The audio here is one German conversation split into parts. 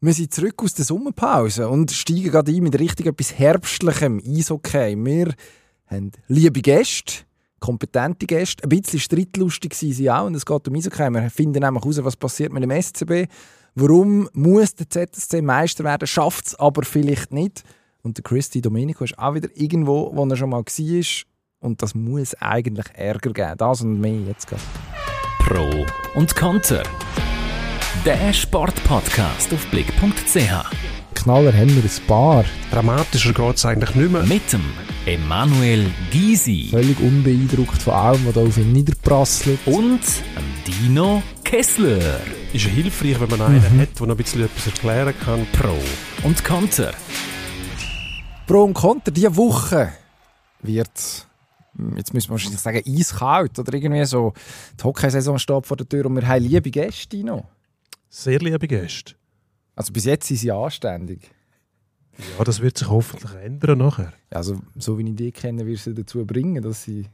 Wir sind zurück aus der Sommerpause und steigen gerade ein mit richtig etwas Herbstlichem, Eishockey. Wir haben liebe Gäste, kompetente Gäste. Ein bisschen streitlustig sind sie auch und es geht um Eishockey. Wir finden nämlich heraus, was passiert mit dem SCB. Warum muss der ZSC Meister werden, schafft es aber vielleicht nicht. Und der Christy Domenico ist auch wieder irgendwo, wo er schon mal war. Und das muss eigentlich Ärger geben. Das und mehr jetzt gerade. Pro und Konter. Der Sportpodcast auf blick.ch. Knaller haben wir ein paar. Dramatischer geht es eigentlich nicht mehr. Mit dem Emanuel Gysi Völlig unbeeindruckt von allem, was da auf ihn niederprasselt. und dem Dino Kessler. Ist ja hilfreich, wenn man einen hat, der noch ein bisschen etwas erklären kann. Pro und Konter. Pro und Konter, diese Woche wird, jetzt müssen wir wahrscheinlich sagen, eiskalt oder irgendwie so. Die Hockeysaison steht vor der Tür und wir haben liebe Gäste noch. Sehr liebe Gäste. Also bis jetzt sind sie anständig. Ja, das wird sich hoffentlich ändern nachher. Also so wie ich die kenne, wird sie dazu bringen, dass sie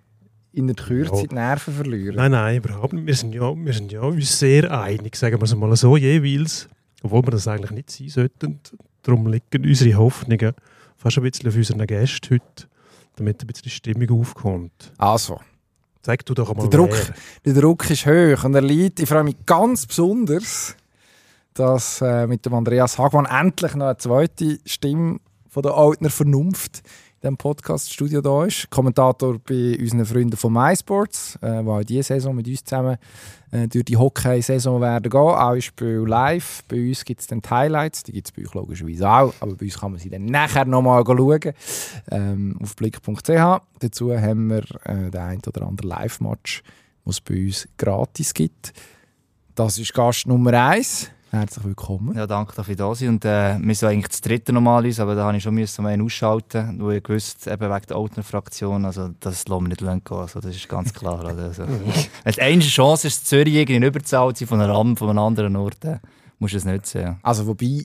in der Kürze Ja. die Nerven verlieren. Nein, nein, überhaupt nicht. Wir sind ja, wir sind ja uns sehr einig, sagen wir es mal so, jeweils. Obwohl wir das eigentlich nicht sein sollten. Darum liegen unsere Hoffnungen fast ein bisschen auf unseren Gästen heute, damit ein bisschen Stimmung aufkommt. Also, Sag du doch einmal Der Druck. wer. der Druck ist hoch und er liegt. Ich freue mich ganz besonders, dass äh, mit dem Andreas Hagmann endlich noch eine zweite Stimme von der Altner Vernunft in diesem Podcast-Studio da ist. Kommentator bei unseren Freunden von MySports, äh, die auch diese Saison mit uns zusammen äh, durch die Hockey-Saison werden gehen. Auch ist bei live. Bei uns gibt es dann die Highlights, die gibt es bei euch logischerweise auch, aber bei uns kann man sie dann nachher nochmal schauen ähm, auf blick.ch. Dazu haben wir äh, den ein oder anderen Live-Match, den es bei uns gratis gibt. Das ist Gast Nummer eins. Herzlich willkommen. Ja, danke, dass ich da sein Und äh, wir sind eigentlich das dritte normalerweise, aber da habe ich schon müssen einen ausschalten, weil ich gewusst, eben wegen der Altner-Fraktion, also das lassen wir nicht lang gehen, also das ist ganz klar. Also, wenn die einzige Chance ist, Zürich irgendwie überzahlt sind von einem Rahmen von einem anderen Ort, dann musst du es nicht sehen. Also wobei,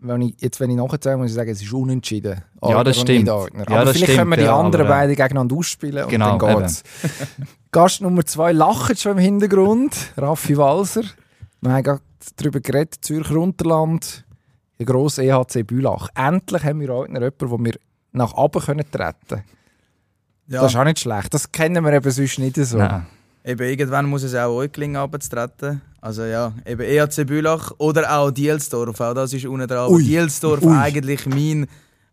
wenn ich, jetzt wenn ich nachzähle, muss ich sagen, es ist unentschieden. Ja, das stimmt. Ja, das vielleicht stimmt, können wir die ja, anderen aber, äh, beide gegeneinander ausspielen Genau, und dann geht's. Gast Nummer zwei lacht schon im Hintergrund. Raffi Walser. Wir haben darüber geredet, Zürcher Unterland, der grosse EHC Bülach. Endlich haben wir Ordner jemanden, wo wir nach oben können treten Ja, Das ist auch nicht schlecht. Das kennen wir eben sonst nicht so. Nein. eben irgendwann muss es auch euch gelingen, runterzutreten. Also ja, eben EAC Bülach oder auch Dielsdorf, auch das ist unten dran. Ui. Dielsdorf Ui. eigentlich mein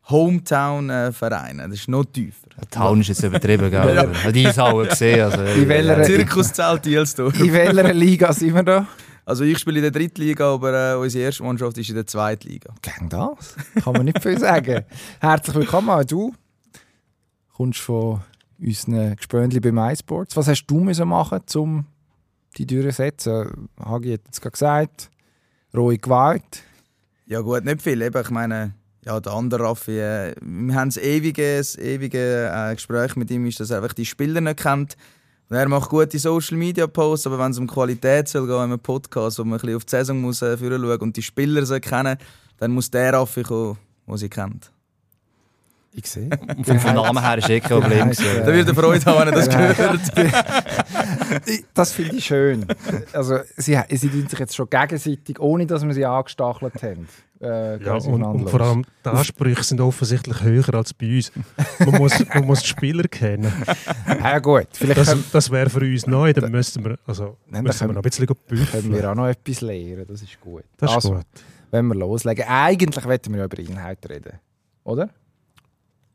Hometown-Verein. Das ist noch tiefer. Der Town ist jetzt übertrieben, gell? Aber Die ist auch gesehen. Also, In welcher- Zirkuszelt Dielsdorf. In welcher Liga sind wir da? Also ich spiele in der dritten Liga, aber äh, unsere erste Mannschaft ist in der zweiten Liga. Gern das. Kann man nicht viel sagen. Herzlich willkommen auch du. Kommst von unseren Gespönchen bei MySports. Was hast du müssen machen, um die Türen zu setzen? Hagi hat jetzt gerade gesagt, rohe Gewalt. Ja gut, nicht viel. Eben, ich meine, ja, der andere Raffi, äh, wir haben das ewige, das ewige äh, Gespräch mit ihm, ist, dass er einfach die Spieler nicht kennt. Und er macht gute Social Media Posts, aber wenn es um Qualität soll gehen, in einem Podcast, wo man ein bisschen auf die Saison muss, äh, führen schauen und die Spieler soll kennen, dann muss der Raffi kommen, den sie kennt. Ich sehe. Vom vom Namen her ist eh kein Problem. gewesen. Da wird er Freude haben, wenn er das gehört. Das finde ich schön. Also, sie, sie tun sich jetzt schon gegenseitig, ohne dass wir sie angestachelt haben. Äh, Ja, und, und vor allem die Ansprüche sind offensichtlich höher als bei uns. Man muss, man muss die Spieler kennen. Ja, gut. Vielleicht Das, können, das wäre für uns neu. Dann müssten wir, also, Nein, müssen dann wir noch ein bisschen können büffeln. wir auch noch etwas lernen. Das ist gut. Das ist also, gut. wenn wir loslegen. Eigentlich wollten wir ja über Inhalt reden. Oder?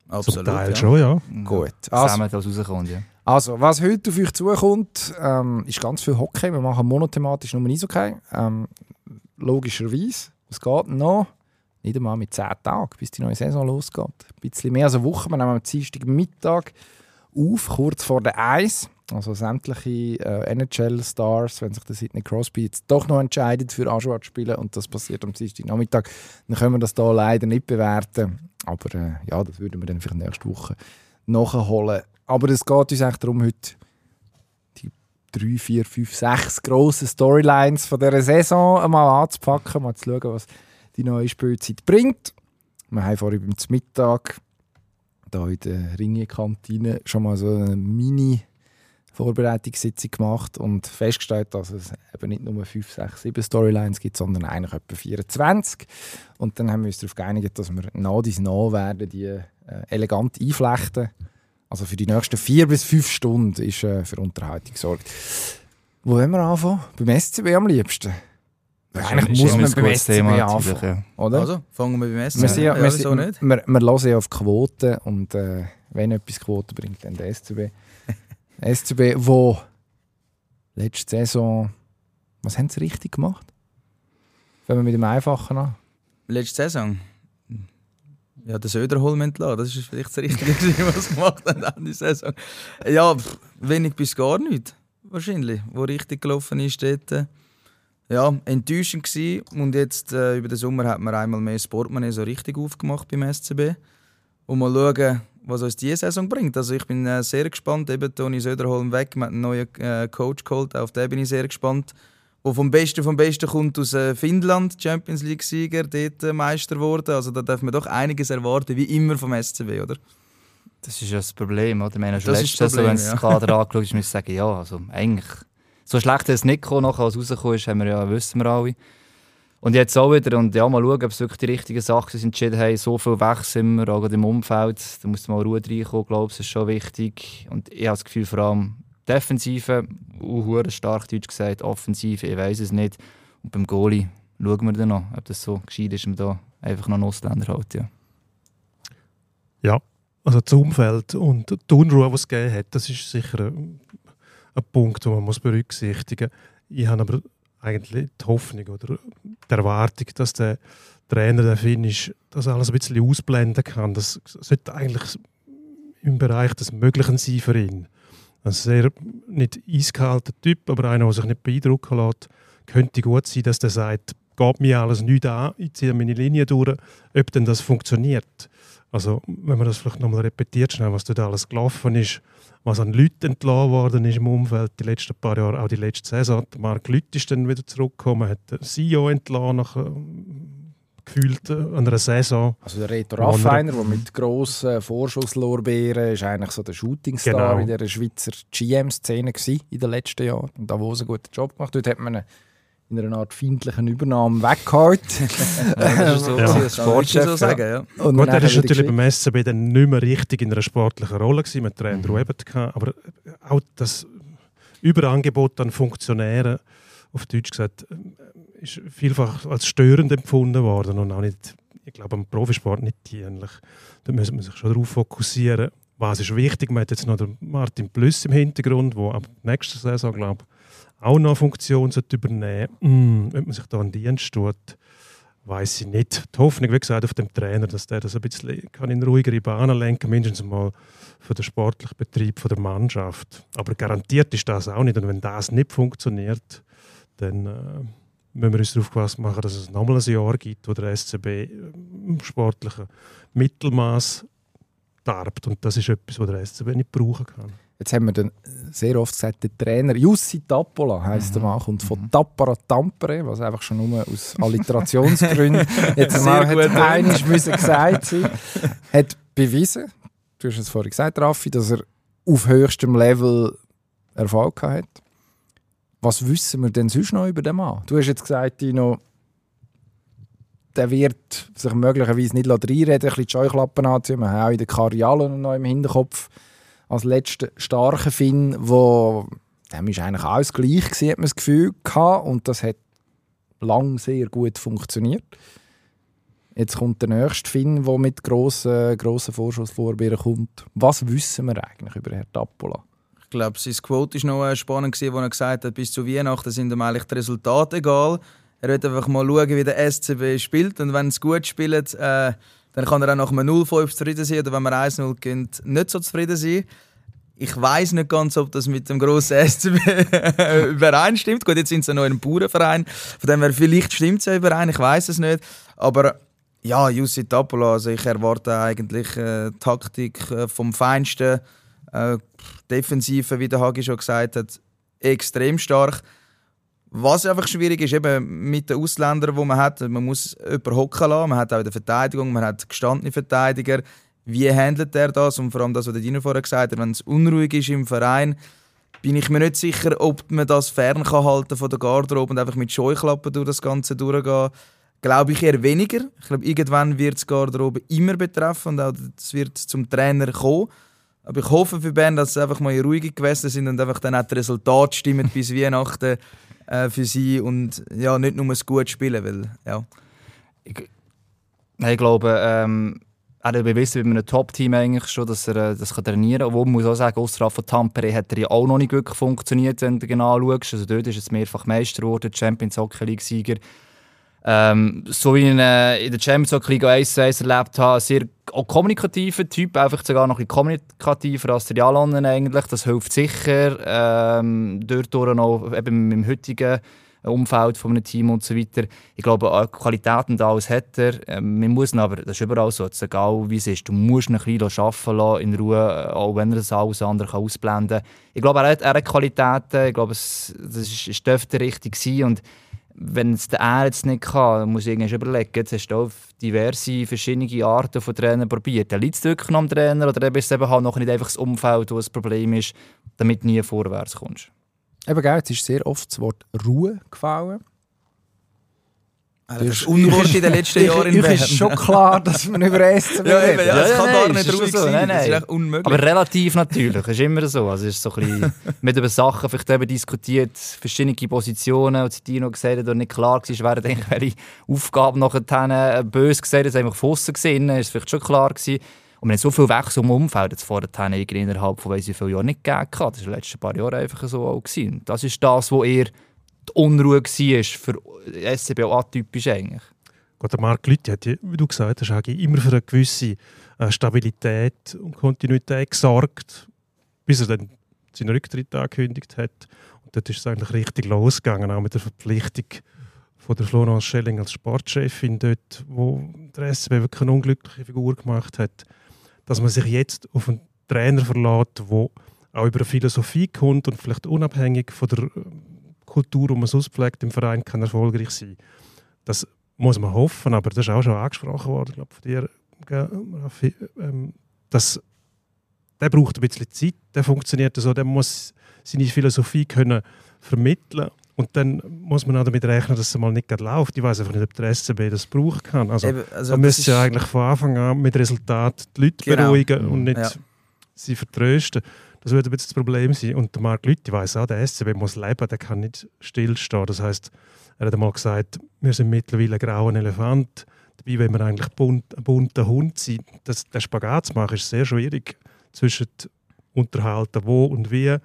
Zum Absolut. Teil ja. schon, ja. Gut. Also, Zusammen, dass rauskommt, ja. Also, was heute auf euch zukommt, ähm, ist ganz viel Hockey. Wir machen monothematisch nur Eishockey. Ähm, logischerweise. Es geht noch nicht einmal mit 10 Tagen, bis die neue Saison losgeht. Ein bisschen mehr als eine Woche. Wir nehmen am Dienstag Mittag auf, kurz vor der Eis. Also sämtliche äh, NHL-Stars, wenn sich der Sidney Crosby jetzt doch noch entscheidet für Aschwart zu spielen und das passiert am Dienstag Nachmittag, dann können wir das hier leider nicht bewerten. Aber äh, ja, das würden wir dann vielleicht nächste Woche nachholen. Aber es geht uns eigentlich darum, heute drei, vier, fünf, sechs grossen Storylines von dieser Saison einmal anzupacken, mal zu schauen, was die neue Spielzeit bringt. Wir haben vorhin beim Mittag da in der Ringe-Kantine schon mal so eine Mini- Vorbereitungssitzung gemacht und festgestellt, dass es eben nicht nur 5, 6, 7 Storylines gibt, sondern eigentlich etwa 24. Und dann haben wir uns darauf geeinigt, dass wir nach dies nach werden, die äh, elegant einflechten. Also für die nächsten 4 bis 5 Stunden ist äh, für Unterhaltung gesorgt. Wo wollen wir anfangen? Beim SCB am liebsten. Eigentlich muss man beim SCB anfangen, ja. oder? Also, fangen wir beim Wir, sind ja, an. wir, Ja, nicht? wir, wir hören ja auf Quoten und äh, wenn etwas Quoten bringt, dann der SCB. SCB, wo letzte Saison, was haben sie richtig gemacht? Fangen wir mit dem Einfachen an. Letzte Saison. Ja, den Söderholm entlassen. Das ist vielleicht das Richtige, was sie gemacht haben an die Saison. Ja, pff, wenig bis gar nichts. Wahrscheinlich. Wo richtig gelaufen ist dort. Ja, enttäuschend gewesen. Und jetzt äh, über den Sommer hat man einmal mehr Sportmoney so richtig aufgemacht beim SCB. Und mal schauen, was uns diese Saison bringt. Also ich bin äh, sehr gespannt. Eben Toni Söderholm weg, man hat einen neuen äh, Coach geholt. Auf den bin ich sehr gespannt. Der vom Besten vom Besten kommt aus äh, Finnland, Champions League-Sieger, dort äh, Meister geworden. Also da darf man doch einiges erwarten, wie immer vom SCB, oder? Das ist ja das Problem, oder? Ich meine, schon Das letztes ist Jahr, wenn du das Kader angeschaut hast, ich sagen, ja, also eigentlich. So schlecht hat es nicht gekommen, nachher, als es rausgekommen ist, haben wir ja, wissen wir alle. Und jetzt auch wieder, und ja, mal schauen, ob es wirklich die richtigen Sachen sind, entschieden haben. So viel Wechsel immer, auch gerade im Umfeld. Da muss mal Ruhe reinkommen, glaube ich, das ist schon wichtig. Und ich habe das Gefühl, vor allem Defensive, uh, stark deutsch gesagt, Offensive, ich weiß es nicht. Und beim Goalie schauen wir dann noch, ob das so gescheit ist, man da einfach noch einen Ausländer hat. Ja. Also das Umfeld und die Unruhe, die es gegeben hat, das ist sicher ein, ein Punkt, den man muss berücksichtigen muss. Ich habe aber eigentlich die Hoffnung oder die Erwartung, dass der Trainer, der Finish, das alles ein bisschen ausblenden kann. Das sollte eigentlich im Bereich des Möglichen sein für ihn. Ein sehr nicht eiskalter Typ, aber einer, der sich nicht beeindrucken lässt, könnte gut sein, dass der sagt, geht mir alles nicht an, ich ziehe meine Linie durch, ob denn das funktioniert. Also, wenn man das vielleicht nochmal repetiert, schnell, was dort alles gelaufen ist, was an Leuten entlassen worden ist im Umfeld, die letzten paar Jahre, auch die letzte Saison. Mark Lütt ist dann wieder zurückgekommen, hat den CEO entlassen nach äh, gefühlt äh, einer Saison. Also der Reto. Raffiner, der mit grossen Vorschusslorbeeren ist eigentlich so der Shootingstar Genau. in der Schweizer GM-Szene gsi in den letzten Jahren. Und da wo einen guten Job gemacht. Dort hat man ihn in einer Art feindlichen Übernahme das ist so, Ja. als Sportchef. so sagen, ja. Und Gut, er ist natürlich beim SCB dann nicht mehr richtig in einer sportlichen Rolle gewesen, mit Trainer Mhm. Ebert aber auch das Überangebot an Funktionären, auf Deutsch gesagt, äh, ist vielfach als störend empfunden worden und auch nicht, ich glaube, am Profisport nicht dienlich. Da muss man sich schon darauf fokussieren, was ist wichtig. Man hat jetzt noch den Martin Plüss im Hintergrund, der ab nächster Saison, glaube auch noch eine Funktion sollte übernehmen mm, Ob man sich da einen Dienst tut, weiß ich nicht. Die Hoffnung, wie gesagt, auf dem Trainer, dass der das ein bisschen kann in ruhigere Bahnen lenken mindestens mal für den sportlichen Betrieb der Mannschaft. Aber garantiert ist das auch nicht. Und wenn das nicht funktioniert, dann äh, müssen wir uns darauf gefasst machen, dass es nochmal ein Jahr gibt, wo der SCB im sportlichen Mittelmaß darbt. Und das ist etwas, was der SCB nicht brauchen kann. Jetzt haben wir dann sehr oft gesagt, der Trainer Jussi Tappola heisst der Mann, kommt von Tappara Tampere, was einfach schon nur aus Alliterationsgründen jetzt Sehr mal einiges müssen gesagt sein. Hat bewiesen, du hast es vorhin gesagt, Raffi, dass er auf höchstem Level Erfolg gehabt hat. Was wissen wir denn sonst noch über den Mann? Du hast jetzt gesagt, Dino, der wird sich möglicherweise nicht reinreden, ein bisschen die Scheuklappen anziehen. Wir haben auch in der Karriere noch im Hinterkopf als letzten starken Finn, wo dem ist eigentlich alles gleich gewesen, hat man das Gefühl gehabt, und das hat lang sehr gut funktioniert. Jetzt kommt der nächste Finn, der mit grossen, grossen Vorschusslorbeeren kommt. Was wissen wir eigentlich über Herrn Tappola? Ich glaube, sein Quote war noch äh, spannend, gewesen, wo er gesagt hat, bis zu Weihnachten sind ihm eigentlich die Resultate egal. Er wird einfach mal schauen, wie der SCB spielt. Und wenn es gut spielt, äh, dann kann er auch nach einem 0-5 zufrieden sein. Oder wenn man 1-0 gewinnt, nicht so zufrieden sein. Ich weiß nicht ganz, ob das mit dem grossen SCB übereinstimmt. Gut, jetzt sind sie noch in einem Bauernverein. Von dem her, vielleicht stimmt es ja überein, ich weiß es nicht. Aber ja, Jussi Tappola, also ich erwarte eigentlich äh, Taktik äh, vom Feinsten. Äh, Defensive, wie der Hagi schon gesagt hat, extrem stark. Was einfach schwierig ist, eben mit den Ausländern, die man hat, man muss jemanden hocken lassen, man hat auch in der Verteidigung, man hat gestandene Verteidiger. Wie handelt er das? Und vor allem das, was der Dino vorher gesagt hat, wenn es unruhig ist im Verein, bin ich mir nicht sicher, ob man das fernhalten von der Garderobe und einfach mit Scheuklappen durch das Ganze durchgehen. Glaube ich eher weniger. Ich glaube, irgendwann wird es Garderobe immer betreffen und auch das wird zum Trainer kommen. Aber ich hoffe für Bern, dass sie einfach mal in ruhige Gewässer sind und einfach dann auch das Resultat stimmen bis Weihnachten äh, für sie und ja, nicht nur das gut spielen, weil ja. Ich, ich glaube, ähm, er hat bewiesen bei einem Top-Team eigentlich schon, dass er äh, das kann trainieren kann. Obwohl man muss auch sagen, außerhalb von Tampere hat er ja auch noch nicht wirklich funktioniert, wenn du genau schaust. Also dort ist er mehrfach Meister geworden, Champions Hockey League-Sieger. Ähm, so wie ich äh, in der Champions League 1 1 erlebt habe, sehr auch kommunikativer Typ, einfach sogar noch ein bisschen kommunikativer als der Jalonen eigentlich. Das hilft sicher. Ähm, dort noch eben im heutigen Umfeld von einem Team und so weiter. Ich glaube, auch Qualitäten da alles hat er. Ähm, man muss aber, das ist überall so, ist egal wie es ist, du musst ihn ein bisschen arbeiten lassen, in Ruhe, auch wenn er das alles andere ausblenden kann. Ich glaube, er hat, er hat Qualitäten, ich glaube, es, das ist, es dürfte richtig sein und wenn es der er nicht kann, muss ich irgendwie überlegen, jetzt hast du auf diverse verschiedene Arten von Trainern probiert. Liegt es wirklich noch am Trainer oder ist es eben halt noch nicht einfach das Umfeld, wo das Problem ist, damit du nie vorwärts kommst? Eben, jetzt ist sehr oft das Wort Ruhe gefallen. Das ist Unwort in den letzten Jahren in Ich Bern. ist schon klar, dass man über SCB Ja, eben, redet. ja, es kann nein, gar nicht so. sein. Nein, Das ist nein. echt unmöglich. Aber relativ natürlich, ist immer so. Also ist so ein bisschen, mit über Sachen vielleicht eben diskutiert, verschiedene Positionen, und Dino gesagt hat, und nicht klar war, wären eigentlich welche Aufgaben nachher böse gesagt, das einfach von aussen gesehen, ist vielleicht schon klar gewesen. Und wir haben so viel Wechsel im Umfeld jetzt vorher innerhalb von weiss wie vielen Jahren nicht gegeben. Das war in den letzten paar Jahren einfach so auch. Gewesen. Das ist das, was eher die Unruhe war für SCB auch atypisch eigentlich. Gut, der Marc Lüthi hat, wie du gesagt hast, immer für eine gewisse äh, Stabilität und Kontinuität gesorgt, bis er dann seinen Rücktritt angekündigt hat. Und dort ist es eigentlich richtig losgegangen, auch mit der Verpflichtung von der Florence Schelling als Sportchefin dort, wo der SCB wirklich eine unglückliche Figur gemacht hat, dass man sich jetzt auf einen Trainer verlässt, der auch über eine Philosophie kommt und vielleicht unabhängig von der Kultur, die man sonst pflegt im Verein, kann erfolgreich sein. Das muss man hoffen, aber das ist auch schon angesprochen worden, glaube von dir, Raffi, ähm, dass der braucht ein bisschen Zeit, der funktioniert so, der muss seine Philosophie können vermitteln und dann muss man auch damit rechnen, dass es mal nicht gerade läuft. Ich weiß einfach nicht, ob der SCB das brauchen kann. Also, Eben, also man müsste ja eigentlich von Anfang an mit Resultat die Leute Genau. beruhigen und nicht Ja. sie vertrösten. Das würde ein bisschen das Problem sein. Und der Marc Lüthi weiß auch, der SCB muss leben, der kann nicht stillstehen. Das heißt, er hat einmal gesagt, wir sind mittlerweile ein grauer Elefant. Dabei, wenn wir eigentlich bunt, ein bunter Hund sind, das, der Spagat zu machen, ist sehr schwierig zwischen unterhalten, wo und wie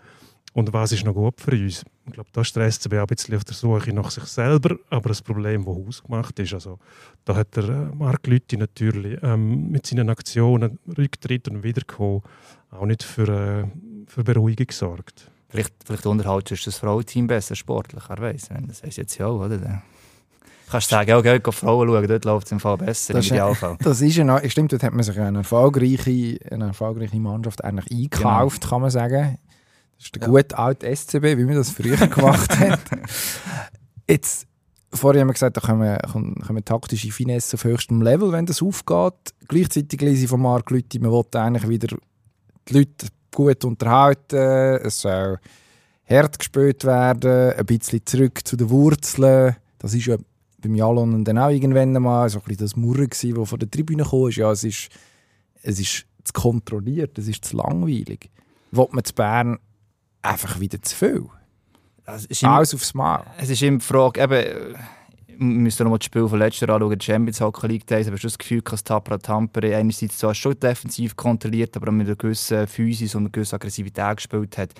und was ist noch gut für uns. Ich glaube, da ist der SCB auch ein bisschen auf der Suche nach sich selber, aber das Problem, das hausgemacht ist. Also, da hat der äh, Marc Lüthi natürlich ähm, mit seinen Aktionen, Rücktritt und Wiederkommen auch nicht für, äh, für Beruhigung gesorgt. Vielleicht, vielleicht unterhaltest du das Frauenteam besser sportlich, wer weiß. Das heisst jetzt ja auch, oder? Dann kannst du sagen, ja, geh, geh Frauen schauen, dort läuft es im Fall besser, Das im ist ja- Idealfall. Das ist ja, noch- stimmt, dort hat man sich eine erfolgreiche, eine erfolgreiche Mannschaft eigentlich eingekauft, kann man sagen. Das ist der Ja. gute alte SCB, wie man das früher gemacht hat. Jetzt, vorher haben wir gesagt, da kommen, kommen, kommen taktische Finesse auf höchstem Level, wenn das aufgeht. Gleichzeitig lese ich von Marc Lüthi, man will eigentlich wieder die Leute gut unterhalten, es soll hart gespielt werden, ein bisschen zurück zu den Wurzeln. Das ist ja beim Jalon dann auch irgendwann mal so ein das Murren das von der Tribüne kam. Ja, es ist, es ist zu kontrolliert, es ist zu langweilig. Will man zu Bern einfach wieder zu viel? Also, Alles aufs Mal. Es ist immer die Frage, eben, äh, wir müssen noch mal das Spiel von letzter anschauen, die Champions Hockey League Days, aber schon das Gefühl, dass Tapra Tampere einerseits zwar schon defensiv kontrolliert, aber mit einer gewissen Physis und einer gewissen Aggressivität gespielt hat.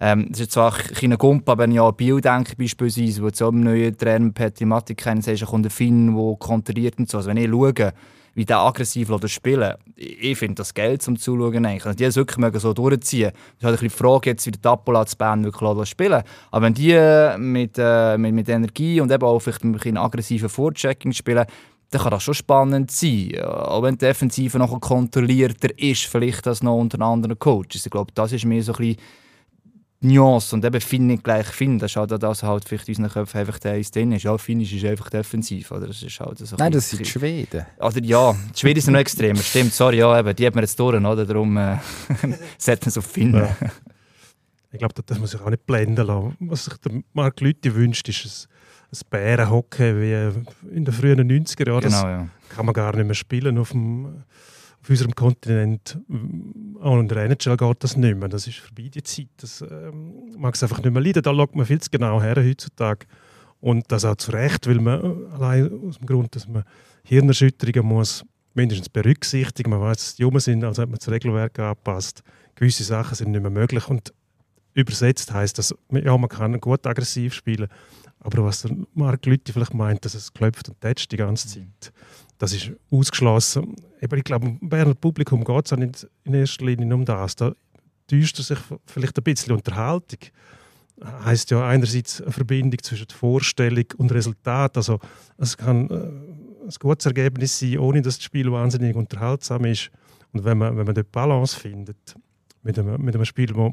Ähm, das ist zwar ein kleiner Gump, aber wenn ich an Biel denke beispielsweise, wo jetzt auch im neuen Trainer Petri Matik kennen, da kommt der Finn, der konteriert und so. Also wenn ich schaue, wie der aggressiv spielen ich, ich finde das geil zum Zuschauen eigentlich. Also die es wirklich so durchziehen. Das ist halt ein bisschen die Frage jetzt, wie der Tapola zu Bern wirklich spielen Aber wenn die äh, mit, äh, mit, mit Energie und eben auch vielleicht mit einem aggressiven Vorchecking spielen, dann kann das schon spannend sein. Auch wenn die Defensive noch kontrollierter ist, vielleicht als noch unter anderen Coaches. Ich glaube, das ist mir so ein bisschen Nuance. Und eben Finn nicht gleich Finn. Das ist halt auch das halt vielleicht in unseren Köpfen einfach der drin ist. Ja, Finnisch ist einfach defensiv. Oder? Das ist halt so ein Nein, das sind die Schweden. oder ja, die Schweden sind noch extremer, stimmt, sorry, ja, eben, die hat man jetzt durch, oder? Darum äh, setzen wir es auf Finn. Ja. Ich glaube, das darf man sich auch nicht blenden lassen. Was sich der Marc Lüthi wünscht, ist ein, ein Bärenhockey wie in den frühen 90er Jahren. Genau, ja. Das kann man gar nicht mehr spielen auf, dem, auf unserem Kontinent. Auch in der NHL geht das nicht mehr. Das ist vorbei, die Zeit. Das ähm, mag es einfach nicht mehr leiden. Da schaut man viel zu genau her heutzutage. Und das auch zu Recht, weil man äh, allein aus dem Grund, dass man Hirnerschütterungen muss mindestens berücksichtigen. Man weiß, dass die jung sind, also hat man das Regelwerk angepasst. Gewisse Sachen sind nicht mehr möglich. Und übersetzt heißt das, ja, man kann gut aggressiv spielen, aber was der Marc Lütti vielleicht meint, dass es klopft und tätscht die ganze Zeit, das ist ausgeschlossen. Aber ich glaube, im Berner Publikum geht es auch nicht in erster Linie um das. Da täuscht er sich vielleicht ein bisschen Unterhaltung. Heißt ja einerseits eine Verbindung zwischen Vorstellung und Resultat. Also es kann äh, ein gutes Ergebnis sein, ohne dass das Spiel wahnsinnig unterhaltsam ist. Und wenn man, wenn man dort Balance findet, mit einem, mit einem Spiel, wo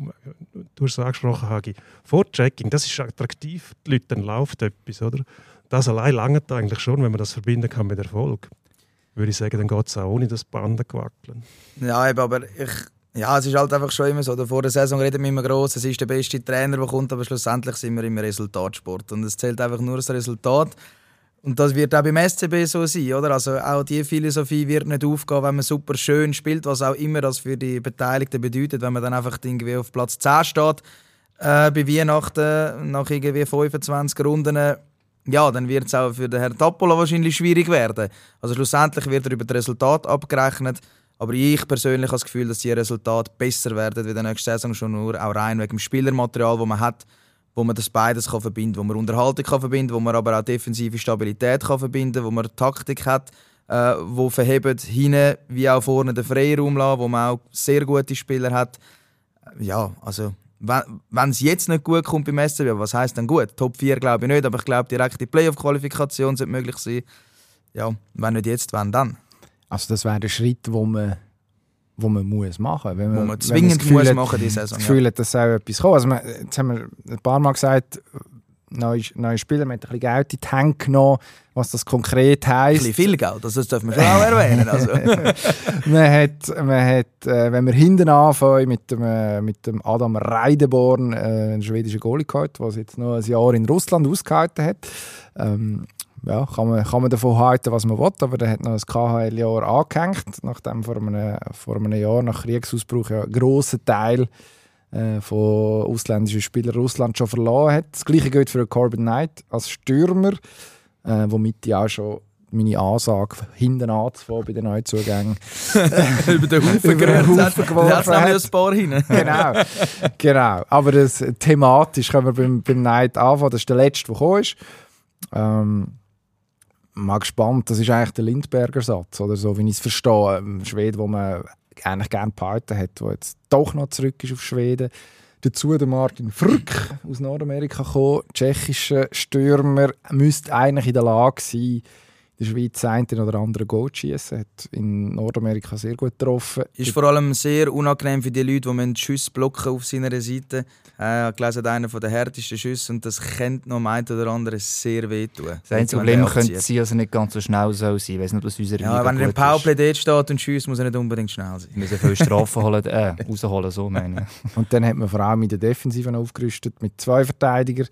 du hast es angesprochen Hagi, Vorchecking, das ist attraktiv, die Leute, dann läuft etwas, oder? Das allein langt eigentlich schon, wenn man das verbinden kann mit Erfolg. Würde ich sagen, dann geht es auch ohne das Banden wackeln. Ja, eben, aber ich, ja, es ist halt einfach schon immer so. Vor der Saison reden wir immer groß, es ist der beste Trainer, der kommt, aber schlussendlich sind wir immer Resultatsport. Und es zählt einfach nur das Resultat. Und das wird auch beim SCB so sein, oder? Also auch diese Philosophie wird nicht aufgehen, wenn man super schön spielt, was auch immer das für die Beteiligten bedeutet, wenn man dann einfach irgendwie auf Platz 10 steht, äh, bei Weihnachten, nach irgendwie 25 Runden, ja, dann wird es auch für den Herrn Tappola wahrscheinlich schwierig werden. Also schlussendlich wird er über das Resultat abgerechnet, aber ich persönlich habe das Gefühl, dass die Resultate besser werden wie der nächste Saison schon nur, auch rein wegen dem Spielermaterial, das man hat wo man das beides kann verbinden kann, wo man Unterhaltung kann verbinden wo man aber auch defensive Stabilität kann verbinden wo man Taktik hat, äh, wo verhebt hinten wie auch vorne den Freiraum lassen, wo man auch sehr gute Spieler hat. Ja, also wenn es jetzt nicht gut kommt beim SCB, was heißt dann gut? Top 4 glaube ich nicht, aber ich glaube direkt die Playoff-Qualifikation sollte möglich sein. Ja, wenn nicht jetzt, wann dann? Also das wäre der Schritt, wo man wo man muss machen muss. Wenn man, wo man zwingend man muss hat, machen diese Saison. Das Gefühl hat, dass auch etwas kommt. Also man, jetzt haben wir ein paar Mal gesagt, neue, neue Spieler, man hat ein bisschen Geld in die Hände genommen, was das konkret heisst. Ein bisschen viel Geld, also das dürfen wir schon auch erwähnen. Also. man hat, man hat äh, wenn wir hinten anfangen, mit dem, äh, mit dem Adam Reideborn, äh, einen schwedischen Goalie gehabt, der jetzt noch ein Jahr in Russland ausgehalten hat. Ähm, ja, kann, man, kann man davon halten, was man will, aber der hat noch ein KHL-Jahr angehängt, nachdem vor einem, vor einem Jahr nach Kriegsausbruch ja, einen grossen Teil äh, von ausländischen Spielern Russland schon verloren hat. Das gleiche gilt für Corbin Knight als Stürmer, äh, womit ich auch schon meine Ansage hinten anzufangen bei den Neuzugängen. Über den Haufen geworfen hat. ein paar hin. genau, genau. Aber das, thematisch können wir beim, beim Knight anfangen. Das ist der letzte, der gekommen ist. Ähm, mal gespannt, das ist eigentlich der Lindberger Satz, oder so, wie ich es verstehe. Ein Schwede, wo man eigentlich gerne behalten hat, der jetzt doch noch zurück ist auf Schweden. Dazu der Martin Frück aus Nordamerika gekommen, tschechischer Stürmer, müsste eigentlich in der Lage sein, der Schweiz einen oder anderen Goal schießen. Hat in Nordamerika sehr gut getroffen. Ist vor allem sehr unangenehm für die Leute, die Schüsse blocken auf seiner Seite. Ich habe gelesen, einer der härtesten Schüsse und das könnte noch ein oder andere sehr wehtun. Das einzige Problem könnte sein, dass er nicht ganz so schnell soll sein soll. nicht, unsere ja, wenn er im Powerplay dort steht und schießt, muss er nicht unbedingt schnell sein. Wir müssen viele Strafen holen, äh, rausholen, so meine ich. Und dann hat man vor allem in der Defensive aufgerüstet mit zwei Verteidigern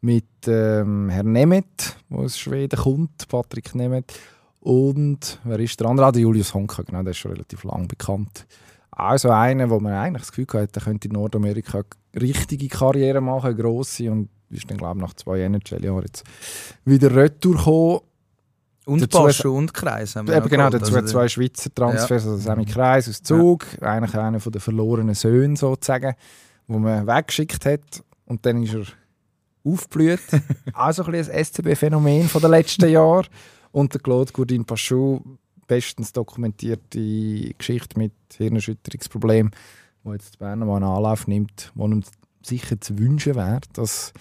mit ähm, Herrn Nemeth, der aus Schweden kommt, Patrick Nemeth. Und wer ist der andere? Ah, der Julius Honka, genau, der ist schon relativ lang bekannt. Also einer, wo man eigentlich das Gefühl hat, der könnte in Nordamerika eine richtige Karriere machen, eine grosse. Und ist dann, glaube ich, nach zwei NHL-Jahren jetzt wieder retour gekommen. Und dazu Baschu und Kreis haben wir Eben genau, dazu also zwei Schweizer Transfers, ja. also Sammy Kreis aus Zug, ja. eigentlich einer der verlorenen Söhne sozusagen, wo man weggeschickt hat. Und dann ist er aufblüht. auch so ein, ein SCB-Phänomen der letzten Jahre. Und der Claude Gourdin Pachou, bestens dokumentierte Geschichte mit Hirnerschütterungsproblemen, wo jetzt Bern mal einen Anlauf nimmt, wo ihm sicher zu wünschen wäre, dass,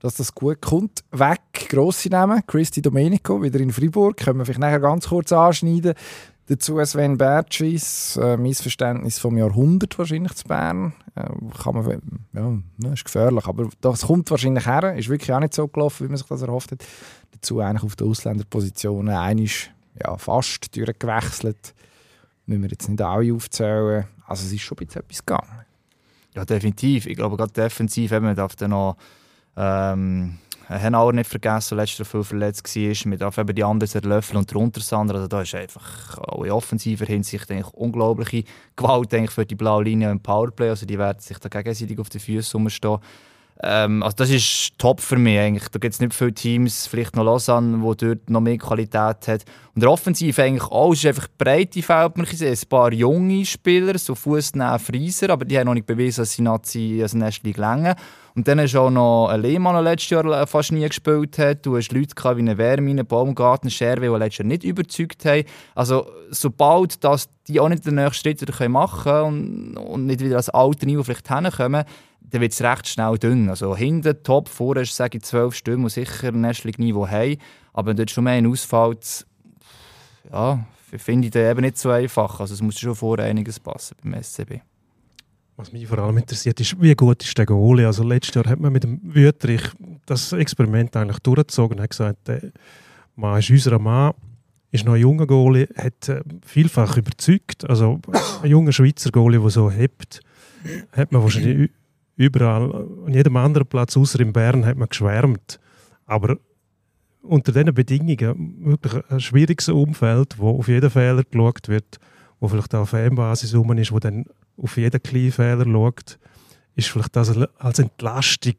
dass das gut kommt. Weg, grosse Namen, Christy Domenico, wieder in Fribourg, können wir vielleicht nachher ganz kurz anschneiden. Dazu Sven Bertschis, äh, Missverständnis vom Jahrhundert wahrscheinlich zu Bern. Äh, kann man, ja, das ist gefährlich, aber das kommt wahrscheinlich her. Ist wirklich auch nicht so gelaufen, wie man sich das erhofft hat. Dazu eigentlich auf der Ausländerposition einisch ja, fast durchgewechselt. Müssen wir jetzt nicht alle aufzählen. Also es ist schon ein bisschen etwas gegangen. Ja, definitiv. Ich glaube, gerade defensiv darf dann noch ähm, Henauer nicht vergessen, Jahr viel verletzt war. Man darf eben die anderen Löffel und drunter Sander. Also da ist einfach auch in offensiver Hinsicht eigentlich unglaubliche Gewalt eigentlich für die blaue Linie im Powerplay. Also die werden sich da gegenseitig auf die Füße rumstehen. Ähm, also das ist top für mich eigentlich. Da gibt es nicht viele Teams, vielleicht noch Lausanne, wo dort noch mehr Qualität hat. Und der Offensiv eigentlich auch, ist einfach breite Feld. Man sehen ein paar junge Spieler, so Fußnähe Frieser, aber die haben noch nicht bewiesen, dass sie Nazi als Nest längen. Und dann hast du auch noch einen Lehmann, der letztes Jahr äh, fast nie gespielt hat. Du hast Leute wie eine Wärmine, Baumgarten, Scherwe, die letztes Jahr nicht überzeugt haben. Also sobald dass die auch nicht den nächsten Schritt wieder machen können und, und nicht wieder als alte Niveau vielleicht hinkommen, dann wird es recht schnell dünn. Also hinten top, vorne sage ich zwölf Stimmen, die sicher ein Nestling-Niveau haben. Aber wenn dort schon mehr ausfällt, ja, finde ich das eben nicht so einfach. Also es muss schon vor einiges passen beim SCB. Was mich vor allem interessiert, ist, wie gut ist der Goalie? Also letztes Jahr hat man mit dem Wüterich das Experiment eigentlich durchgezogen und hat gesagt, der Mann ist unser Mann, ist noch ein junger Goalie, hat äh, vielfach überzeugt. Also ein junger Schweizer Goalie, der so hebt, hat man wahrscheinlich überall, an jedem anderen Platz außer in Bern, hat man geschwärmt. Aber unter diesen Bedingungen wirklich ein schwieriges Umfeld, wo auf jeden Fehler geschaut wird, wo vielleicht auch Fanbasis rum ist, wo dann auf jeden kleinen Fehler schaut, ist vielleicht das als Entlastung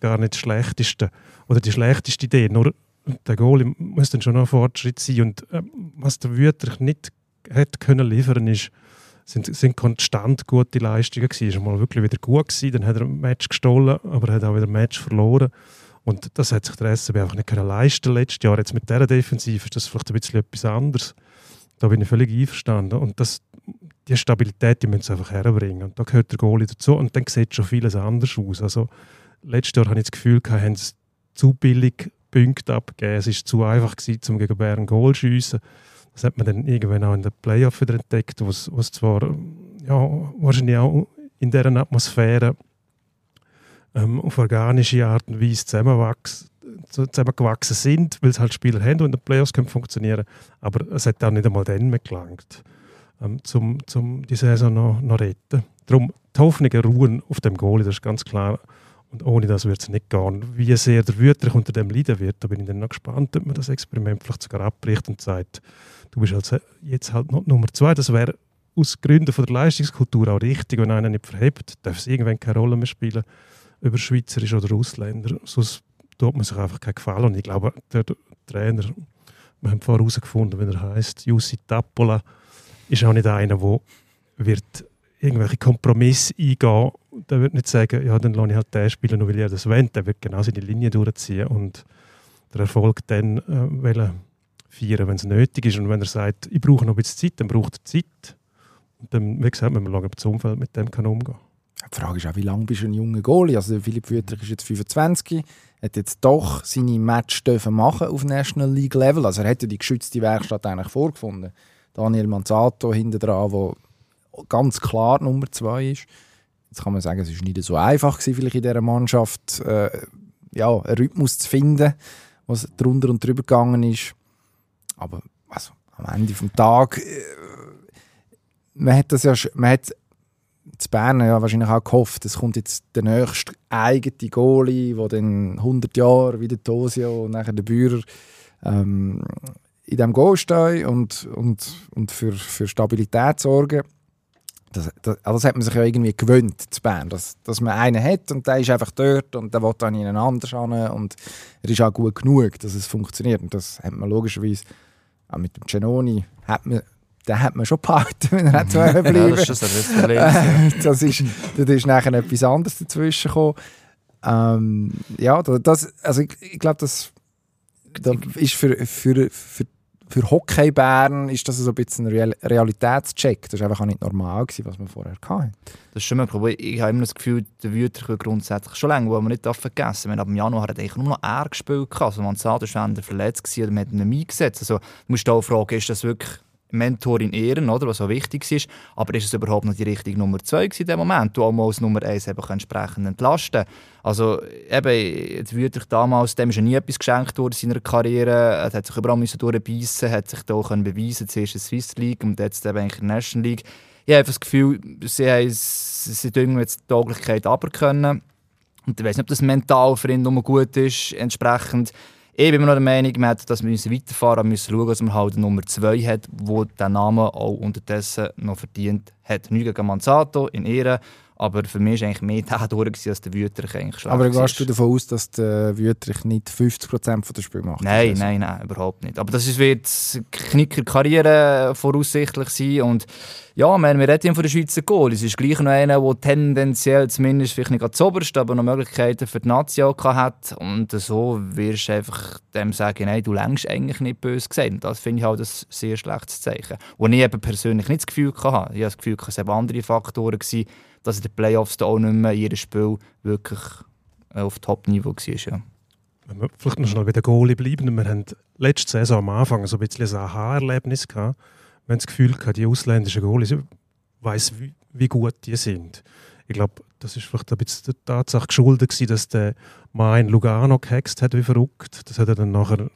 gar nicht das Schlechteste oder die schlechteste Idee. Nur der Goal muss dann schon noch ein Fortschritt sein. Und äh, was der Wüterich nicht hätte können liefern ist, sind, sind konstant gute Leistungen gewesen. Er war mal wirklich wieder gut gewesen, dann hat er ein Match gestohlen, aber er hat auch wieder ein Match verloren. Und das hat sich der SCB einfach nicht können leisten letztes Jahr. Jetzt mit dieser Defensive ist das vielleicht ein bisschen etwas anderes. Da bin ich völlig einverstanden. Und das, die Stabilität, die müssen sie einfach herbringen. Und da gehört der Goalie dazu. Und dann sieht schon vieles anders aus. Also, letztes Jahr hatte ich das Gefühl, gehabt, haben sie zu billig Punkte abgegeben. Es war zu einfach, gewesen, um gegen Bern Goal zu schiessen. Das hat man dann irgendwann auch in den Playoff wieder entdeckt, wo es zwar ja, wahrscheinlich auch in dieser Atmosphäre ähm, auf organische Art und Weise zusammengewachsen sind, weil es halt Spieler haben, die in den Playoffs können funktionieren Aber es hat auch nicht einmal dann mehr gelangt, ähm, um zum die Saison noch, noch retten. Darum, die Hoffnungen ruhen auf dem Goal, das ist ganz klar. Und ohne das wird es nicht gehen. Wie sehr der Wüterich unter dem leiden wird, da bin ich dann noch gespannt, ob man das Experiment vielleicht sogar abbricht und sagt, du bist also jetzt halt noch Nummer zwei. Das wäre aus Gründen von der Leistungskultur auch richtig. Wenn einer nicht verhebt, darf es irgendwann keine Rolle mehr spielen, über Schweizerisch oder Ausländer. Sonst tut man sich einfach keinen Gefallen. Und ich glaube, der Trainer, wir haben vorher herausgefunden, wenn er heißt, Jussi Tappola, ist auch nicht einer, der wird irgendwelche Kompromisse eingehen. Der wird nicht sagen, ja, dann lasse ich halt den spielen, nur weil er das will. Der wird genau seine Linie durchziehen und der Erfolg dann äh, feiern, wenn es nötig ist. Und wenn er sagt, ich brauche noch ein bisschen Zeit, dann braucht er Zeit. Und dann, wie gesagt, müssen wir schauen, ob das Umfeld mit dem kann umgehen. Die Frage ist auch, wie lange bist du ein junger Goalie? Also Philipp Wüterich ist jetzt 25, hat jetzt doch seine Match machen auf National League Level. Also er hätte die geschützte Werkstatt eigentlich vorgefunden. Daniel Manzato hinten dran, der ganz klar Nummer zwei ist. Jetzt kann man sagen, es war nicht so einfach gewesen, vielleicht in dieser Mannschaft äh, ja, einen Rhythmus zu finden, was drunter und drüber gegangen ist. Aber also, am Ende des Tages, äh, man hat das ja, man hat zu Bern ja wahrscheinlich auch gehofft, es kommt jetzt der nächste eigene Goalie, der dann 100 Jahre wie der Tosio und nachher der Bührer ähm, in diesem Goal stehen und, und, und für, für Stabilität sorgen. Das, das, also das hat man sich ja irgendwie gewöhnt zu Bern, dass, dass man einen hat und der ist einfach dort und der will dann in einen anderen an und er ist auch gut genug, dass es funktioniert. Und das hat man logischerweise auch mit dem Genoni hat man den hat man schon behalten, wenn er hat bleiben ja, das ist das Problem. das ist, da ist nachher etwas anderes dazwischen gekommen. Ähm, ja, das, also ich, ich glaube, das, das ist für, für, für für Hockey Bern ist das so ein bisschen ein Real Realitätscheck. Das war einfach auch nicht normal, gewesen, was wir vorher hatten. Das ist schon ein Problem. Ich habe immer das Gefühl, der Wüter grundsätzlich schon länger, wo man nicht vergessen darf. Ab Januar hat eigentlich nur noch er gespielt. Also Manzado war verletzt oder man hat ihn eingesetzt. Also, du musst auch fragen, ist das wirklich Mentor in Ehren, oder, was auch wichtig ist. Aber ist es überhaupt noch die richtige Nummer 2 in dem Moment, auch mal als Nummer 1 eben entsprechend entlasten Also eben, jetzt würde ich damals, dem ist ja nie etwas geschenkt worden in seiner Karriere, er hat sich überall durchbeissen, hat sich da auch beweisen zuerst in der Swiss League und jetzt eben in der National League. ich habe einfach das Gefühl, sie haben sie irgendwie jetzt die Tauglichkeit aber können. Und ich weiß nicht, ob das mental für ihn nur gut ist. Entsprechend, ich bin noch der Meinung, wir hätten das müssen weiterfahren müssen, schauen, dass man halt Nummer 2 hat, wo den Namen auch unterdessen noch verdient hat. Nicht gegen Manzato in Ehren, aber für mich war eigentlich mehr der durch, als der Wüterich eigentlich schlecht Aber gehst du davon aus, dass der Wüterich nicht 50% der Spiel macht? Nein, Also, nein, nein, überhaupt nicht. Aber das ist, wird Knicker Karriere voraussichtlich sein. Und ja, wir, wir reden von der Schweizer Goal. Es ist gleich noch einer, der tendenziell zumindest vielleicht nicht ganz oberst, aber noch Möglichkeiten für die Nation hat. Und so wirst du einfach dem sagen, nein, du längst eigentlich nicht böse. Und das finde ich halt ein sehr schlechtes Zeichen. Und ich eben persönlich nicht das Gefühl hatte. Ich habe das Gefühl, es waren andere Faktoren, gewesen, dass in den Playoffs da auch nicht mehr jedes Spiel wirklich äh, auf Top-Niveau war. Ja. Wenn wir vielleicht noch schnell bei der Goalie bleiben, wir haben letzte Saison am Anfang so ein bisschen ein Aha-Erlebnis gehabt. Wir haben das Gefühl gehabt, die ausländischen Goalies, ich weiss, wie, wie gut die sind. Ich glaube, das ist vielleicht ein bisschen der Tatsache geschuldet gewesen, dass der Mann in Lugano gehext hat wie verrückt. Das hat er dann nachher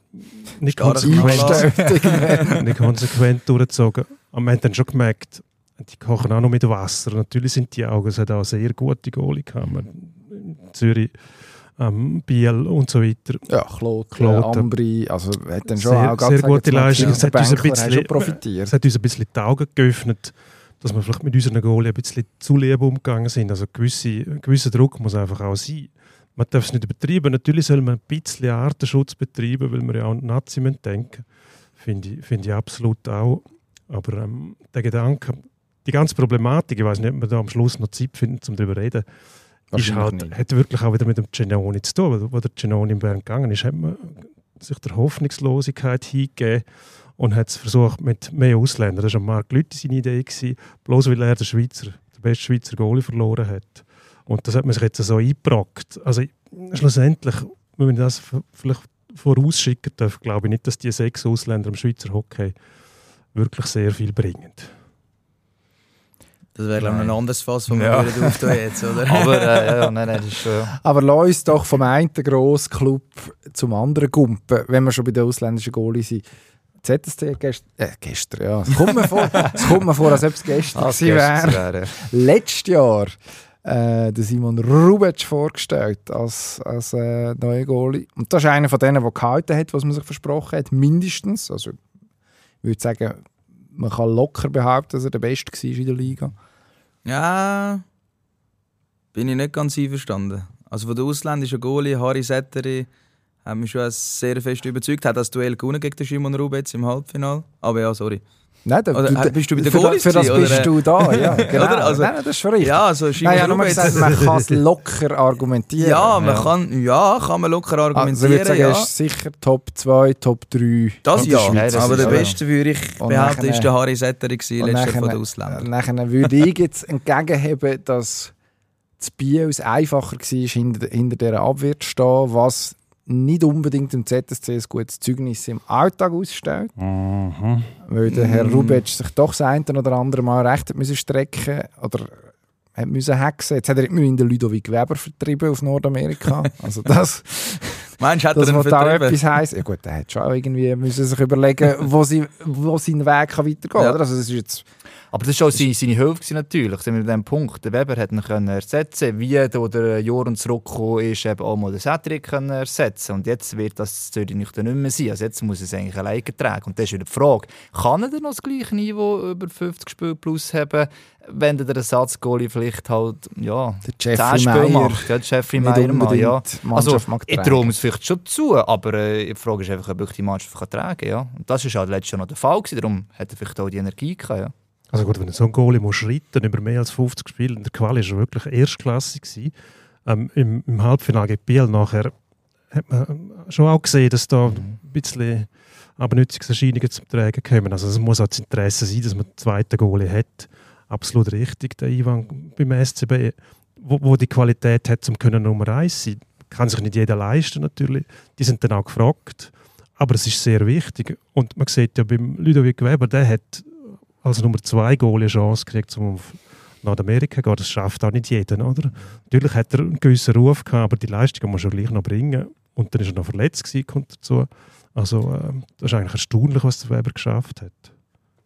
nicht konsequent, nicht konsequent durchgezogen. Aber wir haben dann schon gemerkt, die kochen auch noch mit Wasser. Natürlich sind die Augen, es hat auch sehr gute Goalie gehabt. In Zürich, ähm, Biel und so weiter. Ja, Kloten, Kloten. Ambri, also hat dann schon Sehr- auch sehr gute Leistung. Es hat uns ein bisschen- profitiert. Es hat uns ein bisschen die Augen geöffnet, dass wir vielleicht mit unseren Goalie ein bisschen zu lieb umgegangen sind. Also gewisse, ein gewisser Druck muss einfach auch sein. Man darf es nicht übertreiben. Natürlich soll man ein bisschen Artenschutz betreiben, weil wir ja auch an Nazi denken Finde ich, finde ich absolut auch. Aber ähm, der Gedanke, die ganze Problematik, ich weiß nicht, ob wir da am Schluss noch Zeit finden, um darüber zu reden, ist halt, nicht. hat wirklich auch wieder mit dem Genoni zu tun. Wo der Genoni in Bern gegangen ist, hat man sich der Hoffnungslosigkeit hingegeben und hat es versucht mit mehr Ausländern. Das war Marc Lüthi seine Idee, gewesen, bloß weil er den Schweizer, den besten Schweizer Goalie verloren hat. Und das hat man sich jetzt so eingebrockt. Also schlussendlich, wenn man das vielleicht vorausschicken darf, glaube ich nicht, dass die sechs Ausländer im Schweizer Hockey wirklich sehr viel bringen. Das wäre, glaube ich, ein anderes Fass, das wir Ja. würden auftun jetzt, oder? Aber äh, ja, nein, nein, das ist schon... Ja. Aber lass uns doch vom einen grossen Club zum anderen gumpen, wenn wir schon bei den ausländischen Goalies sind. ZSC gestern, äh, gestern, ja. Es kommt mir vor, es kommt mir vor als ob es gestern Ah, gewesen wäre. wäre. Letztes Jahr äh, den Simon Rubic vorgestellt als, als äh, neuer Goalie. Und das ist einer von denen, der gehalten hat, was man sich versprochen hat, mindestens. Also ich würde sagen, man kann locker behaupten, dass er der Beste war in der Liga. Ja, bin ich nicht ganz einverstanden. Also von der ausländischen Goalie, Harry Setteri, hat mich schon sehr fest überzeugt. Hat das Duell gewonnen gegen den Simon Rubetz im Halbfinale. Aber ja, sorry. Nein, da, Oder, äh, bist du bei den für, da- Goalies für das bist oder? du da, ja. Genau. Oder? Also- nein, nein, das ist schon richtig. Ja, also Nein, ja, nur gesagt, man kann es locker argumentieren. ja, man Ja. Kann, ja, kann man locker Also ich argumentieren. würde sagen, ja. ist sicher Top 2, Top 3. Das ja, der. Nein, das aber ist der ja- Beste würde ich Und behaupten, ist der Harry Setteri gewesen, Und letzter von nachher- den Ausländern. Nachher würde ich jetzt entgegenheben, dass das Biel es einfacher war, hinter, hinter dieser Abwehr zu stehen, was nicht unbedingt im ZSC ein gutes Zeugnis im Alltag ausstellt. Weil der Herr Mm. Rubic sich doch das eine oder andere Mal recht hat müssen strecken oder hat müssen hexen. Jetzt hat er immerhin den Ludovic Weber vertrieben auf Nordamerika. Also das, Meinst du, hat das er vertrieben? etwas heisst. Ja gut, der hat schon irgendwie müssen sich überlegen, wo, sie, wo sein Weg kann weitergehen kann. Ja. Also das ist jetzt Aber das war auch seine, seine Hilfe natürlich. Sind wir an dem Punkt. Der Weber hat ihn können ersetzen Wie der, der Joran zurückgekommen ist, eben auch mal den Cedric können ersetzen Und jetzt wird das Zürich nicht mehr sein. Also jetzt muss er es eigentlich alleine tragen. Und das ist wieder die Frage, kann er denn noch das gleiche Niveau über 50 Spiele plus haben, wenn der Ersatzgoalie vielleicht halt, ja, der 10 Jeffrey Spiele Meyer macht? Ja, der Jeffrey Meyer mal, ja. mag Ich traue es vielleicht schon zu, aber äh, die Frage ist einfach, ob ich die Mannschaft kann tragen kann. Ja? Und das war halt letztes Jahr noch der Fall. Gewesen. Darum hat er vielleicht auch die Energie gehabt. Ja? Also gut, wenn so ein Goalie musst reiten über mehr als 50 Spiele, in der Quali war er wirklich erstklassig. gewesen. Ähm, im, Im Halbfinale gegen Biel nachher hat man schon auch gesehen, dass da ein bisschen Abnützungserscheinungen zum Tragen kommen. Also es muss auch das Interesse sein, dass man einen zweiten Goalie hat. Absolut richtig, der Ivan beim SCB, wo, wo die Qualität hat, um können Nummer eins sein. Kann sich nicht jeder leisten natürlich. Die sind dann auch gefragt. Aber es ist sehr wichtig. Und man sieht ja beim Ludovic Weber, der hat als Nummer zwei Goalie eine Chance gekriegt, um auf Nordamerika zu gehen. Das schafft auch nicht jeder, oder? Natürlich hat er einen gewissen Ruf gehabt, aber die Leistung muss er gleich noch bringen. Und dann ist er noch verletzt gewesen, kommt dazu. Also äh, das ist eigentlich erstaunlich, was der Weber geschafft hat.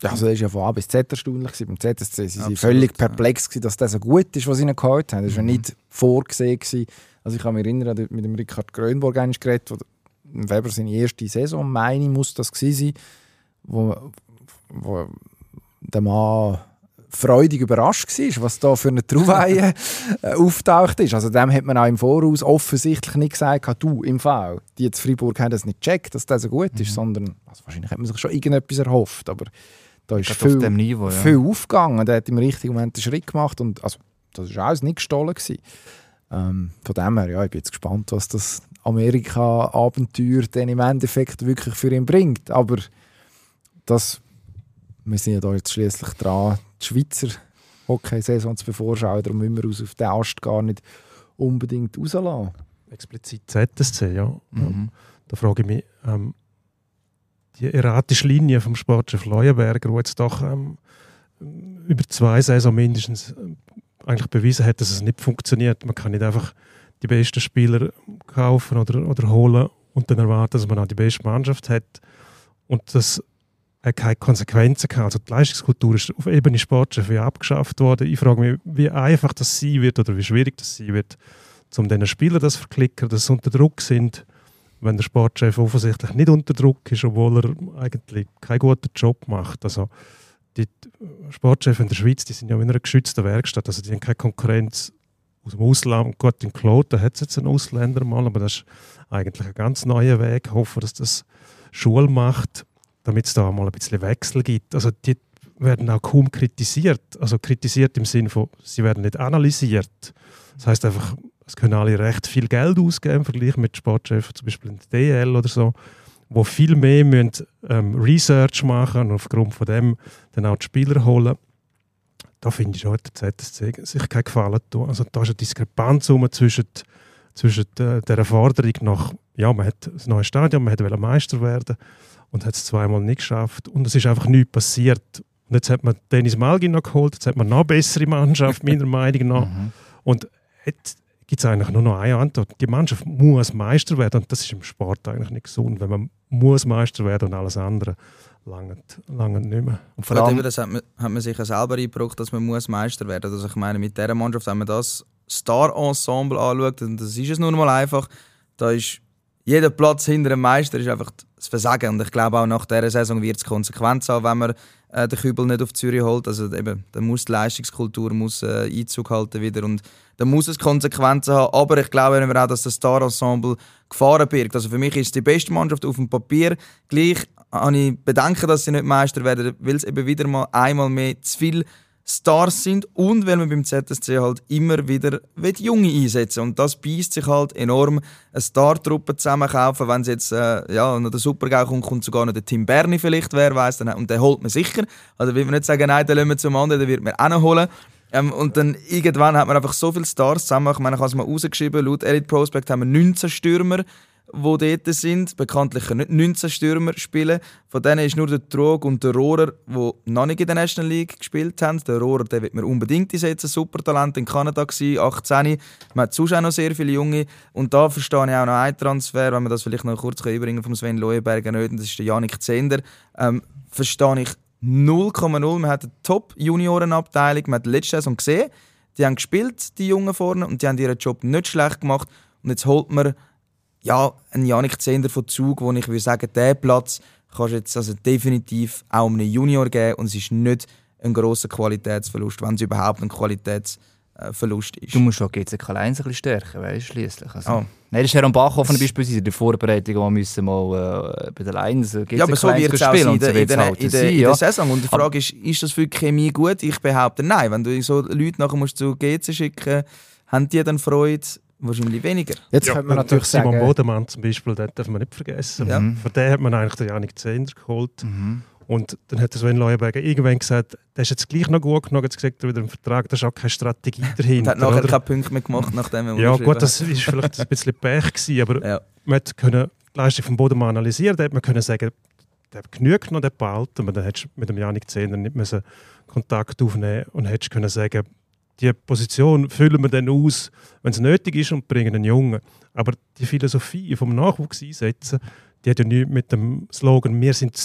Ja, also das war ja von A bis Z erstaunlich. Beim ZSC sie waren Absolut, völlig perplex, gewesen, dass das so gut ist, was sie ihnen geholt haben. Das war ja nicht vorgesehen. Gewesen. Also ich kann mich erinnern, mit dem Richard Grönborg geredet, wo Weber seine erste Saison, meine muss das gewesen sein, wo, wo der Mann freudig überrascht war, was da für eine Trauweihe äh, auftaucht ist. Also dem hat man auch im Voraus offensichtlich nicht gesagt, «Ah, du im Fall, die jetzt Freiburg haben das nicht gecheckt, dass das so gut ist, sondern also wahrscheinlich hat man sich schon irgendetwas erhofft, aber da ist auf viel, dem Niveau, ja. viel aufgegangen. Der hat im richtigen Moment einen Schritt gemacht und also, das war alles nicht gestohlen. Gewesen. Ähm, von dem her, ja, ich bin jetzt gespannt, was das Amerika-Abenteuer dann im Endeffekt wirklich für ihn bringt. Aber das, wir sind ja da jetzt schließlich dran, die Schweizer Hockey-Saison zu bevorschauen, darum müssen wir uns auf den Ast gar nicht unbedingt rauslassen. Explizit ZSC, ja. Mhm. Da frage ich mich, ähm, die erratische Linie vom Sportchef Leuenberger, die jetzt doch ähm, über zwei Saison mindestens ähm, eigentlich bewiesen hat, dass es nicht funktioniert. Man kann nicht einfach die besten Spieler kaufen oder, oder holen und dann erwarten, dass man auch die beste Mannschaft hat. Und das hat keine Konsequenzen gehabt. Also die Leistungskultur ist auf Ebene Sportchef abgeschafft worden. Ich frage mich, wie einfach das sein wird oder wie schwierig das sein wird, um diesen Spielern das zu verklickern, dass sie unter Druck sind, wenn der Sportchef offensichtlich nicht unter Druck ist, obwohl er eigentlich keinen guten Job macht. Also die Sportchefs in der Schweiz, die sind ja in einer geschützten Werkstatt, also die haben keine Konkurrenz aus dem Ausland. Gott, in Kloten hat es jetzt einen Ausländer mal, aber das ist eigentlich ein ganz neuer Weg. Ich hoffe, dass das Schule macht, damit es da mal ein bisschen Wechsel gibt. Also die werden auch kaum kritisiert. Also kritisiert im Sinne von, sie werden nicht analysiert. Das heißt einfach, es können alle recht viel Geld ausgeben im Vergleich mit Sportchefs, zum Beispiel in der DL oder so, wo viel mehr müssen, ähm, Research machen und aufgrund von dem dann auch die Spieler holen. Da finde ich hat der ZSC sich keinen Gefallen tun. Also da ist eine Diskrepanz zwischen, zwischen der, der Forderung nach, ja, man hat das neue Stadion, man wollte Meister werden und hat es zweimal nicht geschafft und es ist einfach nichts passiert. Und jetzt hat man Dennis Malgin noch geholt, jetzt hat man noch eine bessere Mannschaft, meiner Meinung nach. Mhm. Und jetzt gibt es eigentlich nur noch eine Antwort. Die Mannschaft muss Meister werden und das ist im Sport eigentlich nicht gesund, wenn man muss Meister werden und alles andere langt, langt nicht mehr. Und vor Gerade allem, das hat man, hat man sich ja selber eingebrockt, dass man muss Meister werden muss. Also ich meine, mit dieser Mannschaft, wenn man das Star-Ensemble anschaut, und das ist es nun mal einfach, da ist jeder Platz hinter dem Meister ist einfach das Versagen. Und ich glaube auch nach dieser Saison wird es Konsequenzen haben, wenn man äh, den Kübel nicht auf Zürich holt. Also eben, da muss die Leistungskultur muss, äh, Einzug halten wieder und da muss es Konsequenzen haben. Aber ich glaube auch, dass das Star-Ensemble Gefahren birgt. Also für mich ist es die beste Mannschaft auf dem Papier. Gleich habe ich Bedenken, dass sie nicht Meister werden, weil es eben wieder mal einmal mehr zu viele Stars sind und weil man beim ZSC halt immer wieder will Junge einsetzen Und das beißt sich halt enorm. Eine Star-Truppe zusammenkaufen, wenn es jetzt äh, ja, noch der Supergau kommt, kommt sogar noch der Tim Berni vielleicht, wer weiß, dann, und den holt man sicher. Also will man nicht sagen, nein, den lassen wir zum anderen, den wird man auch noch holen. Ähm, und dann irgendwann hat man einfach so viele Stars zusammen. Ich meine, ich habe es mal rausgeschrieben, laut Elite Prospect haben wir 19 Stürmer, die dort sind. Bekanntlich können nicht 19 Stürmer spielen. Von denen ist nur der Trog und der Rohrer, die noch nicht in der National League gespielt haben. Der Rohrer, den wird man unbedingt einsetzen. Supertalent in Kanada gewesen, 18. Man hat sonst auch noch sehr viele Junge. Und da verstehe ich auch noch einen Transfer, wenn wir das vielleicht noch kurz überbringen vom Sven Leuenberger nicht. Das ist der Janik Zender. Ähm, verstehe ich 0,0. Man hat eine Top-Juniorenabteilung. Man hat letzte Saison gesehen, die haben gespielt, die Jungen vorne, und die haben ihren Job nicht schlecht gemacht. Und jetzt holt man ja, ein Janik Zehnder von Zug, wo ich würde sagen, diesen Platz kannst du jetzt also definitiv auch einem Junior geben und es ist nicht ein grosser Qualitätsverlust, wenn es überhaupt ein Qualitätsverlust ist. du musst auch GCK 1 ein bisschen stärken, weißt du, schliesslich. Also, Ah. Nein, das ist Heron Bachhofen beispielsweise in der Vorbereitung, wo wir müssen mal äh, bei den Lions äh, GCK ja, aber so 1 wird es auch sein in und so der, in der, halt in der, sein, in ja. der Saison. Und die Frage ist, ist das für die Chemie gut? Ich behaupte nein. Wenn du so Leute nachher musst zu GC schicken haben die dann Freude? Wahrscheinlich weniger. Jetzt Ja, könnte man und natürlich Simon sagen, Bodemann zum Beispiel, den darf man nicht vergessen. Ja. Von dem hat man eigentlich den Janik Zehnder geholt. Mhm. Und dann hat Sven Leuenberger irgendwann gesagt, der ist jetzt gleich noch gut genug, jetzt gesagt er wieder im Vertrag, da ist auch keine Strategie Und dahinter. hat nachher oder? keine Punkte mehr gemacht, nachdem er ja gut, das ist vielleicht ein bisschen Pech gewesen, aber Ja. man hat können die Leistung vom Bodemann analysieren, da hat man können sagen, der genügt noch, der behalten, aber dann hättest du mit dem Janik Zehner nicht müssen Kontakt aufnehmen und hättest können sagen, die Position füllen wir dann aus, wenn es nötig ist und bringen einen Jungen. Aber die Philosophie vom Nachwuchs einsetzen, die hat ja nichts mit dem Slogan «Wir sind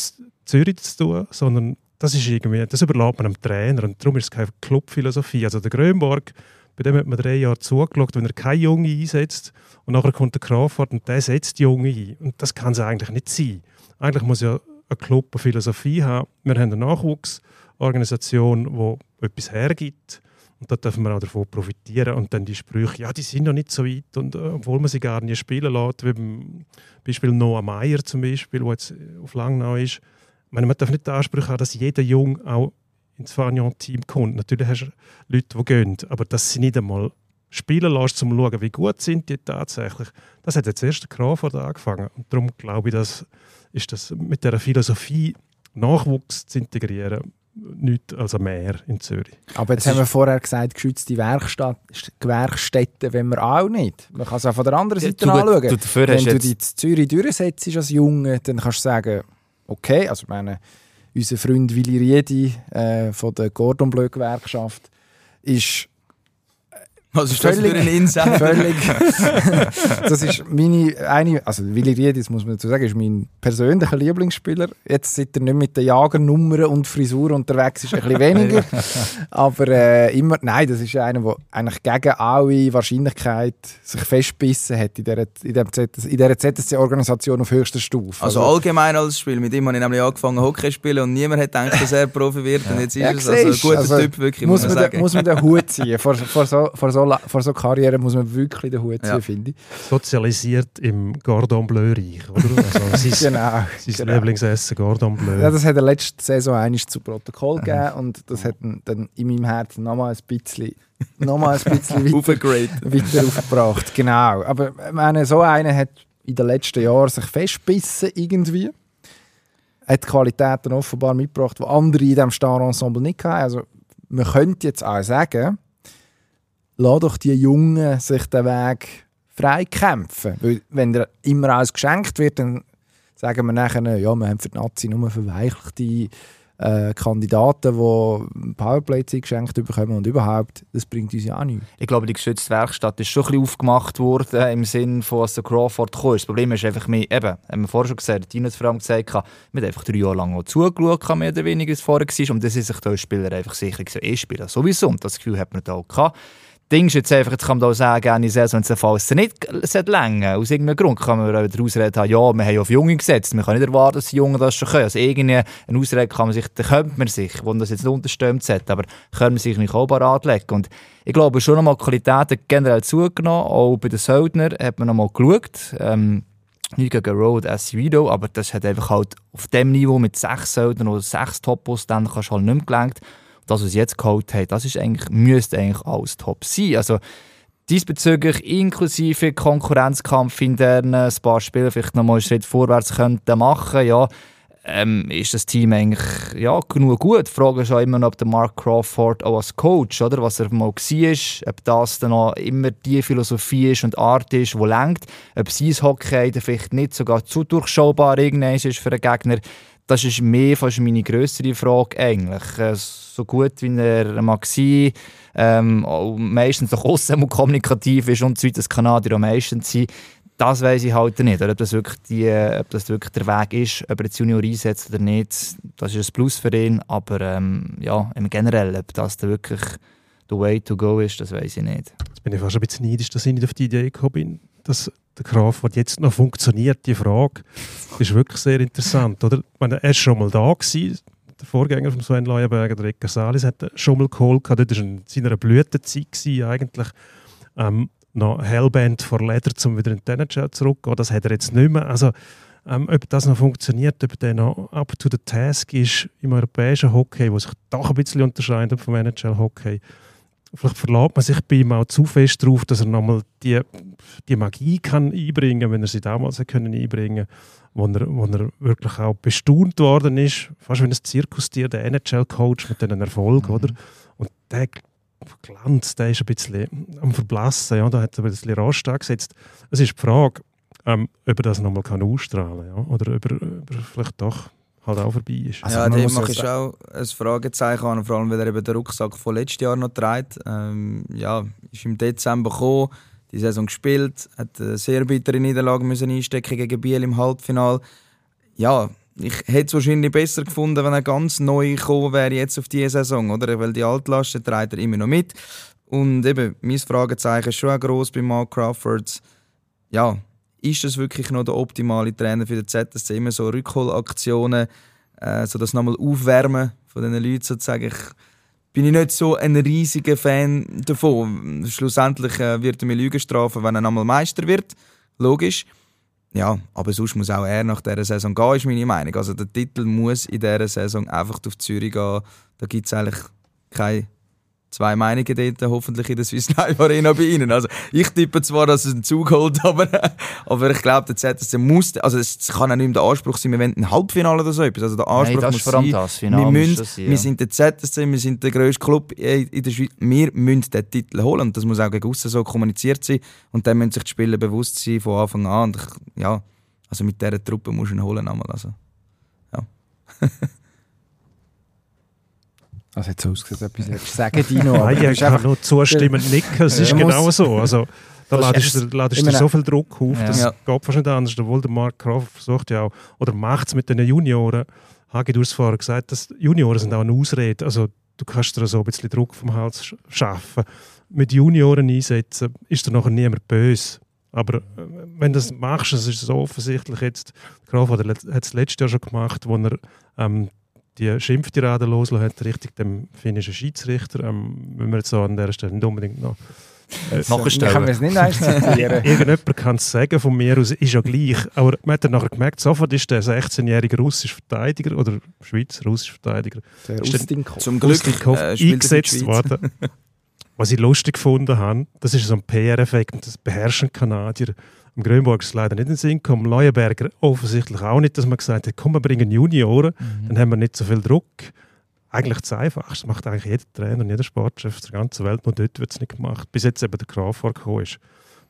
Zürich» zu tun, sondern das ist irgendwie, das überlässt man dem Trainer und darum ist es keine Clubphilosophie. Also der Grönborg, bei dem hat man drei Jahre zugeschaut, wenn er keine Junge einsetzt und nachher kommt der Crawford und der setzt die Junge ein. Und das kann es eigentlich nicht sein. Eigentlich muss ja ein Club eine Philosophie haben. Wir haben eine Nachwuchsorganisation, die etwas hergibt und da dürfen wir auch davon profitieren. Und dann die Sprüche, ja, die sind noch nicht so weit, und, äh, obwohl man sie gar nicht spielen lässt, wie beim Beispiel Noah Meyer zum Beispiel, der jetzt auf Langnau ist. Ich meine, man darf nicht den Anspruch haben, dass jeder Jung auch ins Fagnon-Team kommt. Natürlich hast du Leute, die gehen, aber dass sie nicht einmal spielen lässt, um zu schauen, wie gut sind die tatsächlich. Das hat jetzt erst Crawford angefangen. Und darum glaube ich, dass ist das mit der Philosophie Nachwuchs zu integrieren nichts als mehr in Zürich. Aber jetzt Es haben wir vorher gesagt, geschützte Werkstatt, Gewerkstätten wenn wir auch nicht. Man kann es auch von der anderen Ja, Seite du- anschauen. du- dafür Wenn du jetzt- dich in Zürich durchsetzt als Junge, dann kannst du sagen, okay, also ich meine, unser Freund Willi Riedi äh, von der Gordon Bleu Gewerkschaft ist Was ist das für Völlig- ein Insight? völlig. das ist meine eine, also Willi Riedi, das muss man dazu sagen, ist mein persönlicher Lieblingsspieler. Jetzt seit er nicht mit den Jagernummern und Frisur unterwegs ist, ein bisschen weniger. Aber äh, immer, nein, das ist einer, der eigentlich gegen alle Wahrscheinlichkeit sich festbissen hat in dieser, in dem ZS in dieser ZSC-Organisation auf höchster Stufe. Also allgemein als Spiel. Mit ihm habe ich nämlich angefangen Hockey zu spielen und niemand hat gedacht, dass er Profi wird. Und jetzt ist Ja, er. Also ein guter also Typ, wirklich, muss, man sagen. den, muss man den Hut ziehen. Vor, vor, so, vor, so, vor so Karriere muss man wirklich den Hut ziehen, Ja. finde ich. Sozialisiert im Gordon Bleu-Reich, oder? Also sein, Genau. sein genau. Lieblingsessen, Gordon Bleu. Ja, das hat er letzte Saison einmal zu Protokoll gegeben und das hat dann in meinem Herzen nochmal ein bisschen, nochmal ein bisschen weiter, weiter aufgebracht. Genau. Aber ich meine, so einer hat in den letzten Jahren sich festbissen irgendwie. Hat Qualitäten offenbar mitgebracht, die andere in diesem Star-Ensemble nicht hatten. Also man könnte jetzt auch sagen, lass doch die Jungen sich den Weg frei kämpfen. Weil wenn dir immer alles geschenkt wird, dann sagen wir nachher, ja, wir haben für die Nazi nur verweichlichte äh, Kandidaten, die Powerplay-Zeit geschenkt bekommen und überhaupt, das bringt uns ja auch nichts. Ich glaube, die geschützte Werkstatt ist schon ein bisschen aufgemacht worden im Sinn von, was der Crawford kam. Das Problem ist einfach mehr, eben, haben wir vorher schon gesagt, es vor allem gesagt, wir haben einfach drei Jahre lang auch zugeschaut, mehr oder weniger, was vorher war. Und das ist sich da Spieler einfach sicher gesagt, ich spiele sowieso. Und das Gefühl hat man da auch gehabt. Ding ist jetzt einfach, jetzt kann man da sagen, wenn es Fall nicht sollte länger. Aus irgendeinem Grund kann man wieder Ausrede haben, ja, wir haben auf Junge gesetzt, man kann nicht erwarten, dass die Jungen das schon können. Also irgendeine eine Ausrede kann man sich, da könnte man sich, wo das jetzt nicht unterstimmt hat, aber können man sich nicht auch parat legen. Und ich glaube schon nochmal, die Qualität hat generell zugenommen, auch bei den Söldner hat man nochmal geschaut. Ähm, nicht gegen Road SUV, aber das hat einfach halt auf dem Niveau mit sechs Söldnern oder sechs Topos, dann kannst du halt nicht mehr gelangt. Das, was jetzt geholt haben, das ist eigentlich, müsste eigentlich alles top sein. Also, diesbezüglich inklusive Konkurrenzkampf in denen ein paar Spiele vielleicht nochmal einen Schritt vorwärts könnten machen, ja, ähm, ist das Team eigentlich ja, genug gut. Die Frage ist auch immer noch, ob der Mark Crawford auch als Coach, oder, was er mal war, ob das dann auch immer die Philosophie ist und Art ist, die lenkt, ob sein Hockey vielleicht nicht sogar zu durchschaubar ist für einen Gegner. Das ist mehr fast meine grössere Frage eigentlich. Äh, So gut wie er mag sein, ähm, meistens auch aussen kommunikativ ist und so weiter, das Kanadier auch meistens sein, das weiß ich halt nicht. Oder ob, das wirklich die, ob das wirklich der Weg ist, ob er jetzt Junior einsetzt oder nicht, das ist ein Plus für ihn. Aber ähm, ja, im Generell, ob das dann wirklich the way to go ist, das weiß ich nicht. Jetzt bin ich fast ein bisschen neidisch, dass ich nicht auf die Idee gekommen bin, dass der Crawford jetzt noch funktioniert. Die Frage ist wirklich sehr interessant. Oder? Meine, er war schon mal da. Gewesen. Der Vorgänger von Sven Leuenberger, der Edgar Salis, hat schon mal geholt. Dort war in seiner Blütezeit gewesen, eigentlich. Ähm, noch Hellband vor Leder, um wieder in die NHL zurückzugehen. Das hat er jetzt nicht mehr. Also, ähm, ob das noch funktioniert, ob der noch up to the task ist im europäischen Hockey, wo sich doch ein bisschen unterscheidet vom NHL-Hockey. Vielleicht verlässt man sich bei ihm auch zu fest darauf, dass er nochmal die, die Magie kann einbringen kann, wenn er sie damals können einbringen wo er, wo er wirklich auch bestaunt worden ist, fast wie ein Zirkustier, der NHL-Coach mit diesen Erfolg, Mhm. oder? Und der Glanz, der ist ein bisschen am Verblassen, ja, da hat er ein bisschen Rost angesetzt. Es ist die Frage, ähm, ob er das nochmal kann ausstrahlen kann, ja? oder ob er, ob er vielleicht doch halt auch vorbei ist. Also ja, dem mache ich auch ein Fragezeichen an, vor allem weil er eben den Rucksack von letztes Jahr noch trägt. Ähm, ja, ist im Dezember gekommen, die Saison gespielt, hat eine sehr bittere Niederlage müssen einstecken gegen Biel im Halbfinale. Ja, ich hätte es wahrscheinlich besser gefunden, wenn er ganz neu gekommen wäre jetzt auf diese Saison, oder? Weil die Altlasten trägt er immer noch mit. Und eben, mein Fragezeichen ist schon auch gross bei Mark Crawford. Ja, ist das wirklich noch der optimale Trainer für den ZSC? Immer so Rückholaktionen, äh, so das nochmal Aufwärmen von diesen Leuten sozusagen. Ich, bin ich nicht so ein riesiger Fan davon. Schlussendlich äh, wird er mir Lügen strafen, wenn er nochmal Meister wird. Logisch. Ja, aber sonst muss auch er nach dieser Saison gehen, ist meine Meinung. Also der Titel muss in dieser Saison einfach auf Zürich gehen. Da gibt es eigentlich keine zwei Meinungen dort, hoffentlich in der Swiss Life Arena bei Ihnen. Also ich tippe zwar, dass es einen Zug holt, aber, aber ich glaube, der ZSC muss, also es kann auch nicht mehr der Anspruch sein, wir wollen ein Halbfinale oder so etwas. Also der Anspruch Nein, muss sein, das. Wir, müssen, das sein, wir ja. sind der ZSC, wir sind der grösste Club in der Schweiz, wir müssen den Titel holen und das muss auch gegen aussen so kommuniziert sein und dann müssen sich die Spieler bewusst sein von Anfang an und ich, ja, also mit dieser Truppe musst du ihn holen einmal, also. Also so ausgesehen, etwas willst sagen, Dino. Nein, ich kann nur zustimmend nicken. Es ist genau so. Also, da Das ladest du ladest so viel Druck auf, Ja. das Ja. geht fast nicht anders. Obwohl der Mark Crawford versucht ja auch, oder macht es mit den Junioren. Hagi, du hast vorher gesagt, dass Junioren sind auch eine Ausrede. Also, du kannst dir so ein bisschen Druck vom Hals sch- schaffen. Mit Junioren einsetzen, ist dir nachher niemand böse. Aber äh, wenn du das machst, es ist so offensichtlich jetzt, Crawford hat es letztes Jahr schon gemacht, wo er ähm, die Schimpftirade losgelassen hat, richtig dem finnischen Schiedsrichter, ähm, wenn wir jetzt so an der Stelle nicht unbedingt noch äh, Nachstellen. können wir es nicht eins zitieren. Irgendjemand kann es sagen, von mir aus ist ja gleich. Aber man hat dann nachher gemerkt, sofort ist der 16-jährige russische Verteidiger oder Schweizer russische Verteidiger Der Ist Austinko. Zum Glück äh, eingesetzt worden. Was ich lustig gefunden habe, das ist so ein PR-Effekt und das beherrschen Kanadier. Am Grönburg ist es leider nicht in den Sinn gekommen. Leuenberger offensichtlich auch nicht, dass man gesagt hat, komm, wir bringen Junioren, Mhm. dann haben wir nicht so viel Druck. Eigentlich das Einfachste. Das macht eigentlich jeder Trainer und jeder Sportchef der ganzen Welt, nur dort wird es nicht gemacht. Bis jetzt eben der Crawford gekommen ist.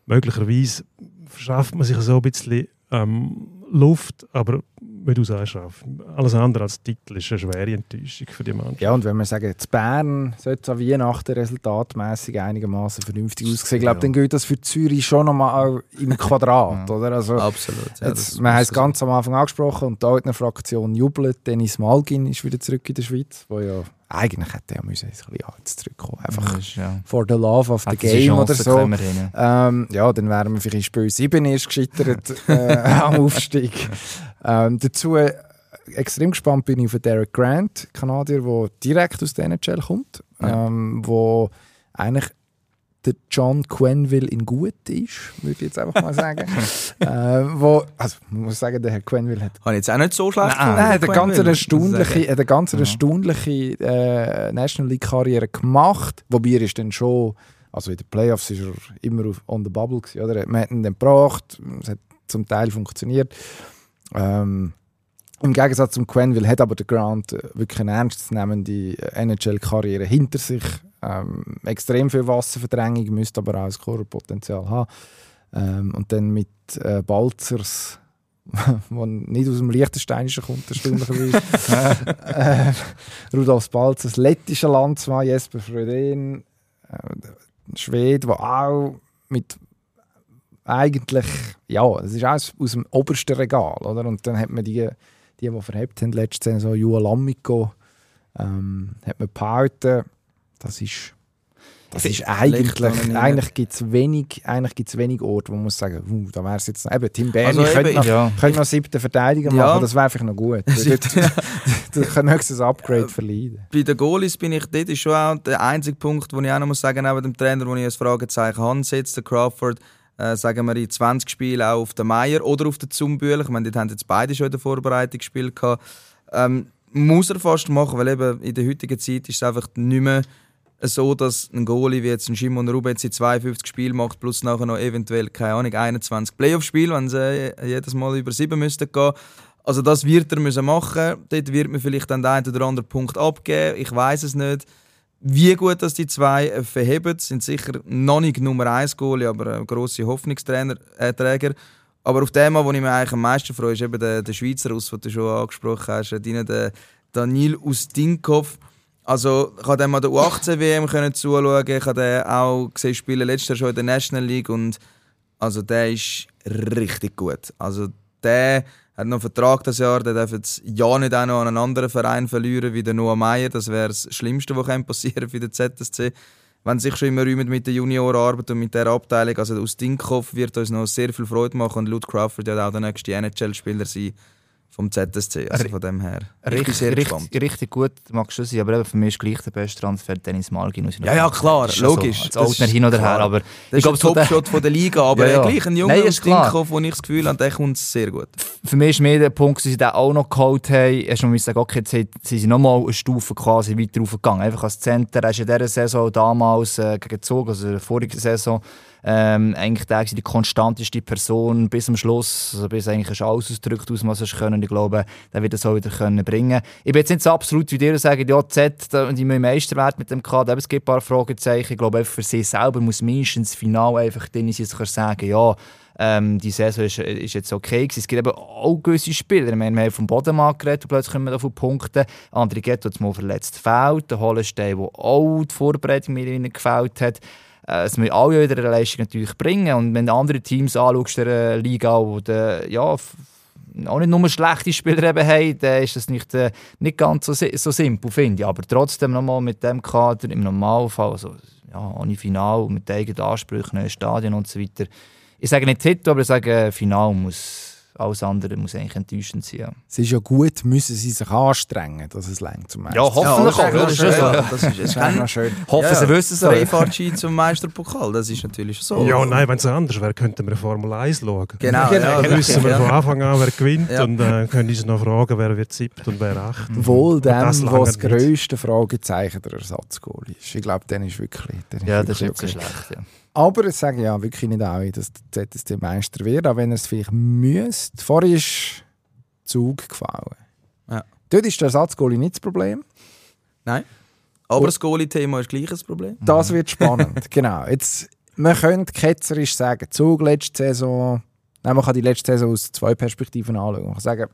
Möglicherweise verschafft man sich so ein bisschen ähm, Luft, aber wie du sagst, Ralf, alles andere als Titel ist eine schwere Enttäuschung für die Mannschaft. Ja, und wenn wir sagen, zu Bern sollte es an Weihnachten resultatmäßig einigermaßen vernünftig aussehen, ich glaube, Ja. dann gilt das für Zürich schon nochmal auch im Quadrat, Ja. oder? Also, Absolut. Ja, jetzt, wir haben es ganz am Anfang angesprochen und da in der Fraktion jubelt. Dennis Malgin ist wieder zurück in der Schweiz, wo ja eigentlich hätte er müssen ein bisschen jetzt zurückkommen Einfach ist, ja. for the love of the game Chance oder so. ja. Ähm, ja, dann wären wir vielleicht Spiel 7 erst gescheitert äh, am Aufstieg. Ähm, dazu äh, extrem gespannt bin ich auf Derek Grant, Kanadier, der direkt aus der NHL kommt, Ja. ähm, wo eigentlich der John Quenville in gut ist, würde ich jetzt einfach mal sagen. äh, wo, also, ich muss sagen, der Herr Quenville hat Habe ich jetzt auch nicht so schlecht Nein, Nein, er hat eine ganz erstaunliche, er hat eine ganz Ja. erstaunliche äh, National League Karriere gemacht, wobei er ist dann schon, also in den Playoffs ist er immer auf, on the bubble gewesen, oder? Man hat ihn dann gebracht, es hat zum Teil funktioniert. Ähm, Im Gegensatz zum Quenville hat aber der Grant äh, wirklich eine ernstzunehmende NHL-Karriere hinter sich. Ähm, extrem viel Wasserverdrängung, müsste aber auch ein Scorerpotenzial haben. Ähm, und dann mit äh, Balzers, der nicht aus dem Liechtensteinischen kommt, erstaunlicherweise. äh, Rudolf Balzers, lettischer Landsmann, Jesper Fröden, äh, Schwede, der auch mit eigentlich, ja, das ist alles aus dem obersten Regal, oder? Und dann hat man die, die, die verhebt haben, letzte Saison, Juha Lamiko, ähm, hat man behalten. Das ist, das ist eigentlich, eigentlich gibt es wenig, eigentlich gibt's wenig Orte, wo man muss sagen, uh, da wäre es jetzt, eben, Tim Berni Also könnte, eben, noch, Ja. könnte noch siebten Verteidiger Ja. machen, das wäre vielleicht noch gut. Du kannst höchstens ein Upgrade verleiden. bei den Goalies bin ich dort ist schon auch der einzige Punkt, wo ich auch noch muss sagen, neben dem Trainer, wo ich ein Fragezeichen habe, setzt der Crawford, äh, sagen wir in 20 Spielen auch auf den Meier oder auf den Zumbühler. Ich meine, dort haben jetzt beide schon in der Vorbereitung gespielt. Ähm, muss er fast machen, weil eben in der heutigen Zeit ist es einfach nicht mehr so, dass ein Goalie wie jetzt ein Shimon Rube jetzt in 52 Spielen macht, plus nachher noch eventuell, keine Ahnung, 21 Playoff-Spiele, wenn sie äh, jedes Mal über sieben müssten gehen. Also das wird er müssen machen. Dort wird man vielleicht dann den einen oder anderen Punkt abgeben. Ich weiß es nicht. Wie gut dass die zwei äh, verheben, sind sicher noch nicht Nummer 1 Goalie, aber grosse Hoffnungsträger. Äh, aber auf dem, wo ich mich eigentlich am meisten freue, ist eben der, der Schweizer Russ, den du schon angesprochen hast, äh, der Daniel Ustinkov. Also ich habe dem an der U18-WM können zuschauen, ich habe den auch gesehen spielen, letztes Jahr schon in der National League und also der ist richtig gut. Also der hat noch einen Vertrag das Jahr, der darf jetzt ja nicht auch noch an einen anderen Verein verlieren wie der Noah Meyer. Das wäre das Schlimmste, was passieren für den ZSC. Wenn sich schon immer räumen mit der Juniorenarbeit und mit der Abteilung, also aus Dinkhoff wird uns noch sehr viel Freude machen und Luke Crawford wird auch der nächste NHL-Spieler sein vom ZSC. Also von dem her. Richtig, richtig, richtig gut, mag schon sein, aber eben für mich ist gleich der beste Transfer Dennis Malgin Ja, ja, klar, logisch. So, als Altner hin oder her, aber Das ich ist glaube, Topshot von der Liga, aber Ja, ja. gleich ein Junge Nein, aus ist klar. Dinkhoff, wo ich das Gefühl habe, der kommt sehr gut. für mich ist mehr der Punkt, dass sie den auch noch geholt haben. Erst mal müssen sagen, okay, jetzt sind sie nochmal eine Stufe quasi weiter raufgegangen. Einfach als Center. Er ist in dieser Saison damals äh, gegen Zug, also in der vorigen Saison, ähm, eigentlich der, die konstanteste Person bis zum Schluss. Also bis eigentlich alles ausgedrückt aus, was er können. Ich glaube, der wird das auch wieder können bringen. Ich bin jetzt nicht so absolut wie dir, sagen, ja, Z, die müssen Meisterwert mit dem Kader. Aber es gibt ein paar Fragezeichen. Ich glaube, für sie selber muss mindestens das Final einfach drin sein, dass sagen, ja, ähm, die Saison ist, ist jetzt okay gewesen. Es gibt eben auch gewisse Spieler. Wir haben vom Bodenmarkt geredet und plötzlich kommen wir da von Punkten. André Ghetto hat mal verletzt fehlt. Der Hollenstein, der auch die Vorbereitung mir gefällt hat. Äh, Es müssen alle wieder eine Leistung natürlich bringen. Und wenn du andere Teams anschaust, der Liga, wo der, ja, auch nicht nur schlechte Spieler eben haben, dann ist das nicht, äh, nicht ganz so, so simpel, finde ich. Aber trotzdem nochmal mit dem Kader im Normalfall, also ja, ohne Final, mit eigenen Ansprüchen, neuen Stadien und so weiter. Ich sage nicht Titel, aber ich sage Final muss, alles andere muss eigentlich enttäuschend sein. Ja, Es ist ja gut, müssen sie sich anstrengen, dass es längt zum Meister. ja hoffentlich auch. das ist Ja, das ist noch schon so. schön. Das ist, es Das wäre kann, noch schön. Hoffe, sie wissen es auch. Freifahrtschein zum Meisterpokal, das ist natürlich so. Ja, nein, wenn es anders wäre, könnten wir Formel 1 schauen. Genau, Genau, ja, Dann wissen wir ja. von Anfang an, wer gewinnt Ja. und äh, können uns noch fragen, wer wird siebt und wer acht. Wohl dem, das was langt das grösste Fragezeichen der Ersatzgoal ist. Ich glaube, dann ist wirklich. Dann ist Ja, das ist wirklich schlecht. Aber ich sage ja wirklich nicht auch, dass der ZSC Meister wird, auch wenn er es vielleicht müsste. Vorher ist Zug gefallen. Ja. Dort ist der Ersatzgoalie nicht das Problem. Nein. Aber das Goalie-Thema ist gleich ein Problem. Das wird spannend. genau. Jetzt, man könnte ketzerisch sagen, Zug letzte Saison, nein, man kann die letzte Saison aus zwei Perspektiven anschauen. Man kann sagen,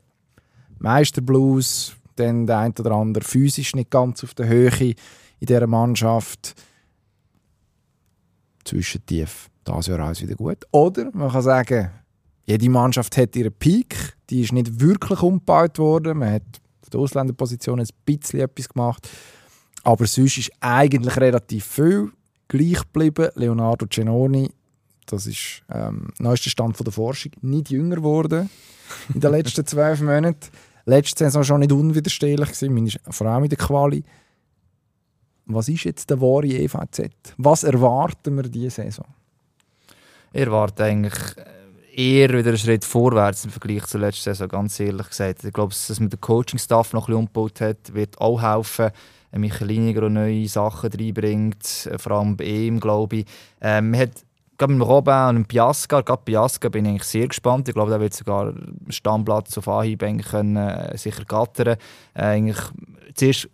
Meisterblues, dann der ein oder andere physisch nicht ganz auf der Höhe in dieser Mannschaft. Zwischentief, das Jahr alles wieder gut. Oder man kann sagen, jede Mannschaft hat ihren Peak, die ist nicht wirklich umgebaut worden. Man hat auf der Ausländerposition ein bisschen etwas gemacht. Aber sonst ist eigentlich relativ viel gleich geblieben. Leonardo Cenoni, das ist ähm, der neueste Stand von der Forschung, nicht jünger geworden in den letzten zwölf Monaten. Letzte Saison schon nicht unwiderstehlich gewesen, vor allem in der Quali. Was ist jetzt der wahre EVZ? Was erwarten wir diese Saison? Ich erwarte eigentlich eher wieder einen Schritt vorwärts im Vergleich zur letzten Saison, ganz ehrlich gesagt. Ich glaube, dass man den Coaching-Staff noch ein bisschen umgebaut hat, wird auch helfen. Äh, Michael Liniger auch neue Sachen reinbringt, äh, vor allem bei ihm, glaube ich. Ähm, man hat gerade mit Robin und dem Piasca, gerade Piasca bin ich eigentlich sehr gespannt. Ich glaube, der wird sogar Stammplatz auf Anhieb können, äh, sicher gattern. Äh, eigentlich zuerst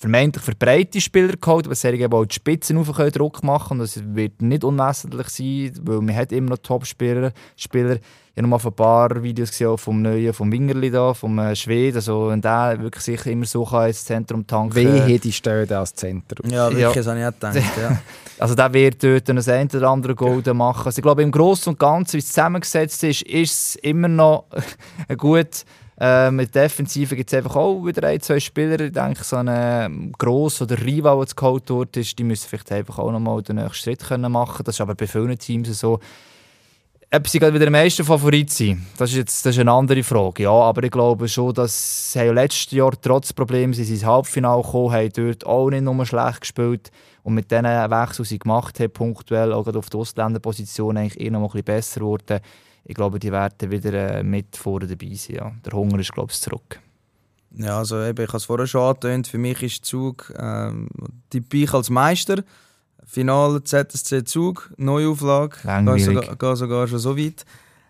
vermeintlich für breite Spieler geholt, aber sie eben auch die Spitzen rauf können Druck machen und das wird nicht unwesentlich sein, weil man hat immer noch Top-Spieler. Spieler. Ich habe noch mal ein paar Videos gesehen vom neuen, vom Wingerli da, vom äh, Schweden, also wenn der wirklich sich immer so kann ins Zentrum tanken. Wehe, die stehen da als Zentrum. Ja, wirklich, Ja. das habe ich auch gedacht. Ja. Also der wird dort ein ein oder andere Golden machen. Also ich glaube, im Großen und Ganzen, wie es zusammengesetzt ist, ist es immer noch gut. Äh, mit Defensive gibt es einfach auch wieder ein, zwei Spieler. Ich denke, so ein Gross oder Rival, der jetzt geholt ist, die müssen vielleicht einfach auch noch mal den nächsten Schritt können machen Das ist aber bei vielen Teams so. Ob sie gerade wieder der meiste Favorit sind, das ist jetzt das ist eine andere Frage. Ja, aber ich glaube schon, dass sie letztes Jahr trotz Problemen sie ins Halbfinale gekommen, haben dort auch nicht nur schlecht gespielt und mit diesen Wechseln, die sie gemacht haben, punktuell auch auf der Ausländerposition eigentlich eher noch ein bisschen besser geworden. Ich glaube, die werden wieder äh, mit vorne dabei sein. Ja. Der Hunger ist, glaube ich, zurück. Ja, also eben, ich habe es vorher schon angetönt, für mich ist Zug ähm, typisch als Meister. Finale ZSC Zug, Neuauflage. Langweilig. Gehe sogar, gehe sogar schon so weit.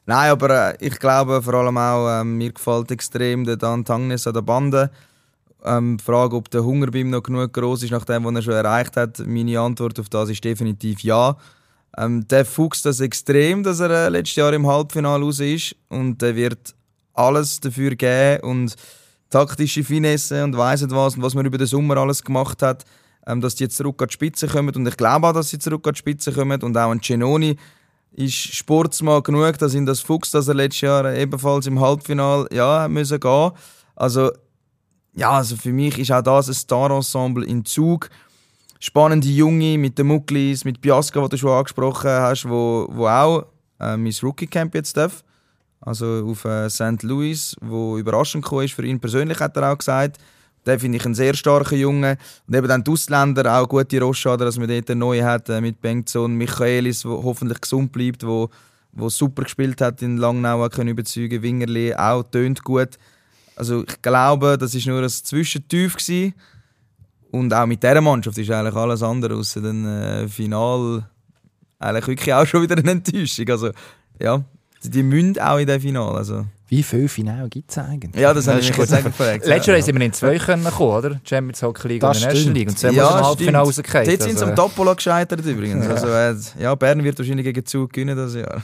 Nein, aber äh, ich glaube vor allem auch, ähm, mir gefällt extrem der Dan Tangnes an der Bande. Ähm, die Frage, ob der Hunger bei ihm noch genug groß ist, nach dem, was er schon erreicht hat, meine Antwort auf das ist definitiv ja. Ähm, der fuchst das extrem, dass er äh, letztes Jahr im Halbfinale raus ist und der wird alles dafür geben und taktische Finesse und weiss nicht was und was man über den Sommer alles gemacht hat, ähm, dass die jetzt zurück an die Spitze kommen und ich glaube auch, dass sie zurück an die Spitze kommen und auch ein Genoni ist Sportsmann genug, dass ihn das Fuchs, dass er letztes Jahr ebenfalls im Halbfinale ja, müssen gehen. Also ja, also für mich ist auch das ein Star-Ensemble in Zug. Spannende Junge mit den Mucklis, mit Biasca, die du schon angesprochen hast, wo, wo auch äh, mein Rookie-Camp jetzt darf. Also auf äh, St. Louis, wo überraschend gekommen ist für ihn persönlich, hat er auch gesagt. Den finde ich einen sehr starken Jungen. Und eben dann die Ausländer, auch gute Rochader, dass man dort neuen hat äh, mit Bengtson, Michaelis, der hoffentlich gesund bleibt, wo, wo super gespielt hat in Langnau, können überzeugen Wingerli auch tönt gut. Also ich glaube, das ist nur ein Zwischentief gewesen. Und auch mit dieser Mannschaft ist eigentlich alles andere außer dem äh, Final eigentlich wirklich auch schon wieder eine Enttäuschung. Also ja, die, die müssen auch in dem Final. Also. Wie viele Finale gibt es eigentlich? Ja, das, Das habe ist ich auch gefragt. Letztes ja. Jahr sind wir in zwei können kommen, oder? Champions Hockey League Das und National. League. Und zweimal Ja, im Halbfinale rausgefallen. Jetzt sind sie am also, Topola gescheitert übrigens. Also, äh, ja, Bern wird wahrscheinlich gegen Zug gewinnen das Jahr.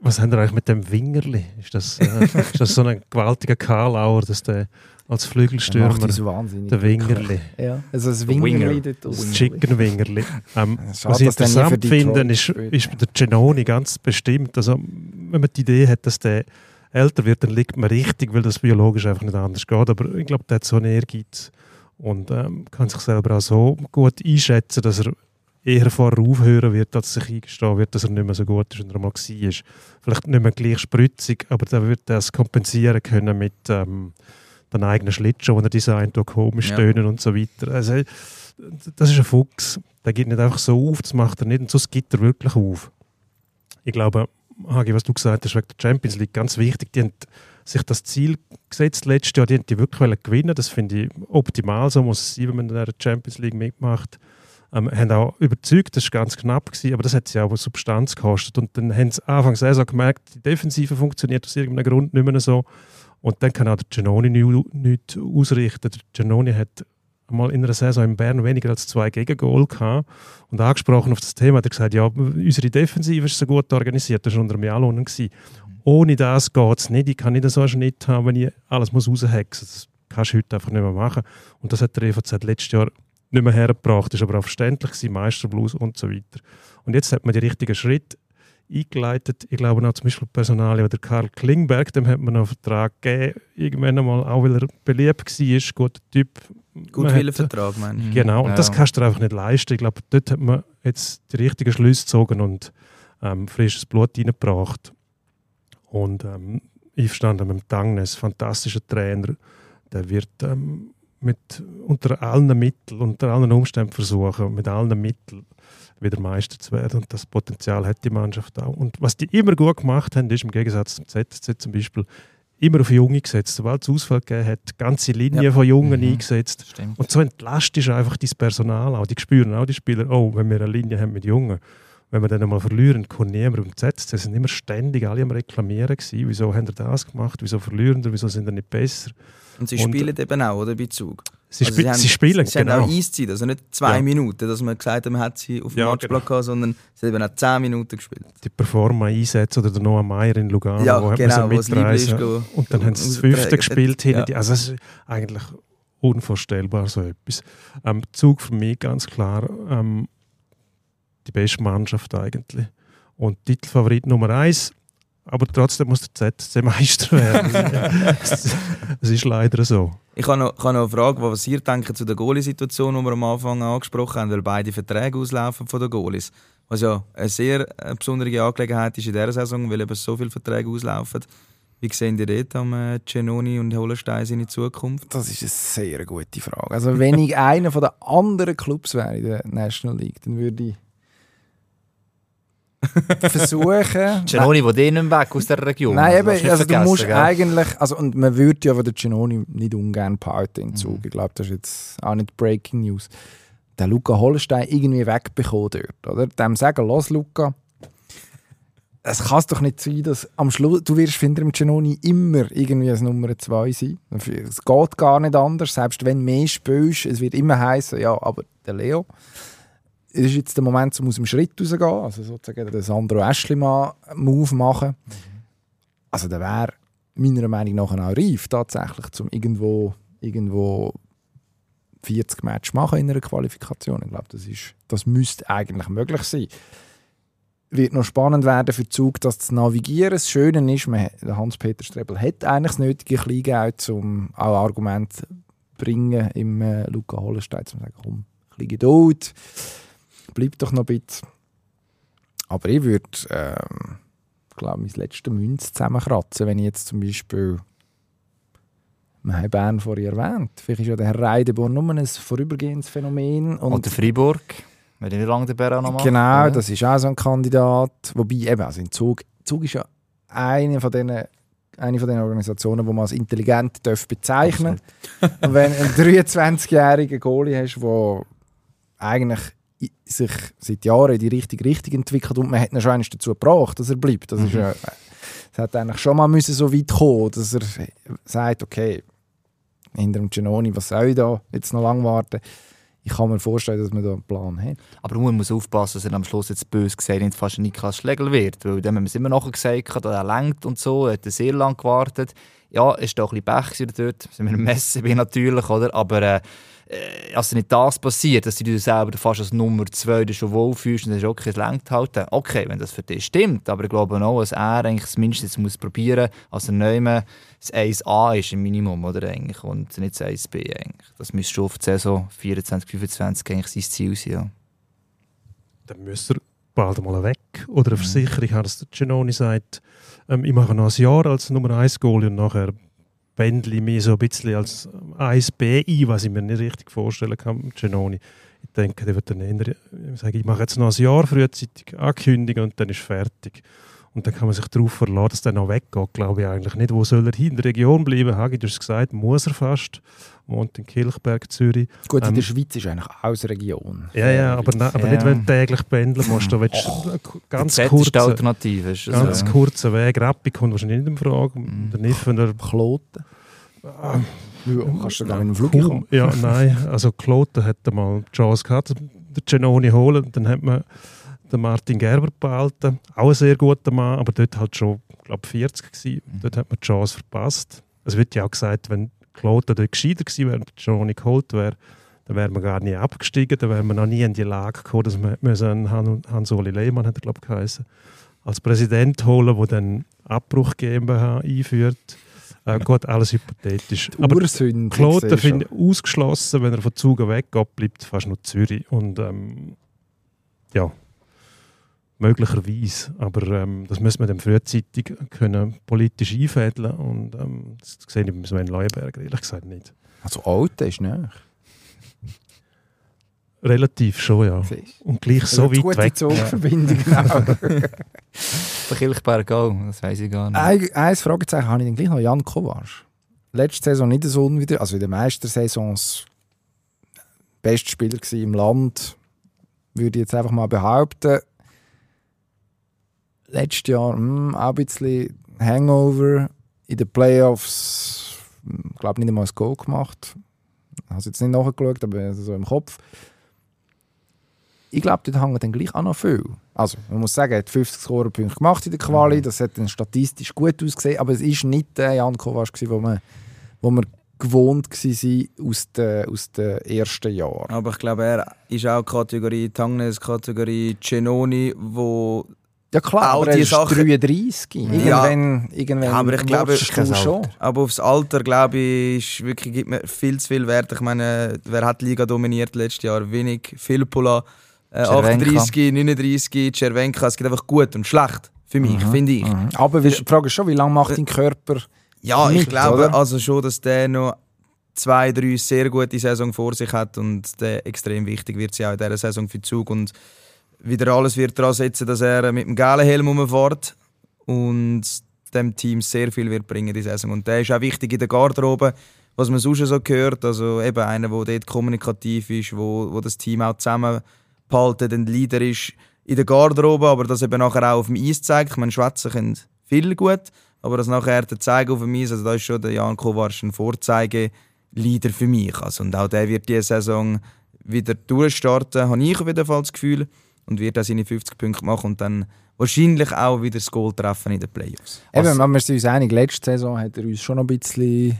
Was haben wir eigentlich mit dem Wingerli? Ist das, äh, ist das so ein gewaltiger Karlauer, dass der als Der Flügelstürmer, macht uns wahnsinnig. der Wingerli, Ja, also das Winger. Wingerli dort das. Chicken Wingerli. Ähm, Schade, was ich der interessant finde, ist, ist bei der Genoni ganz bestimmt. Also, wenn man die Idee hat, dass der älter wird, dann liegt man richtig, weil das biologisch einfach nicht anders geht. Aber ich glaube, der hat so einen Ehrgeiz und ähm, kann sich selber auch so gut einschätzen, dass er eher vorher aufhören wird, als sich eingestehen wird, dass er nicht mehr so gut ist, wie er mal war. Vielleicht nicht mehr gleich spritzig, aber der wird das kompensieren können mit ähm, den eigenen Schlittschuh, den er designt, komisch Ja. tönen und so weiter. Also, das ist ein Fuchs. Der geht nicht einfach so auf, das macht er nicht und sonst gibt er wirklich auf. Ich glaube, Hagi, was du gesagt hast wegen der Champions League, ganz wichtig, die haben sich das Ziel gesetzt letztes Jahr, die haben die wirklich gewinnen das finde ich optimal, so muss es sein, wenn man in der Champions League mitmacht. Ähm, haben auch überzeugt, das war ganz knapp, gewesen, aber das hat sie auch Substanz gekostet. Und dann haben sie Anfang der Saison gemerkt, die Defensive funktioniert aus irgendeinem Grund nicht mehr so. Und dann kann auch der Genoni nichts nicht ausrichten. Der Genoni hat einmal in einer Saison in Bern weniger als zwei Gegengol gehabt. Und angesprochen auf das Thema hat er gesagt, ja, unsere Defensive ist so gut organisiert, das war unter gewesen. Ohne das geht es nicht. Ich kann nicht so einen Schnitt haben, wenn ich alles muss raushexen muss. Das kannst du heute einfach nicht mehr machen. Und das hat der EVZ letztes Jahr nicht mehr hergebracht. Das war aber auch verständlich, gewesen, Meisterblues und so weiter. Und jetzt hat man die richtigen Schritte eingeleitet. Ich glaube auch zum Beispiel Personal, der Karl Klingberg, dem hat man einen Vertrag gegeben, irgendwann einmal, auch weil er beliebt war, guter Typ. Gut Man hat- Vertrag, meine ich. Genau, und Ja. das kannst du dir einfach nicht leisten. Ich glaube, dort hat man jetzt die richtigen Schlüsse gezogen und ähm, frisches Blut reingebracht. Und ähm, einverstanden mit dem Tangnes, fantastischer Trainer, der wird ähm, mit, unter allen Mitteln, unter allen Umständen versuchen, mit allen Mitteln wieder Meister zu werden. Und das Potenzial hat die Mannschaft auch. Und was die immer gut gemacht haben, ist im Gegensatz zum ZSC zum Beispiel, immer auf Junge gesetzt. Sobald es Ausfall gegeben hat, ganze Linien Ja. von Jungen Mhm. eingesetzt. Stimmt. Und so entlastest du einfach dein Personal auch. Die spüren auch die Spieler, oh, wenn wir eine Linie haben mit Jungen, wenn wir dann einmal verlieren, kommt niemand um ZSC. sind immer ständig alle am Reklamieren gewesen. Wieso haben ihr das gemacht? Wieso verlieren wir? Wieso sind wir nicht besser? Und sie Und- spielen eben auch, oder, bei Zug. Sie, Also spi haben- sie spielen, Sie haben genau. auch Eiszeit, also nicht zwei Ja. Minuten, dass man gesagt hat, man hat sie auf dem Ja, Matchblock gehabt, sondern sie haben eben auch zehn Minuten gespielt. Die Performa einsetzen oder der Noah Meyer in Lugano, Ja, wo hat genau, man so ist, mitreisen. Und dann haben sie das Fünfte gespielt. Ja. die- Also es ist eigentlich unvorstellbar, so etwas. Ähm, Zug für mich ganz klar ähm, die beste Mannschaft eigentlich. Und Titelfavorit Nummer eins, aber trotzdem muss der ZSC Meister werden. es, ist leider so. Ich habe noch, ich habe noch eine Frage, was ihr denkt zu der Goalie-Situation, die wir am Anfang angesprochen haben, weil beide Verträge auslaufen von den Goalies. Was ja eine sehr äh, besondere Angelegenheit ist in dieser Saison, weil eben so viele Verträge auslaufen. Wie sehen die dort am äh, Genoni und Hollenstein seine Zukunft? Das ist eine sehr gute Frage. Also wenn ich einer von den anderen Clubs wäre in der National League, dann würde ich versuchen... Genoni, der den nicht weg aus der Region. Nein, eben, nicht also du musst gell? eigentlich, also und man würde ja der Genoni nicht ungern behalten in Zug. Mhm. Ich glaube, das ist jetzt auch nicht Breaking News. Der Luca Hollenstein irgendwie wegbekommen dort, oder? Dem sagen, los Luca, es kann doch nicht sein, dass am Schluss, du wirst ich, im Genoni immer irgendwie als Nummer 2 sein. Es geht gar nicht anders, selbst wenn du mehr spielst, es wird immer heißen, ja, aber der Leo. Es ist jetzt der Moment, um aus dem Schritt rauszugehen, also sozusagen den Sandro Aschlimann-Move machen. Also der wäre meiner Meinung nach auch reif, tatsächlich, um irgendwo, irgendwo 40 Matches machen in einer Qualifikation. Ich glaube, das, ist, das müsste eigentlich möglich sein. wird noch spannend werden für Zug, das zu navigieren. Das Schöne ist, Hans-Peter Strebel hat eigentlich das nötige Kleingeld, um auch Argumente zu bringen im äh, Luca Hollenstein, um zu sagen, komm, ein bisschen Geduld, bleib doch noch ein bisschen. Aber ich würde, ähm, glaube mein letzte Münz zusammenkratzen, wenn ich jetzt zum Beispiel wir haben Bern vorhin erwähnt. Vielleicht ist ja der Herr Reideborn nur ein vorübergehendes Phänomen. Und Oder Freiburg. Wenn ich nicht lange den auch noch mache. Genau, das ist auch so ein Kandidat. Wobei, eben, also in Zug, Zug ist ja eine von diesen eine von den Organisationen, die man als intelligent darf bezeichnen Und wenn du einen 23-jährigen Goalie hast, der eigentlich sich seit Jahren in die richtige Richtung entwickelt und man hat ihn schon einmal dazu gebracht, dass er bleibt. Das, ist ja, es hat eigentlich schon mal müssen so weit kommen, dass er sagt, okay, hinter dem Genoni, was soll ich da jetzt noch lange warten? Ich kann mir vorstellen, dass man da einen Plan hat. Aber man muss aufpassen, dass er am Schluss jetzt böse gesagt nicht fast Niklas Schlegel wird. Weil dann haben wir es immer nachher gesagt, dass er lenkt und so. Er hat sehr lange gewartet. Ja, es war doch ein bisschen Pech dort. Sind wir im Messen natürlich, oder? Aber äh, äh, dass nicht das passiert, dass du dich selber fast als Nummer 2 schon wohlfühlst und dann ist okay, es lenkt halt. dann. Okay, wenn das für dich stimmt. Aber ich glaube auch, dass er eigentlich zumindest jetzt muss probieren, als er neu das 1A ist im Minimum, oder eigentlich? Und nicht das 1B eigentlich. Das müsste schon auf die Saison 24, 25 eigentlich sein Ziel sein, ja. dann müsste er bald mal weg. Oder eine Versicherung hat, dass der Genoni sagt, ähm, ich mache noch ein Jahr als Nummer 1 Goalie und nachher ich mich so ein bisschen als 1B ein, was ich mir nicht richtig vorstellen kann mit Genoni. Ich denke, der wird dann eher sagen, ich mache jetzt noch ein Jahr frühzeitig ankündigen und dann ist fertig. Und dann kann man sich darauf verlassen, dass der noch weggeht, glaube ich eigentlich nicht. Wo soll er hin? In der Region bleiben? Hagi, du hast es gesagt, muss er fast. Wohnt in Kilchberg, Zürich. Gut, in Ähm, der Schweiz ist eigentlich aus Region. Ja, ja, aber, ne, aber Ja. nicht, wenn du täglich pendeln musst. Da willst du einen ganz kurzen, Alternative. Ist ganz so? kurzen Weg. Rappi kommt wahrscheinlich nicht in Frage. Mhm. Der Niffener Kloten. Ah, Ja, kannst du da mit dem Flug kommen? Ja, nein. Also Kloten hat mal die Chance gehabt, den Genoni holen. Dann hat man den Martin Gerber behalten. Auch ein sehr guter Mann, aber dort halt schon, glaube 40 gewesen. Mhm. Dort hat man die Chance verpasst. Es wird ja auch gesagt, wenn Kloten dort gescheiter gewesen wäre der Genoni geholt wäre, dann wäre man gar nie abgestiegen, dann wäre man noch nie in die Lage gekommen, dass man müssen Hans-Oli Lehmann, hat er glaube ich geheißen, als Präsident holen, der dann Abbruch GmbH einführt. Äh, gut, alles hypothetisch. Aber Ursünde. Kloten finde ich ausgeschlossen, wenn er von Zug weggeht, bleibt fast nur Zürich. Und ähm, ja, möglicherweise. Aber ähm, das müssen wir dann frühzeitig können politisch einfädeln und ähm, das sehe ich beim Sven Leuenberger ehrlich gesagt nicht. Also Alten ist nicht. Relativ schon, ja. Und gleich so weit Gute weg. Zugverbindung, genau. Der Kilchberg auch, das weiß ich gar nicht. Ein, ein Fragezeichen habe ich dann gleich noch. Jan Kovac. Letzte Saison nicht so unwider, also in den Meistersaisons bester Spieler im Land, würde ich jetzt einfach mal behaupten. Letztes Jahr hm, auch ein bisschen Hangover in den Playoffs. Ich glaube nicht einmal ein Goal gemacht. Ich habe es jetzt nicht nachgeschaut, aber so im Kopf. Ich glaube, dort hängen dann gleich auch noch viel. Also, man muss sagen, er hat 50 Scorerpunkte gemacht in der Quali, das hat dann statistisch gut ausgesehen, aber es war nicht der Jan Kovac, wo man, wo man gewohnt war aus den, aus den ersten Jahren. Aber ich glaube, er ist auch Kategorie Tangnes, Kategorie Genoni, wo Ja klar, All aber er die ist Sachen- 33. Ja. Irgendwann, irgendwann Ja, aber ich glaube, du schon. Aber aufs Alter, glaube ich, ist wirklich, gibt mir viel zu viel Wert. Ich meine, wer hat die Liga dominiert letztes Jahr? Wenig. Filippola, äh, Cervenka. 38, 39, Cervenka. Es gibt einfach gut und schlecht. Für mich, finde ich. Mhm. Aber die Frage ist schon, wie lange macht dein Körper Ja, ich Mit, glaube oder? also schon, dass der noch zwei, drei sehr gute Saison vor sich hat und der extrem wichtig wird sie auch in dieser Saison für Zug und wieder alles wird daran setzen, dass er mit dem gelben Helm rumfährt und dem Team sehr viel wird bringen die Saison und der ist auch wichtig in der Garderobe, was man sonst so gehört, also eben einer, der dort kommunikativ ist, wo, wo das Team auch zusammenhalten, ein Leader ist in der Garderobe, aber das eben nachher auch auf dem Eis zeigt. Ich meine, schwätzen können viel gut, aber das nachher der Zeigen auf dem Eis, also da ist schon der Jan Kovac ein Vorzeige-Leader für mich. Also, und auch der wird diese Saison wieder durchstarten, habe ich auf jeden Fall das Gefühl, und wird auch seine 50 Punkte machen und dann wahrscheinlich auch wieder das Goal treffen in den Playoffs. Eben, Also- wenn wir sind uns einig, letzte Saison hat er uns schon noch ein bisschen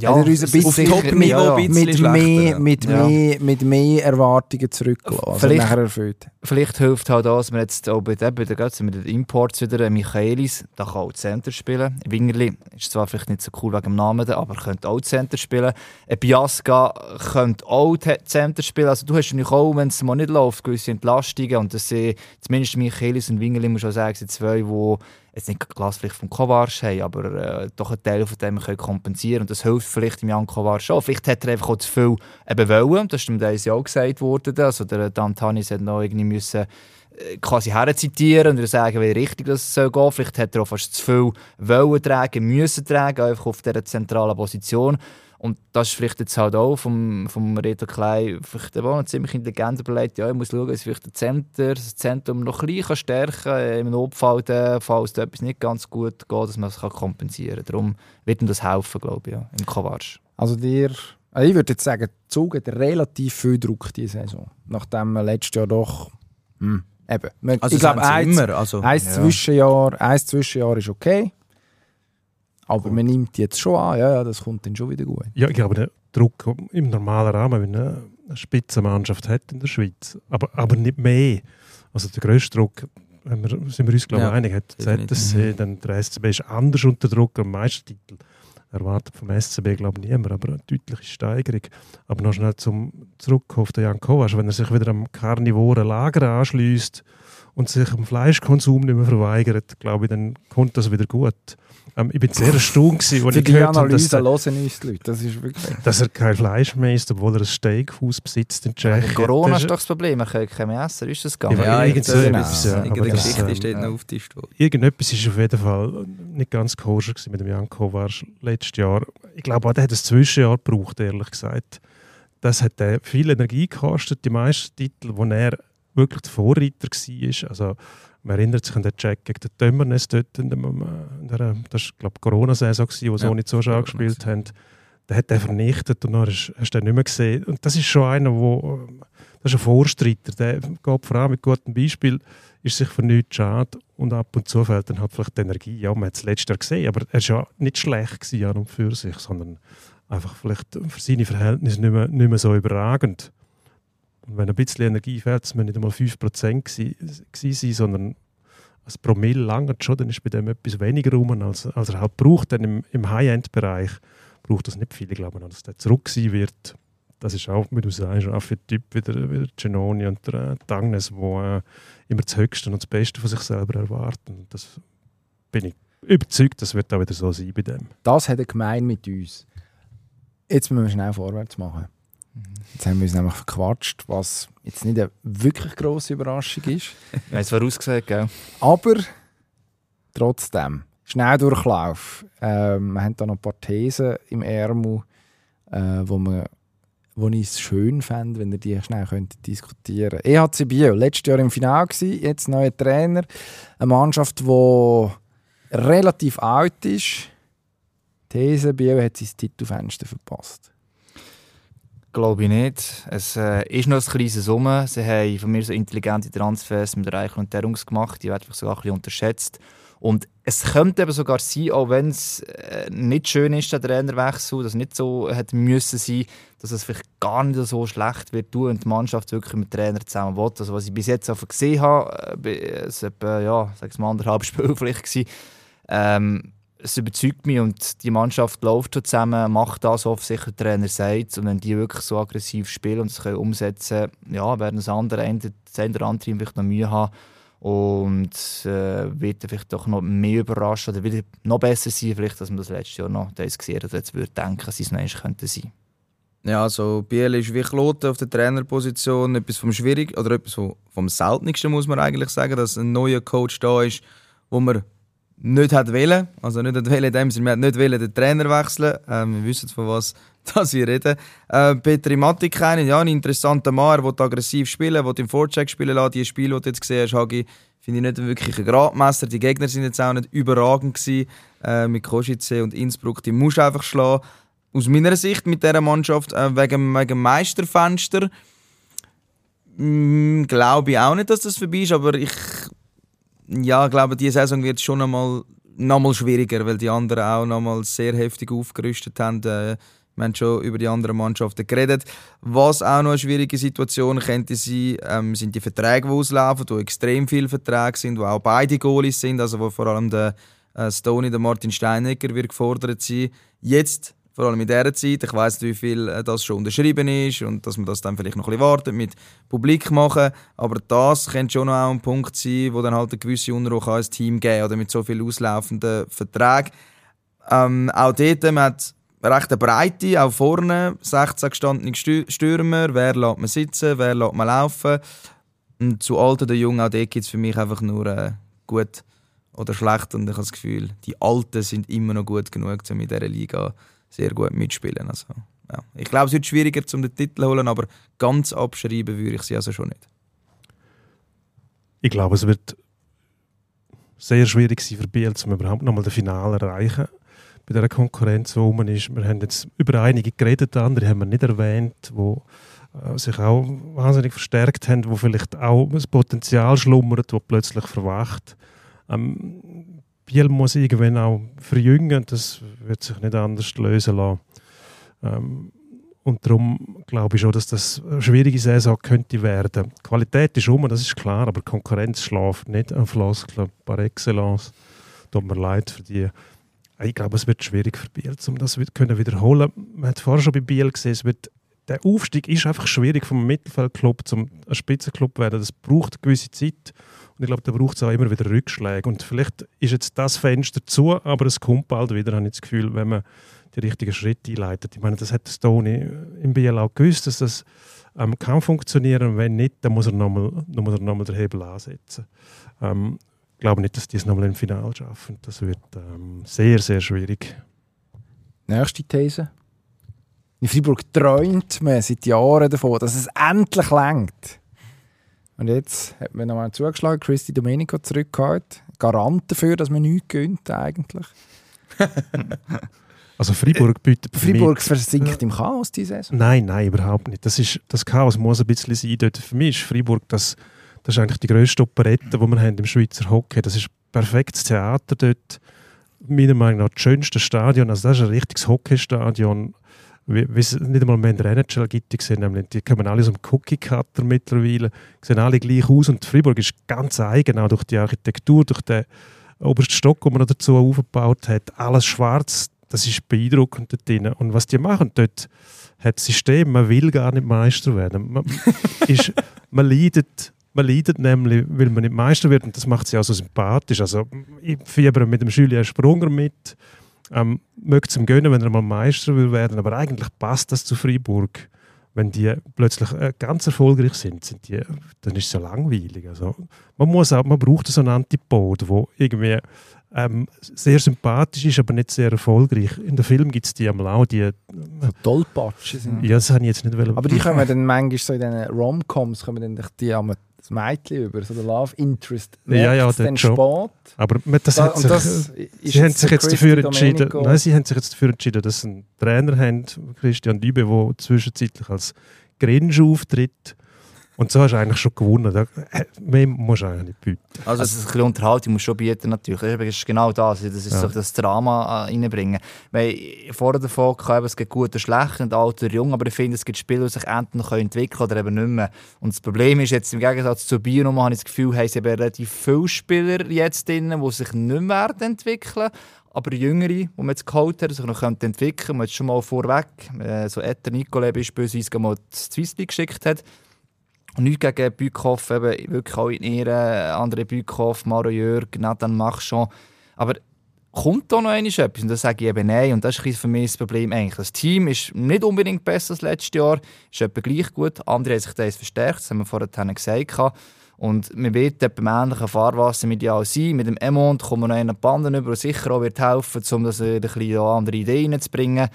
Ja, Hat er uns ein bisschen- sicher- Top-Niveau ja, ja. ein bisschen mit, mehr, mit, Ja. mehr, mit mehr Erwartungen zurückgelassen. Also Vielleicht- nachher erfüllt. Vielleicht hilft halt auch, dass wir jetzt auch bei dem, bei mit den Imports wieder, äh, Michaelis, da kann auch Center spielen. Wingerli ist zwar vielleicht nicht so cool wegen dem Namen, aber könnte auch Center spielen. Ein Biasca könnte auch Te- Center spielen. Also du hast natürlich auch, wenn es mal nicht läuft, gewisse Entlastungen und das sind zumindest Michaelis und Wingerli, muss ich auch sagen, sind zwei, die jetzt nicht die Klasse von Kovac haben, aber äh, doch einen Teil von dem können kompensieren und das hilft vielleicht dem Jan Kovac schon. Vielleicht hat er einfach auch zu viel eben wollen, das ist dem Deis ja auch gesagt worden, also der Dantanis hat noch irgendwie müssen äh, quasi herzitieren und sagen, wie richtig das soll gehen. Vielleicht hat er auch fast zu viel wollen tragen, müssen tragen, einfach auf dieser zentralen Position. Und das ist vielleicht jetzt halt auch vom, vom Reto Klein vielleicht auch noch ziemlich intelligent überlegt, ja, ich muss schauen, dass ich vielleicht Center, das Zentrum noch ein bisschen stärken kann, äh, im Notfall, dann, falls da etwas nicht ganz gut geht, dass man es kann kompensieren kann. Darum wird ihm das helfen, glaube ich, ja, im Kovac. Also dir, also ich würde jetzt sagen, Zug hat relativ viel Druck diese Saison. Nachdem man letztes Jahr doch, hm, eben. Man, Also ich glaube, das ein, immer. Also, ein, Ja. Zwischenjahr, ein Zwischenjahr ist okay. Aber man nimmt jetzt schon an, ja, ja, das kommt dann schon wieder gut. Ja, ich glaube, der Druck im normalen Rahmen, wenn eine eine Spitzenmannschaft hat in der Schweiz, aber, aber nicht mehr. Also der grösste Druck, wenn wir, sind wir uns glaube ich Ja, einig, hat. ZSC, dann der SCB ist anders unter Druck am Meistertitel. Erwartet vom SCB glaube ich niemand, aber eine deutliche Steigerung. Aber noch schnell zum zurück auf den Jan Kovac, wenn er sich wieder am karnivoren Lager anschließt und sich dem Fleischkonsum nicht mehr verweigert, glaube ich, dann kommt das wieder gut. Ähm, ich bin sehr erstaunt, als ich die gehört habe, dass, uns die Leute, das ist wirklich... dass er kein Fleisch mehr isst, obwohl er ein Steakhaus besitzt in Tschechien. Corona Das ist doch das Problem, man kann kein mehr essen, ist das gegangen? Ja, irgend so irgendeine etwas, ja, aber irgendeine das, Geschichte ist dort ja. noch aufgetischt worden. Irgendetwas ist auf jeden Fall nicht ganz koscher gewesen mit dem Jan Kovac letztes Jahr. Ich glaube auch, der hat ein Zwischenjahr gebraucht, ehrlich gesagt. Das hat äh, viel Energie gekostet, die meisten Titel, wo er wirklich der Vorreiter war. Also, man erinnert sich an den Check gegen den Tömmernes dort, in dem, äh, in der, das war glaube ich Corona-Saison, wo sie Ja, auch nicht so schon Corona gespielt haben. Der hat den vernichtet und dann hast, hast du den nicht mehr gesehen. Und das ist schon einer, wo, äh, das ist ein Vorstreiter, der geht vor allem mit gutem Beispiel, ist sich für nichts schade und ab und zu fehlt dann halt vielleicht die Energie. Ja, man hat es letztes Jahr gesehen, aber er war ja nicht schlecht gewesen, an und für sich, sondern einfach vielleicht für seine Verhältnisse nicht mehr, nicht mehr so überragend. Und wenn ein bisschen Energie fehlt, es müssen nicht einmal 5% gsi- gsi sein, sondern ein Promille langert schon, dann ist bei dem etwas weniger rum, als, als er halt braucht. Dann im, im High-End-Bereich braucht das nicht viel. Ich glaube, dass der zurück sein wird, das ist auch, wie du sagst, auch für Typ wie der, wie der Genoni und der äh, die äh, immer das Höchste und das Beste von sich selber erwarten. Das bin ich überzeugt, das wird auch wieder so sein bei dem. Das hat er gemein mit uns. Jetzt müssen wir schnell vorwärts machen. Jetzt haben wir uns nämlich verquatscht, was jetzt nicht eine wirklich grosse Überraschung ist. Haben es vorausgesagt, gell? Aber trotzdem, Schnelldurchlauf. Ähm, wir haben da noch ein paar Thesen im Ärmel, äh, wo, man, wo ich es schön fände, wenn ihr die schnell könnt diskutieren EHC Bio, letztes Jahr im Finale gewesen, jetzt neuer Trainer. Eine Mannschaft, die relativ alt ist. These, Bio hat sein Titelfenster verpasst. Glaube ich nicht. Es äh, ist noch ein kleines Summe. Sie haben von mir so intelligente Transfers mit Reichel und Terungs gemacht. Die werden vielleicht sogar ein bisschen unterschätzt. Und es könnte eben sogar sein, auch wenn es äh, nicht schön ist, der Trainerwechsel, dass es nicht so hätte müssen sein, dass es vielleicht gar nicht so schlecht wird tun und die Mannschaft wirklich mit dem Trainer zusammen will. Also was ich bis jetzt auch gesehen habe, äh, es etwa, ja, sag mal anderthalb Spiel vielleicht gewesen, ähm, es überzeugt mich und die Mannschaft läuft zusammen, macht das, was offensichtlich der Trainer sagt. Und wenn die wirklich so aggressiv spielen und es können umsetzen ja, werden das andere, Ende- das andere Team vielleicht noch Mühe haben und äh, wird vielleicht doch noch mehr überraschen oder wieder noch besser sein, vielleicht, als man das letztes Jahr noch das gesehen hat oder jetzt würde denken, dass sie es noch könnten sein. Ja, also Biel ist wie Kloten auf der Trainerposition etwas vom Schwierig oder etwas vom Seltensten muss man eigentlich sagen, dass ein neuer Coach da ist, wo man nicht hat wollen, also nicht hat wollen in dem Sinne, man hat nicht wollen den Trainer wechseln. Ähm, wir wissen von was das wir reden. Äh, Petri Matik kennen, ja, ein interessanter Mann, er will aggressiv spielen, will im Vorcheck spielen lassen. Die Spiele, die du jetzt gesehen hast, Hagi, finde ich nicht wirklich ein Gradmesser. Die Gegner sind jetzt auch nicht überragend gewesen. Äh, mit Kosice und Innsbruck, die musst du einfach schlagen aus meiner Sicht mit dieser Mannschaft äh, wegen, wegen Meisterfenster mm, glaube ich auch nicht, dass das vorbei ist, aber ich ja, glaube, diese Saison wird schon einmal nochmal schwieriger, weil die anderen auch nochmal sehr heftig aufgerüstet haben. Äh, wir haben schon über die anderen Mannschaften geredet. Was auch noch eine schwierige Situation könnte sein, ähm, sind die Verträge, die auslaufen, wo extrem viele Verträge sind, wo auch beide Goalies sind, also wo vor allem der äh, Stoney, der Martin Steinecker wird gefordert sein. Jetzt vor allem in dieser Zeit. Ich weiß nicht, wie viel äh, das schon unterschrieben ist und dass man das dann vielleicht noch ein bisschen wartet mit Publik machen. Aber das könnte schon auch ein Punkt sein, wo dann halt eine gewisse Unruhe als Team geben oder mit so viel auslaufenden Verträgen. Ähm, auch dort, man hat recht eine Breite, auch vorne, 16 gestandene Stürmer, wer lässt man sitzen, wer lässt man laufen. Und zu alt oder jung, auch dort gibt es für mich einfach nur äh, gut oder schlecht und ich habe das Gefühl, die Alten sind immer noch gut genug, um in dieser Liga sehr gut mitspielen. Also, ja. Ich glaube, es wird schwieriger, um den Titel zu holen, aber ganz abschreiben würde ich sie also schon nicht. Ich glaube, es wird sehr schwierig sein für Biel, um überhaupt nochmal das Finale zu erreichen. Bei dieser Konkurrenz, die rum ist. Wir haben jetzt über einige geredet, andere haben wir nicht erwähnt, wo äh, sich auch wahnsinnig verstärkt haben, wo vielleicht auch das Potenzial schlummert, wo plötzlich verwacht. Ähm, Biel muss irgendwann auch verjüngen, das wird sich nicht anders lösen lassen. Ähm, und darum glaube ich schon, dass das eine schwierige Saison könnte werden. Die Qualität ist um, das ist klar, aber Konkurrenz schläft nicht an Floskeln par excellence. Tut mir leid für die. Ich glaube, es wird schwierig für Biel, um das können wiederholen. Man hat vorher schon bei Biel gesehen, es wird, der Aufstieg ist einfach schwierig vom Mittelfeldclub zum Spitzenclub zu werden. Das braucht eine gewisse Zeit. Und ich glaube, da braucht es auch immer wieder Rückschläge. Und vielleicht ist jetzt das Fenster zu, aber es kommt bald wieder, habe ich das Gefühl, wenn man die richtigen Schritte einleitet. Ich meine, das hat Stoney im BL auch gewusst, dass das ähm, kann funktionieren. Wenn nicht, dann muss er nochmal noch den Hebel ansetzen. Ähm, ich glaube nicht, dass die es nochmal im Finale schaffen. Das wird ähm, sehr, sehr schwierig. Nächste These. In Freiburg träumt man seit Jahren davon, dass es endlich längt. Und jetzt hat man nochmal zugeschlagen, Christy Domenico zurückgeholt. Garant dafür, dass man nichts gönnt eigentlich. also Freiburg bietet Freiburg versinkt im Chaos diese Saison? Nein, nein, überhaupt nicht. Das, ist, das Chaos muss ein bisschen sein dort. Für mich ist Freiburg das, das ist eigentlich die grösste Operette, die wir haben im Schweizer Hockey. Das ist perfektes Theater dort. Meiner Meinung nach das schönste Stadion. Also das ist ein richtiges Hockeystadion wie, es nicht einmal mehr in der NHL gibt, die, sehen nämlich, die kommen alle so einem Cookie-Cutter mittlerweile, sehen alle gleich aus und Freiburg ist ganz eigen, auch durch die Architektur, durch den obersten Stock, den man dazu aufgebaut hat, alles schwarz, das ist beeindruckend dort drin. Und was die machen dort, hat das System, man will gar nicht Meister werden. Man, ist, man leidet man leidet nämlich, weil man nicht Meister wird und das macht sie auch so sympathisch. Also ich fiebere mit dem Julien Sprunger mit, ähm, möchte es ihm gönnen, wenn er mal Meister will werden, aber eigentlich passt das zu Freiburg. Wenn die plötzlich äh, ganz erfolgreich sind, sind die, dann ist es ja langweilig. Also, man, muss auch, man braucht so einen Antipod, der irgendwie ähm, sehr sympathisch ist, aber nicht sehr erfolgreich. In den Film gibt es die einmal auch, die... Äh, so Tollpatschen sind. Ja, das habe ich jetzt nicht wollen. Aber die kommen dann manchmal so in diesen Rom-Coms, die einmal das Mädchen über, so der Love Interest. Ja, ja, dann schon. spät. Aber das da, hat sich, das sie haben sich jetzt dafür entschieden, nein, sie haben sich jetzt dafür entschieden, dass sie einen Trainer haben, Christian Dübe, der zwischenzeitlich als Gringe auftritt und so hast du eigentlich schon gewonnen. Da, äh, mehr musst du eigentlich nicht bieten. Also, also ein bisschen Unterhaltung musst du schon bieten natürlich. Das ist genau das. Das ist ja. so das Drama äh, reinbringen. Weil vorher davon kann es gibt gut und schlecht und alt und jung, aber ich finde, es gibt Spiele, die sich endlich entwickeln können oder eben nicht mehr. Und das Problem ist jetzt im Gegensatz zu Bier habe ich das Gefühl, haben sie relativ viele Spieler jetzt drin, die sich nicht mehr entwickeln aber Jüngere, die man jetzt geholt hat, sich noch entwickeln können, man jetzt schon mal vorweg, äh, so Etter Nicole beispielsweise mal die Swiss League geschickt hat, Nichts gegen Bückhoff, eben wirklich auch in Ehren, andere Bückhoff, Mario Jörg, Nathan Machschon. Aber kommt da noch etwas? Und dann sage ich eben nein. Und das ist für mich das Problem eigentlich. Das Team ist nicht unbedingt besser als letztes Jahr, ist etwa gleich gut. Andere haben sich das verstärkt, das haben wir vorhin gesagt. Und wir werden beim ähnlichen Fahrwasser medial sein. Mit dem Emont kommen wir noch einen Banden über, der sicher auch wird helfen, um das ein bisschen andere Ideen reinzubringen.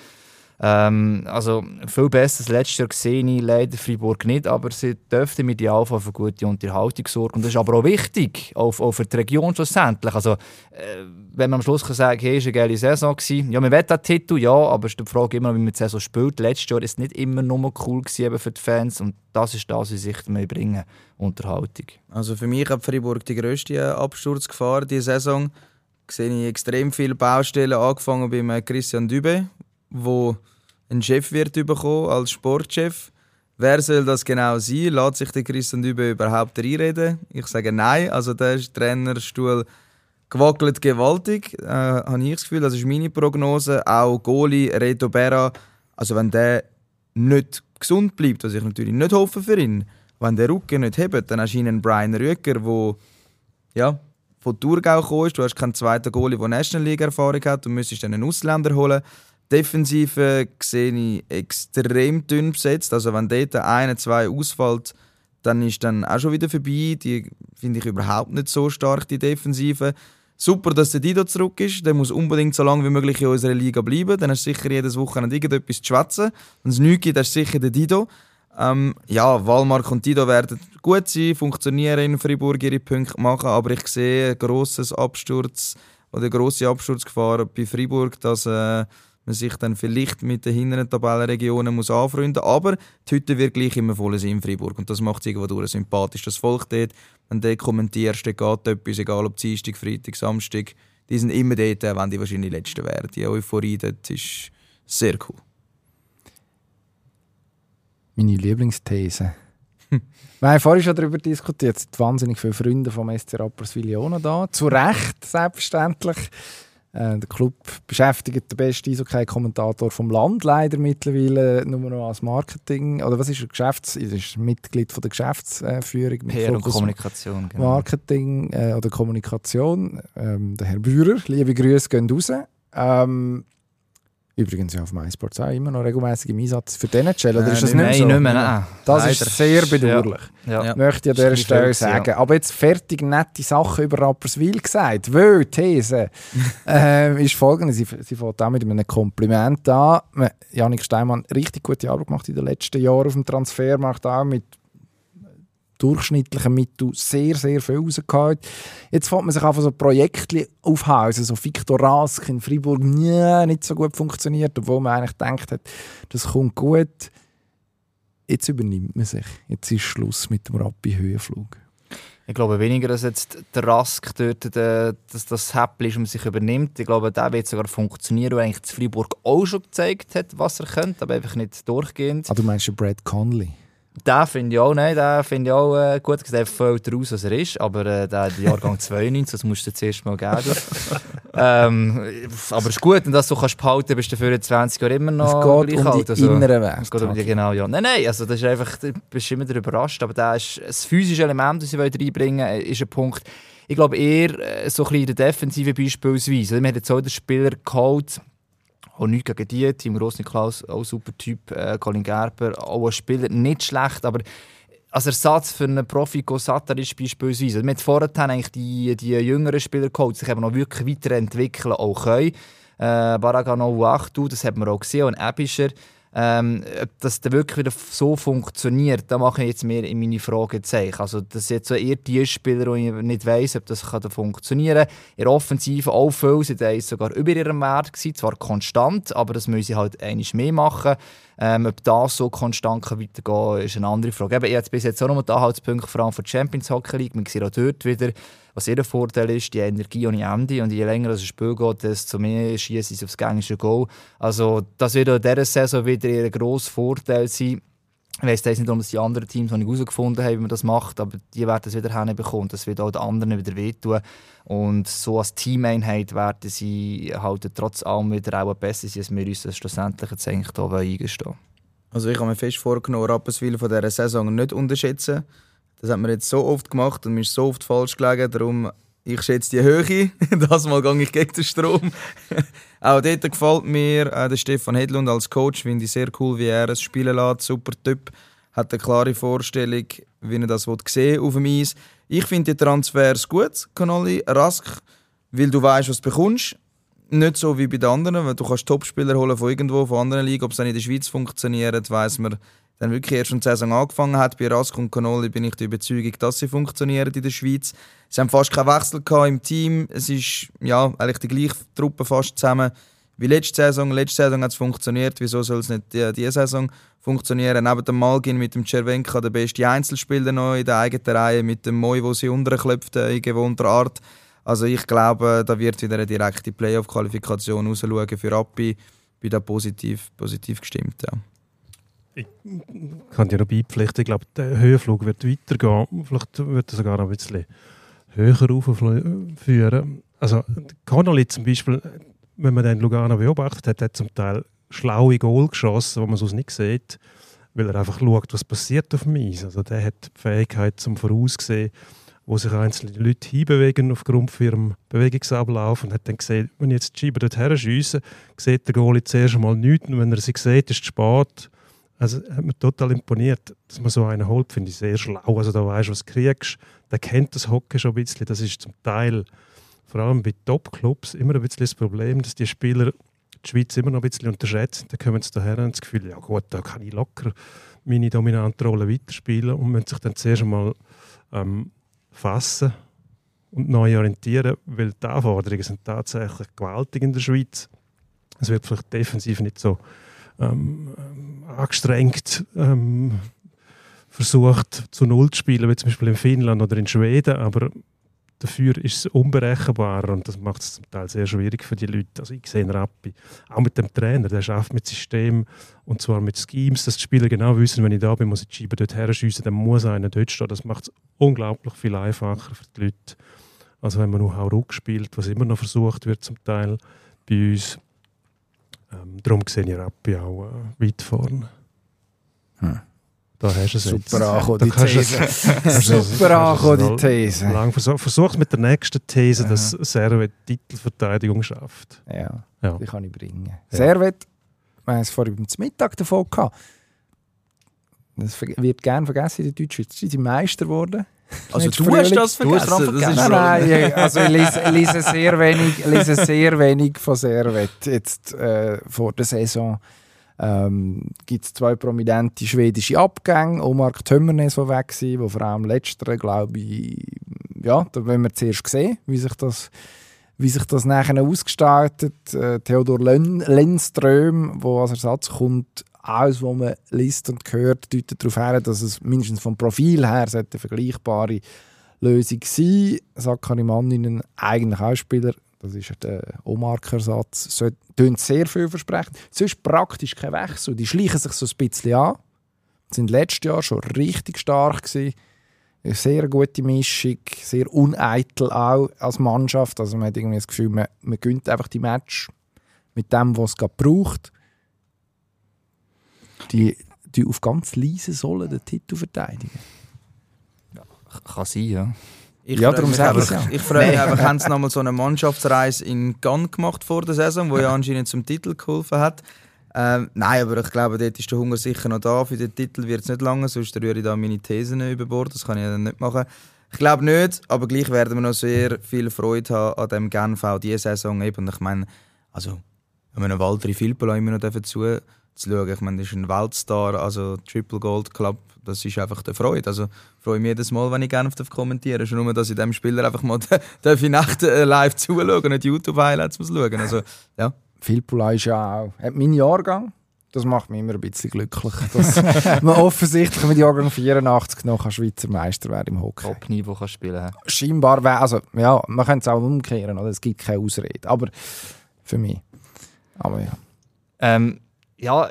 Ähm, also viel besser als letztes Jahr sehe ich leider Freiburg nicht, aber sie dürften mit Idealfall für gute Unterhaltung sorgen. Und das ist aber auch wichtig, auch, auch für die Region schlussendlich. Also, äh, wenn man am Schluss kann sagen hey, es war eine geile Saison. Gewesen. Ja, wir wollen den Titel, ja, aber es ist die Frage immer, wie man die Saison spielt. Letztes Jahr war es nicht immer nur cool gewesen, für die Fans und das ist das, was sie mehr bringen, Unterhaltung. Also für mich hat Freiburg die grösste Absturzgefahr diese Saison sehe ich extrem viele Baustellen, angefangen beim äh, Christian Dübe, wo ein Chef wird bekommen als Sportchef. Wer soll das genau sein? Lässt sich der Christian Dübe überhaupt reinreden? Ich sage nein. Also der Trainerstuhl gewackelt gewaltig, äh, habe ich das Gefühl. Das ist meine Prognose. Auch Goli, Reto Berra. Also wenn der nicht gesund bleibt, was ich natürlich nicht hoffe für ihn, wenn der Rücken nicht hebt, dann hast du einen Brian Rücker, der ja, von Thurgau gekommen ist. Du hast keinen zweiten Goalie, der National League Erfahrung hat. Du müsstest dann einen Ausländer holen. Defensive sehe ich extrem dünn besetzt. Also wenn dort einer, zwei ausfällt, dann ist dann auch schon wieder vorbei. Die finde ich überhaupt nicht so stark, die Defensive. Super, dass der Dido zurück ist. Der muss unbedingt so lange wie möglich in unserer Liga bleiben. Dann du sicher jedes Wochenende irgendetwas zu schwätzen. Wenn es nichts gibt, du sicher den Dido. Ähm, ja, Walmark und Dido werden gut sein, funktionieren in Fribourg, ihre Punkte machen, aber ich sehe grosses Absturz oder eine grosse Absturzgefahr bei Fribourg, dass äh, man sich dann vielleicht mit den hinteren Tabellenregionen muss anfreunden muss. Aber die Hütte wird gleich immer voll sein in Fribourg und das macht es irgendwo durch sympathisch. Das Volk dort, wenn du kommentierst, dann geht etwas, egal ob Dienstag, Freitag, Samstag, die sind immer dort, wenn die wahrscheinlich die Letzten wären. Die Euphorie dort ist sehr cool. Meine Lieblingsthese. Wir haben vorhin schon darüber diskutiert. Es sind wahnsinnig viele Freunde vom SC Rapperswil auch noch da. Zu Recht, selbstverständlich. Äh, der Club beschäftigt den besten Eishockey-Kommentator vom Land leider mittlerweile nur noch als Marketing. Oder was ist er? Geschäfts er ist Mitglied von der Geschäftsführung. mit PR und Kommunikation. Genau. Marketing äh, oder Kommunikation. Ähm, der Herr Bührer, liebe Grüße gehen raus. Ähm, übrigens ja auf MySports auch immer noch regelmäßig im Einsatz für den NHL. Oder ist das nicht nicht, Nein, so? nicht mehr. Nein. Das Leider. ist sehr bedauerlich. Ja. Ja. Möchte ich an dieser Stelle sagen. Aber jetzt fertig nette Sachen über Rapperswil gesagt. Weil, These, äh, ist folgende. Sie, sie fängt auch mit einem Kompliment an. Janik Steinmann richtig gute Arbeit gemacht in den letzten Jahren auf dem Transfermarkt, auch mit durchschnittlichen Mitteln sehr, sehr viel rausgehauen. Jetzt fängt man sich einfach so Projekte aufhausen, so Victor Rask in Freiburg, nie, nicht so gut funktioniert, obwohl man eigentlich gedacht hat, das kommt gut. Jetzt übernimmt man sich. Jetzt ist Schluss mit dem Rappi-Höhenflug. Ich glaube weniger, dass jetzt der Rask dort der, dass das Häppchen ist und sich übernimmt. Ich glaube, der wird sogar funktionieren, weil eigentlich Freiburg auch schon gezeigt hat, was er könnte, aber einfach nicht durchgehend. Ah, du meinst Brad Conley? Den finde ich auch, nein, den finde ich auch äh, gut. Der fällt raus, was er ist, aber äh, der Jahrgang 92, das musst du dir zuerst mal geben. ähm, aber es ist gut, wenn du das so kannst behalten, bist du für 20 Jahre immer noch es geht um alt. die Also, inneren es geht um die, Werte. genau, ja. Nein, nein, also das ist einfach, du bist immer überrascht, aber der ist, das physische Element, das sie reinbringen wollen, ist ein Punkt. Ich glaube eher äh, so ein bisschen in der Defensive beispielsweise. Wir haben jetzt auch den Spieler geholt, auch nichts gegen die, Team Grossniklaus, auch super Typ, äh, Colin Gerber, auch ein Spieler, nicht schlecht, aber als Ersatz für einen Profi Sataric beispielsweise. Also, Wir haben vorher eigentlich die, die jüngeren Spieler geholt, sich eben noch wirklich weiterentwickeln auch können. Äh, Baragano Uachtu, das hat man auch gesehen, und Ebischer. Ähm, ob das dann wirklich wieder so funktioniert, da mache ich jetzt mehr in meine Fragezeichen. Also das sind jetzt so eher die Spieler, wo ich nicht weiss, ob das kann funktionieren kann. In der Offensive auch viel, sind die sogar über ihrem Wert gewesen, zwar konstant, aber das müssen sie halt einiges mehr machen. Ähm, ob das so konstant weitergehen kann, ist eine andere Frage. Eben, ich habe bis jetzt auch noch die Anhaltspunkte vor allem für die Champions Hockey League. Man sieht auch dort wieder, was ihr Vorteil ist, die Energie ohne Ende. Und je länger das Spiel geht, desto mehr schießen sie aufs gängige Goal. Also das wird auch in dieser Saison wieder ein grosser Vorteil sein. Ich weiss jetzt nicht, ob die anderen Teams noch nicht herausgefunden haben, wie man das macht, aber die werden es wieder hinbekommen. Das wird auch den anderen wieder wehtun. Und so als Teameinheit werden sie halt trotz allem wieder auch besser sein, als wir uns das schlussendlich jetzt eigentlich hier eingestehen wollen. Also ich habe mir fest vorgenommen, Rapperswil von dieser Saison nicht unterschätzen. Das hat man jetzt so oft gemacht und mir ist so oft falsch gelegen. Darum, ich schätze die Höhe. das Mal gehe ich gegen den Strom. Auch dort gefällt mir äh, der Stefan Hedlund als Coach. Finde ich sehr cool, wie er es spielen lässt. Super Typ. Hat eine klare Vorstellung, wie er das sehen auf dem Eis. Ich finde die Transfers gut, Kanali, rask, weil du weißt, was du bekommst. Nicht so wie bei den anderen, weil du kannst Topspieler holen von irgendwo, von anderen Ligen. Ob es dann in der Schweiz funktioniert, weiß man dann wirklich erst, wenn die Saison angefangen hat. Bei Rask und Canoli bin ich der Überzeugung, dass sie funktionieren in der Schweiz. Sie haben fast keinen Wechsel im Team. Es ist ja, eigentlich die gleiche Truppe fast zusammen wie letzte Saison. Letzte Saison hat es funktioniert. Wieso soll es nicht die, diese Saison funktionieren? Neben dem Malgin mit dem Cervenka der beste Einzelspieler noch in der eigenen Reihe mit dem Moi, wo sie unterklopft in gewohnter Art. Also ich glaube, da wird wieder eine direkte Playoff-Qualifikation rausschauen für Appi. Bin da positiv, positiv gestimmt, ja. Ich kann dir noch beipflichten, ich glaube, der Höhenflug wird weitergehen. Vielleicht wird er sogar noch ein bisschen höher raufführen. Also Connolly zum Beispiel, wenn man den Lugano beobachtet hat, hat zum Teil schlaue Goal geschossen, wo man sonst nicht sieht, weil er einfach schaut, was passiert auf dem Eis. Also der hat die Fähigkeit zum Voraussehen, wo sich einzelne Leute hinbewegen aufgrund von ihrem Bewegungsablauf und hat dann gesehen, wenn ich jetzt die Scheibe dorthin schiesse, sieht der Goalie zuerst einmal nichts und wenn er sie sieht, ist es spät. Also hat mir total imponiert, dass man so einen holt, finde ich sehr schlau. Also da weißt du, was du kriegst. Der kennt das Hockey schon ein bisschen. Das ist zum Teil, vor allem bei Top-Clubs, immer ein bisschen das Problem, dass die Spieler die Schweiz immer noch ein bisschen unterschätzen. Dann kommen sie daher und das Gefühl, ja gut, da kann ich locker meine dominante Rolle weiterspielen und müssen sich dann zuerst einmal ähm, fassen und neu orientieren, weil die Anforderungen sind tatsächlich gewaltig in der Schweiz. Es wird vielleicht defensiv nicht so ähm, angestrengt ähm, versucht, zu Null zu spielen, wie zum Beispiel in Finnland oder in Schweden, aber dafür ist es unberechenbarer und das macht es zum Teil sehr schwierig für die Leute. Also ich sehe Rappi, auch mit dem Trainer, der schafft mit System und zwar mit Schemes, dass die Spieler genau wissen, wenn ich da bin, muss ich die Scheibe dort her schiessen, dann muss einer dort stehen. Das macht es unglaublich viel einfacher für die Leute. Also wenn man nur Hauruck spielt, was immer noch versucht wird zum Teil bei uns, ähm, darum sehe ich Rappi auch äh, weit vorne. Hm. Da hast du es jetzt. Super angekommen, die These. du- Super angekommen, die These. Lang versuch, versuch's mit der nächsten These, dass Servet Titelverteidigung schafft. Ja, Ja. die kann ich bringen. Servet, wir haben es vorhin beim Mittag davon gehabt. Das wird gerne vergessen in der Deutschschweiz. Sie sind Meister geworden. Also Nicht du Frühling. hast das Du hast vergessen. Nein, nein, ich- also ich lese, lese, sehr wenig, lese sehr wenig von Servet. Jetzt äh, vor der Saison ähm, gibt es zwei prominente schwedische Abgänge. Omar Tömmernes, der weg war, wo vor allem letztere, glaube ich, ja, da wollen wir zuerst sehen, wie sich das, wie sich das nachher ausgestaltet. Äh, Theodor Len Lenström, der als Ersatz kommt, alles, was man liest und hört, deutet darauf her, dass es mindestens vom Profil her sollte eine vergleichbare Lösung sein. Sakari Manninen, eigentlich auch Spieler, das ist der Omark-Ersatz, tönt sehr vielversprechend. Sonst praktisch kein Wechsel. Die schleichen sich so ein bisschen an. Sind letztes Jahr schon richtig stark gewesen. Eine sehr gute Mischung, sehr uneitel auch als Mannschaft. Also man hat irgendwie das Gefühl, man, man gönnt einfach die Match mit dem, was es gerade braucht. Die, die auf ganz leise Sohlen den Titel verteidigen. Kann sein, ja. Ich Ja, darum mich sage ich's ja. Ich frage mich einfach, haben sie nochmal so eine Mannschaftsreise in Cannes gemacht vor der Saison, wo ja anscheinend zum Titel geholfen hat? Ähm, nein, aber ich glaube, dort ist der Hunger sicher noch da. Für den Titel wird es nicht lange, sonst rühre ich da meine Thesen über Bord. Das kann ich dann nicht machen. Ich glaube nicht, aber gleich werden wir noch sehr viel Freude haben an dem Genf auch diese Saison. Eben. Ich meine, also, wenn wir einen Walter Filppela immer noch dürfen zu, zu schauen, ich meine, das ist ein Weltstar, also Triple Gold Club, das ist einfach der Freude. Also, ich freue mich jedes Mal, wenn ich gerne auf kommentiere. Schon nur, dass ich dem Spieler einfach mal darf ich Nacht äh, live zuschauen und nicht YouTube-Highlights muss schauen. Also, ja. Philpula ist ja auch hat mein Jahrgang. Das macht mich immer ein bisschen glücklich, dass man offensichtlich mit Jahrgang 84 noch ein Schweizer Meister werden im Hockey. Top-Niveau kann spielen. Scheinbar wäre, also ja, man könnte es auch umkehren, oder? es gibt keine Ausrede, aber für mich. Aber ja. Ähm, ja,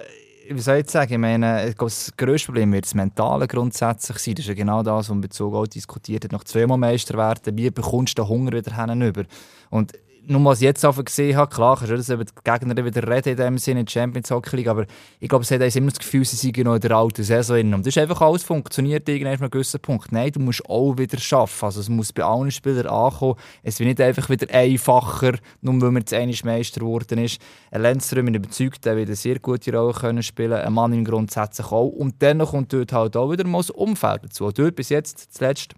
wie soll ich sagen? Ich meine, das grösste Problem wird das Mentale grundsätzlich sein. Das ist ja genau das, was man Bezug auch diskutiert hat. Nach zweimal Meister werden, wie bekommst du den Hunger wieder hinüber? Und nur was ich jetzt einfach gesehen habe, klar, kannst du das über die Gegner wieder reden in dem Sinne, in der Champions Hockey League, aber ich glaube, es hat immer das Gefühl, sie seien noch in der alten Saison. drin. Und das ist einfach alles funktioniert irgendwann an einem gewissen Punkt. Nein, du musst auch wieder schaffen. Also es muss bei allen Spielern ankommen. Es wird nicht einfach wieder einfacher, nur weil man jetzt Meister geworden ist. Ein Lenzström, bin überzeugt, der wird eine sehr gute Rolle können spielen Ein Mann im grundsätzlich auch. Und dann kommt dort halt auch wieder mal das Umfeld dazu. Dort bis jetzt, zuletzt,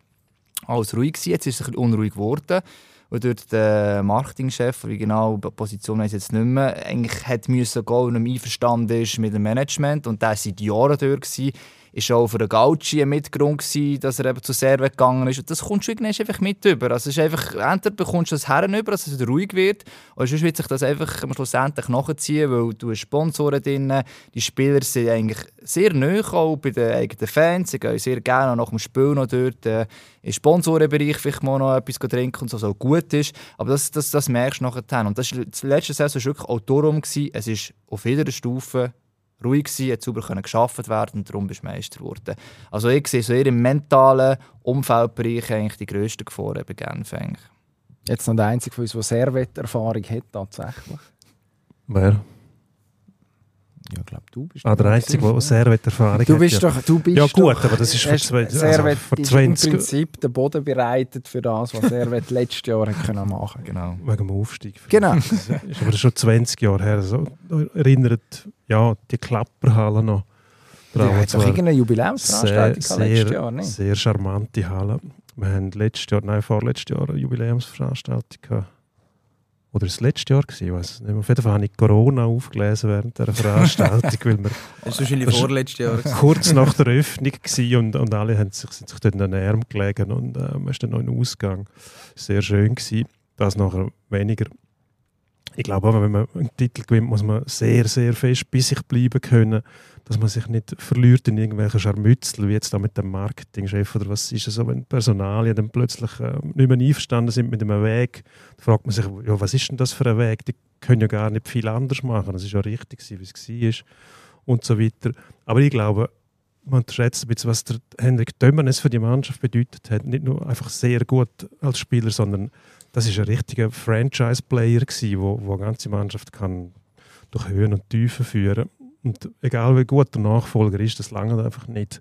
alles ruhig gewesen. Jetzt ist es ein bisschen unruhig geworden. Und dort der Marketingchef, wie genau die Position ich jetzt nicht mehr, eigentlich hat müssen gehen, und nicht einverstanden ist mit dem Management. Und der war seit Jahren dort. Ist auch für den Gauci ein Mitgrund gewesen, dass er eben zu Servet gegangen ist. Und das kommst du einfach mit über. Also es ist einfach, entweder bekommst du das Herren über, dass es ruhig wird, oder sonst wird sich das einfach schlussendlich nachziehen, weil du Sponsoren drin, die Spieler sind eigentlich sehr nah auch bei den eigenen Fans, sie gehen sehr gerne nach dem Spiel noch dort äh, im Sponsorenbereich vielleicht mal noch etwas trinken und so, so gut ist. Aber das, das, das merkst du nachher. Und das, das letzte Saison war wirklich auch darum, gewesen, es ist auf jeder Stufe ruhig gewesen, hat sauber können geschafft werden und darum bist du Meister geworden. Also ich sehe so eher im mentalen Umfeldbereich eigentlich die grössten Gefahren bei Genf eigentlich. Jetzt noch der Einzige von uns, der Servet-Erfahrung hat, tatsächlich. Wer? Ja, ich glaube, du bist Ah, der Einzige, der Servet-Erfahrung Du hat. bist ja. doch, du bist Ja gut, doch, aber das ist vor, zwei, also Servet vor ist 20 im Prinzip den Boden bereitet für das, was Servet letztes Jahr hat können machen Genau. wegen dem Aufstieg. Genau. Das ist aber schon 20 Jahre her. So, erinnert ja, die Klapperhalle noch. Du hast doch zwar irgendeine Jubiläumsveranstaltung gehabt letztes Jahr, nicht? sehr charmante Halle. Wir haben letztes Jahr, nein, vorletztes Jahr eine Jubiläumsveranstaltung gehabt. Oder das letzte Jahr gewesen, ich weiß es nicht. mehr. Auf jeden Fall habe ich Corona aufgelesen während dieser Veranstaltung, weil wir Das war wahrscheinlich vorletztes Jahr. kurz nach der Öffnung gewesen und, und alle haben sich, sind sich dort in den Arm gelegen und äh, man ist dann noch in den Ausgang. Sehr schön gewesen. Das nachher weniger. Ich glaube auch, wenn man einen Titel gewinnt, muss man sehr, sehr fest bei sich bleiben können, dass man sich nicht verliert in irgendwelchen Scharmützeln, wie jetzt da mit dem Marketingchef oder was ist es so, wenn Personalien dann plötzlich äh, nicht mehr einverstanden sind mit einem Weg, dann fragt man sich, ja, was ist denn das für ein Weg? Die können ja gar nicht viel anders machen. Das ist ja richtig, wie es war und so weiter. Aber ich glaube, man unterschätzt ein bisschen, was der Henrik Dömernes für die Mannschaft bedeutet hat. Nicht nur einfach sehr gut als Spieler, sondern das ist ein richtiger Franchise-Player gewesen, wo, wo eine ganze Mannschaft kann durch Höhen und Tiefen führen. Und egal wie gut der Nachfolger ist, das lange einfach nicht.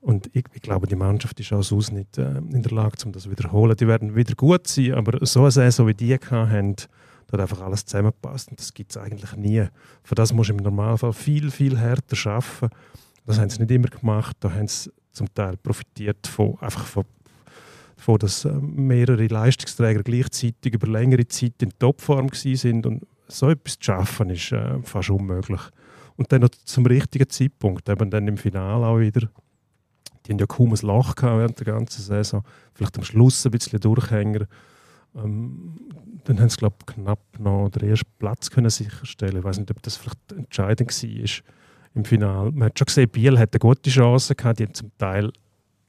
Und ich, ich glaube, die Mannschaft ist auch sonst nicht äh, in der Lage, um das zu wiederholen. Die werden wieder gut sein, aber so eine Saison wie die haben, da hat einfach alles zusammenpasst. Und das gibt es eigentlich nie. Für das musst du im Normalfall viel, viel härter arbeiten. Das haben sie nicht immer gemacht. Da haben sie zum Teil profitiert von, einfach von, von dass äh, mehrere Leistungsträger gleichzeitig über längere Zeit in Topform sind. Und so etwas zu schaffen, ist äh, fast unmöglich. Und dann noch zum richtigen Zeitpunkt, eben dann im Finale auch wieder. Die haben ja kaum ein Loch während der ganzen Saison. Vielleicht am Schluss ein bisschen Durchhänger. Ähm, dann haben sie, glaube ich, knapp noch den ersten Platz können sicherstellen Ich weiß nicht, ob das vielleicht entscheidend war im Finale. Man hat schon gesehen, Biel hat eine gute Chance gehabt. Die haben zum Teil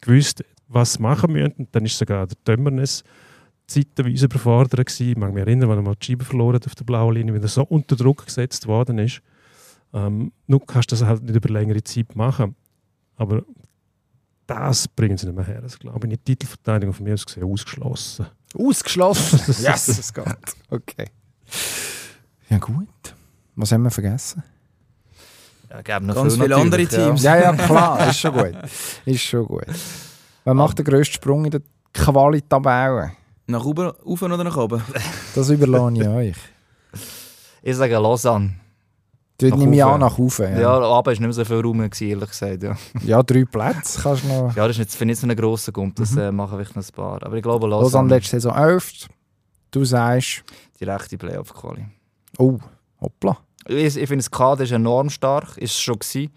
gewusst, was sie machen müssen. Und dann ist sogar der Dömernes zeitweise überfordert gewesen. Ich mag mich erinnern, wenn er mal die Scheibe verloren hat auf der blauen Linie, weil er so unter Druck gesetzt worden ist. Ähm, nun kannst du das halt nicht über längere Zeit machen. Aber das bringen sie nicht mehr her. Das glaube ich. Die Titelverteidigung von mir aus gesehen ausgeschlossen. Ausgeschlossen. yes, es geht. Okay. Ja, gut. Was haben wir vergessen? Ja, gäbe noch Ganz viel viele andere natürlich, ja. Teams. Ja, ja, klar, ist schon gut. Ist schon gut. Wer macht den grössten Sprung in der Qualitabelle? Nach oben, rauf oder nach oben? Das überlasse ich euch. Ich sage Lausanne. Du Nach nehme ich an nach oben. Ja, Ja. aber ist nicht mehr so viel Raum, gewesen, ehrlich gesagt. Ja, ja, drei Plätze kannst du noch. ja das ist nicht, finde ich nicht so ein grosser Gump, das äh, machen vielleicht noch ein paar. Aber ich glaube, Lausanne Lausanne, letzte Saison 11. Du sagst, die rechte Playoff-Quali. oh, hoppla. Ich, ich finde, das Kader ist enorm stark, ist es schon gewesen.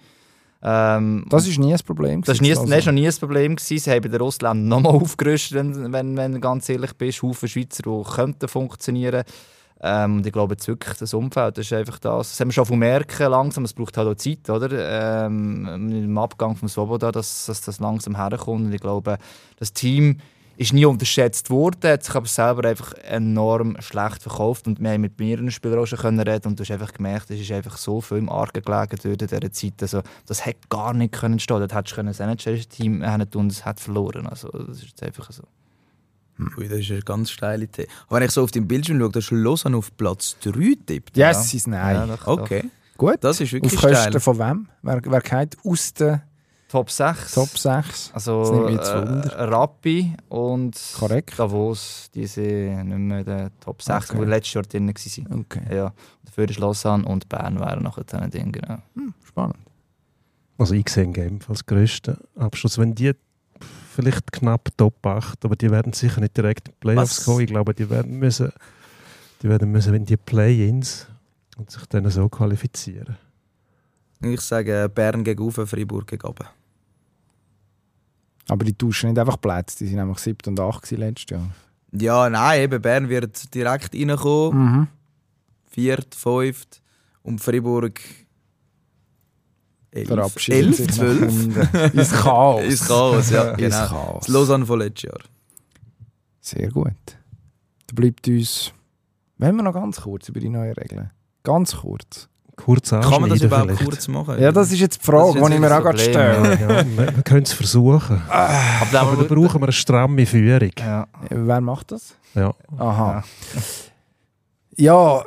Ähm, Das ist nie ein Problem. Das war nie, ist noch nie ein Problem. Gewesen. Sie haben bei den Russländern nochmal aufgerüstet, wenn, wenn, wenn du ganz ehrlich bist. Haufen Schweizer, die könnten funktionieren. Ähm, und ich glaube jetzt wirklich, das Umfeld das ist einfach das. Das haben wir schon von merken langsam. Es braucht halt auch Zeit, oder? Ähm, dem Abgang vom Swoboda, dass, dass das langsam herkommt. Und ich glaube, das Team ist nie unterschätzt worden, hat sich aber selber einfach enorm schlecht verkauft. Und wir haben mit mehreren Spielern auch schon reden und du hast einfach gemerkt, es ist einfach so viel im Argen gelegen durch dieser Zeit. Also, das hätte gar nicht können stehen. Dort hättest du das NHL-Team haben tun, das hat verloren. Also, das ist jetzt einfach so. Ui, das ist eine ganz steile Idee. Aber wenn ich so auf den Bildschirm schaue, da ist Lausanne auf Platz 3 tippt. Yes, ist nein. Ja, doch, Okay, Gut. das ist wirklich Auf Kosten steil. von wem? Wer, wer geht aus den doch. Top 6. Top 6? Das Also nimmt mich jetzt äh, Wunder. Rappi und Korrekt. Davos, die sind nicht mehr in den Top 6, Okay. die letztes Jahr drin waren. Okay. Ja, dafür ist Lausanne und Bern wären nachher drin, genau. Spannend. Also ich sehe Genf als grössten Abschluss. Wenn die vielleicht knapp Top 8, aber die werden sicher nicht direkt in die Playoffs Was? kommen. Ich glaube, die werden müssen, die werden müssen in die Play-ins und sich dann so qualifizieren. Ich sage Bern gegen Ufe, Freiburg gegen oben. Aber die tauschen nicht einfach Plätze, die sind nämlich 7 und 8 gewesen letztes Jahr. Ja, nein, eben Bern wird direkt reinkommen. Mhm. Viert, fünft. Und Freiburg. Elf, Verabschieden elf sich nach zwölf. unten. Ins Chaos. Ins Chaos, ja, Ins genau. Chaos. Das Lausanne von letztes Jahr. Sehr gut. Da bleibt uns. Wollen wir noch ganz kurz über die neuen Regeln? Ganz kurz. Kurz Kann man das überhaupt vielleicht. kurz machen? Ja, das ist jetzt die Frage, die ich mir auch gerade stelle. Ja, wir, wir können es versuchen. Aber dann Aber da brauchen wir eine stramme Führung. ja. Wer macht das? Ja. Aha. Ja,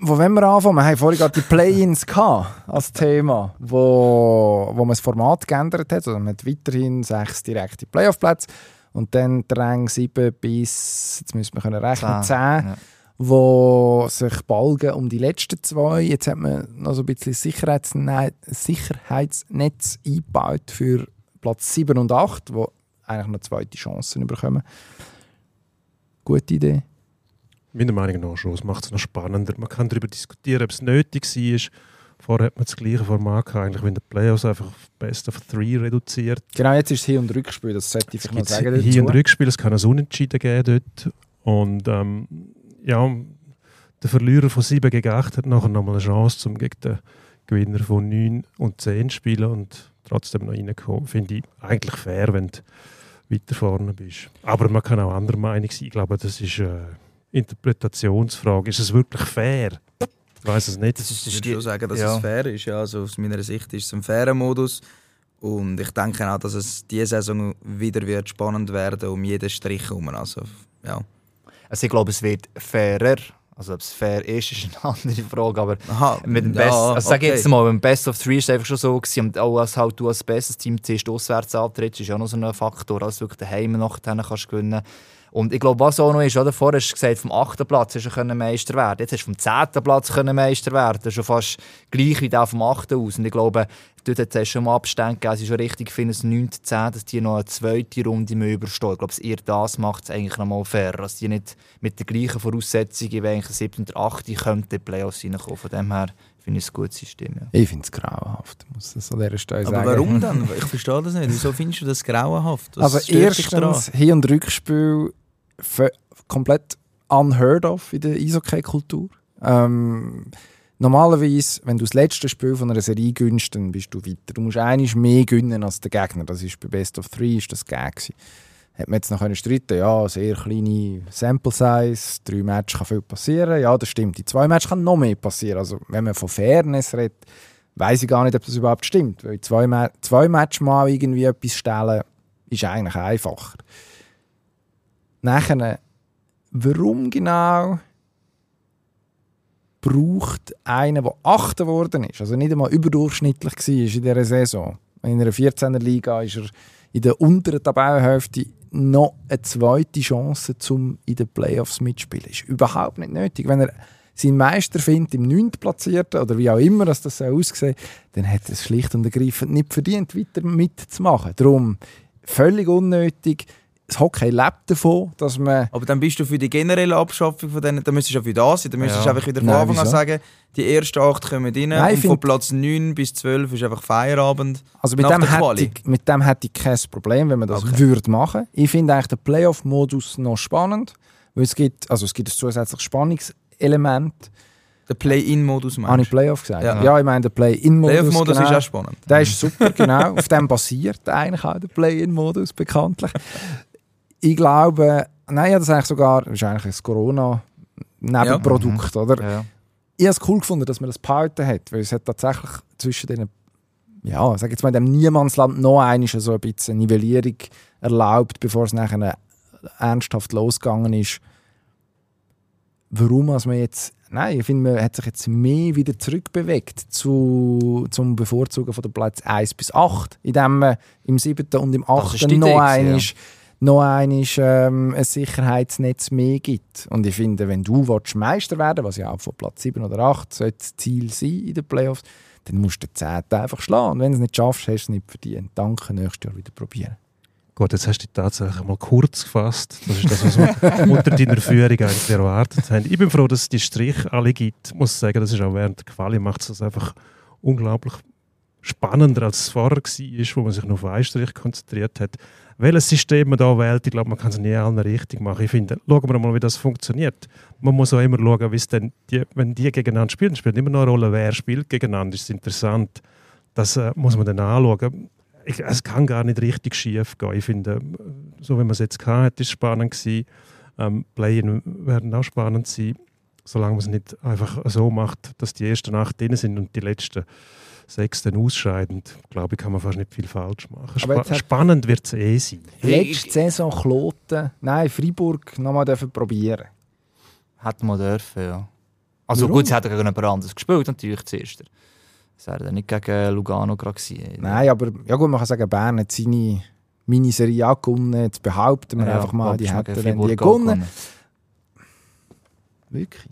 wo wollen wir anfangen? Wir haben vorhin gerade die Play-Ins gehabt als Thema, wo, wo man das Format geändert hat. Also man hat weiterhin sechs direkte Playoff-Plätze und dann die Rang 7 bis, jetzt müssen wir können rechnen, 10, Ja. wo sich balgen um die letzten zwei. Jetzt hat man noch so ein bisschen Sicherheitsne Sicherheitsnetz eingebaut für Platz 7 und 8, wo eigentlich noch zweite Chancen bekommen. Gute Idee. Meiner Meinung nach schon. Es macht es noch spannender. Man kann darüber diskutieren, ob es nötig war. Vorher hat man das gleiche Format gehabt, eigentlich, wenn der Playoffs einfach auf Best of Three reduziert. Genau, jetzt ist es Hin- und Rückspiel, das sollte ich vielleicht noch sagen. Hier ein dazu. Rückspiel, es kann ein Unentschieden geben dort. Und ähm, ja, der Verlierer von 7 gegen 8 hat nachher nochmal eine Chance, um gegen den Gewinner von 9 und 10 zu spielen und trotzdem noch reinkommen. Finde ich eigentlich fair, wenn du weiter vorne bist. Aber man kann auch anderer Meinung sein. Ich glaube, das ist eine Interpretationsfrage. Ist es wirklich fair? Ich weiß es nicht. Das ist, das Ich würde schon sagen, dass ja. es fair ist. Ja, also aus meiner Sicht ist es ein fairer Modus. Und ich denke auch, dass es diese Saison wieder wird spannend werden um jeden Strich herum. Also, ja. also ich glaube, es wird fairer. Also ob es fair ist, ist eine andere Frage. Aber Aha, mit dem ja, Best, also sag okay. jetzt mal, beim Best of Three ist es einfach schon so gewesen, und auch als halt du als bestes Team zuerst auswärts antrittst, ist ja noch so ein Faktor, als du wirklich daheim nachher kannst gewinnen und ich glaube, was auch noch ist, oder? vorher hast du gesagt, vom 8. Platz hast du Meister werden. Jetzt hast du vom 10. Platz Meister werden. Das ist schon fast gleich wie der vom 8. aus. Und ich glaube, dort hat es schon mal Abstände gegeben. Es ist schon richtig, ich finde es 9. 10, dass die noch eine zweite Runde überstehen. Ich glaube, ihr das macht es eigentlich noch mal fair. Dass die nicht mit den gleichen Voraussetzungen wie eigentlich 7. oder 8. könnten in die Playoffs reinkommen. Von dem her finde ich ein gutes System. Ja. Ich finde es grauenhaft, muss das an dieser Stelle Aber sagen. warum dann? Ich verstehe das nicht. Wieso findest du das grauenhaft? Was Also erstens, Hin- und Rückspiel komplett unheard of in der Eishockey-Kultur. Ähm, normalerweise, wenn du das letzte Spiel von einer Serie gönnst, dann bist du weiter. Du musst einiges mehr gönnen als der Gegner. Das ist bei Best of Three ist das gegeben. gewesen. Hat man jetzt noch streiten Ja, sehr kleine Sample Size, drei Matches kann viel passieren. Ja, das stimmt. In zwei Matches kann noch mehr passieren. Also, wenn man von Fairness redet, weiß ich gar nicht, ob das überhaupt stimmt. Weil zwei, Ma zwei Matches mal irgendwie etwas stellen, ist eigentlich einfacher. Nachher, warum genau braucht einer, der Achter geworden ist, also nicht einmal überdurchschnittlich war in dieser Saison. In einer 14er Liga ist er in der unteren Tabellenhälfte noch eine zweite Chance, um in den Playoffs mitzuspielen. Ist überhaupt nicht nötig. Wenn er seinen Meister findet im 9. Platzierten oder wie auch immer dass das so aussieht, dann hat er es schlicht und ergreifend nicht verdient, weiter mitzumachen. Darum völlig unnötig. Das Hockey lebt davon, dass man Aber dann bist du für die generelle Abschaffung von denen, dann müsstest du ja für das sein. Dann müsstest du Ja. einfach wieder von Nein, Anfang an wieso? sagen, die ersten acht kommen rein Nein, und von Platz 9 bis 12 ist einfach Feierabend. Also mit dem, der hätte ich, mit dem hätte ich kein Problem, wenn man das Okay. würde machen. Ich finde eigentlich den Playoff-Modus noch spannend, weil es gibt, also es gibt ein zusätzliches Spannungselement. Der Play-In-Modus Habe meinst ich Playoff gesagt? Ja. Ja, ich meine den Play-In-Modus. Playoff-Modus genau. ist auch spannend. Der ist super, genau. Auf dem basiert eigentlich auch der Play-In-Modus bekanntlich. Ich glaube, nein, ja, das ist eigentlich sogar, das ist eigentlich ein Corona-Nebenprodukt, oder? Ja. ich habe es cool gefunden, dass man das behalten hat, weil es hat tatsächlich zwischen den ja, sag jetzt mal, in dem Niemandsland noch einmal so ein bisschen Nivellierung erlaubt, bevor es nachher ernsthaft losgegangen ist. Warum also man jetzt, nein, ich finde, man hat sich jetzt mehr wieder zurückbewegt zu, zum Bevorzugen von der Platz 1 bis 8, indem man im 7. und im Das ist 8. die noch einmal noch einmal, ähm, ein Sicherheitsnetz mehr gibt. Und ich finde, wenn du Meister werden was ja auch von Platz 7 oder 8 sollte das Ziel sein in den Playoffs, dann musst du den 10. einfach schlagen. Und wenn du es nicht schaffst, hast du es nicht verdient. Danke, nächstes Jahr wieder probieren. Gut, jetzt hast du dich tatsächlich mal kurz gefasst. Das ist das, was wir unter deiner Führung eigentlich erwartet haben. Ich bin froh, dass es die Strich alle gibt. Ich muss sagen, das ist auch während der Quali macht es einfach unglaublich spannender als es vorher war, wo man sich nur auf Eistrich konzentriert hat. Welches System man da wählt, ich glaube, man kann es nie allen richtig machen. Ich finde, schauen wir mal, wie das funktioniert. Man muss auch immer schauen, wie es denn die, wenn die gegeneinander spielen, spielt immer noch eine Rolle, wer spielt gegeneinander. Das ist interessant. Das äh, muss man dann anschauen. Ich, es kann gar nicht richtig schief gehen. Ich finde, so wie man es jetzt hatte, ist es spannend gewesen. Ähm, Play-in werden auch spannend sein, solange man es nicht einfach so macht, dass die ersten acht drin sind und die letzten sechs dann ausscheiden. Glaube ich, kann man fast nicht viel falsch machen. Hat- spannend wird es eh sein. Letzte Saison Kloten, nein, Freiburg nochmal dürfen probieren. Hätte man dürfen, ja. Also Warum? gut, sie hätten gegen jemand anderes gespielt, natürlich zuerst. Das wäre dann nicht gegen Lugano gerade. Nein, aber ja gut, man kann sagen, Bern hat seine Miniserie auch gewonnen. Jetzt behaupten wir Ja, einfach mal, die hätten die gewonnen. Wirklich?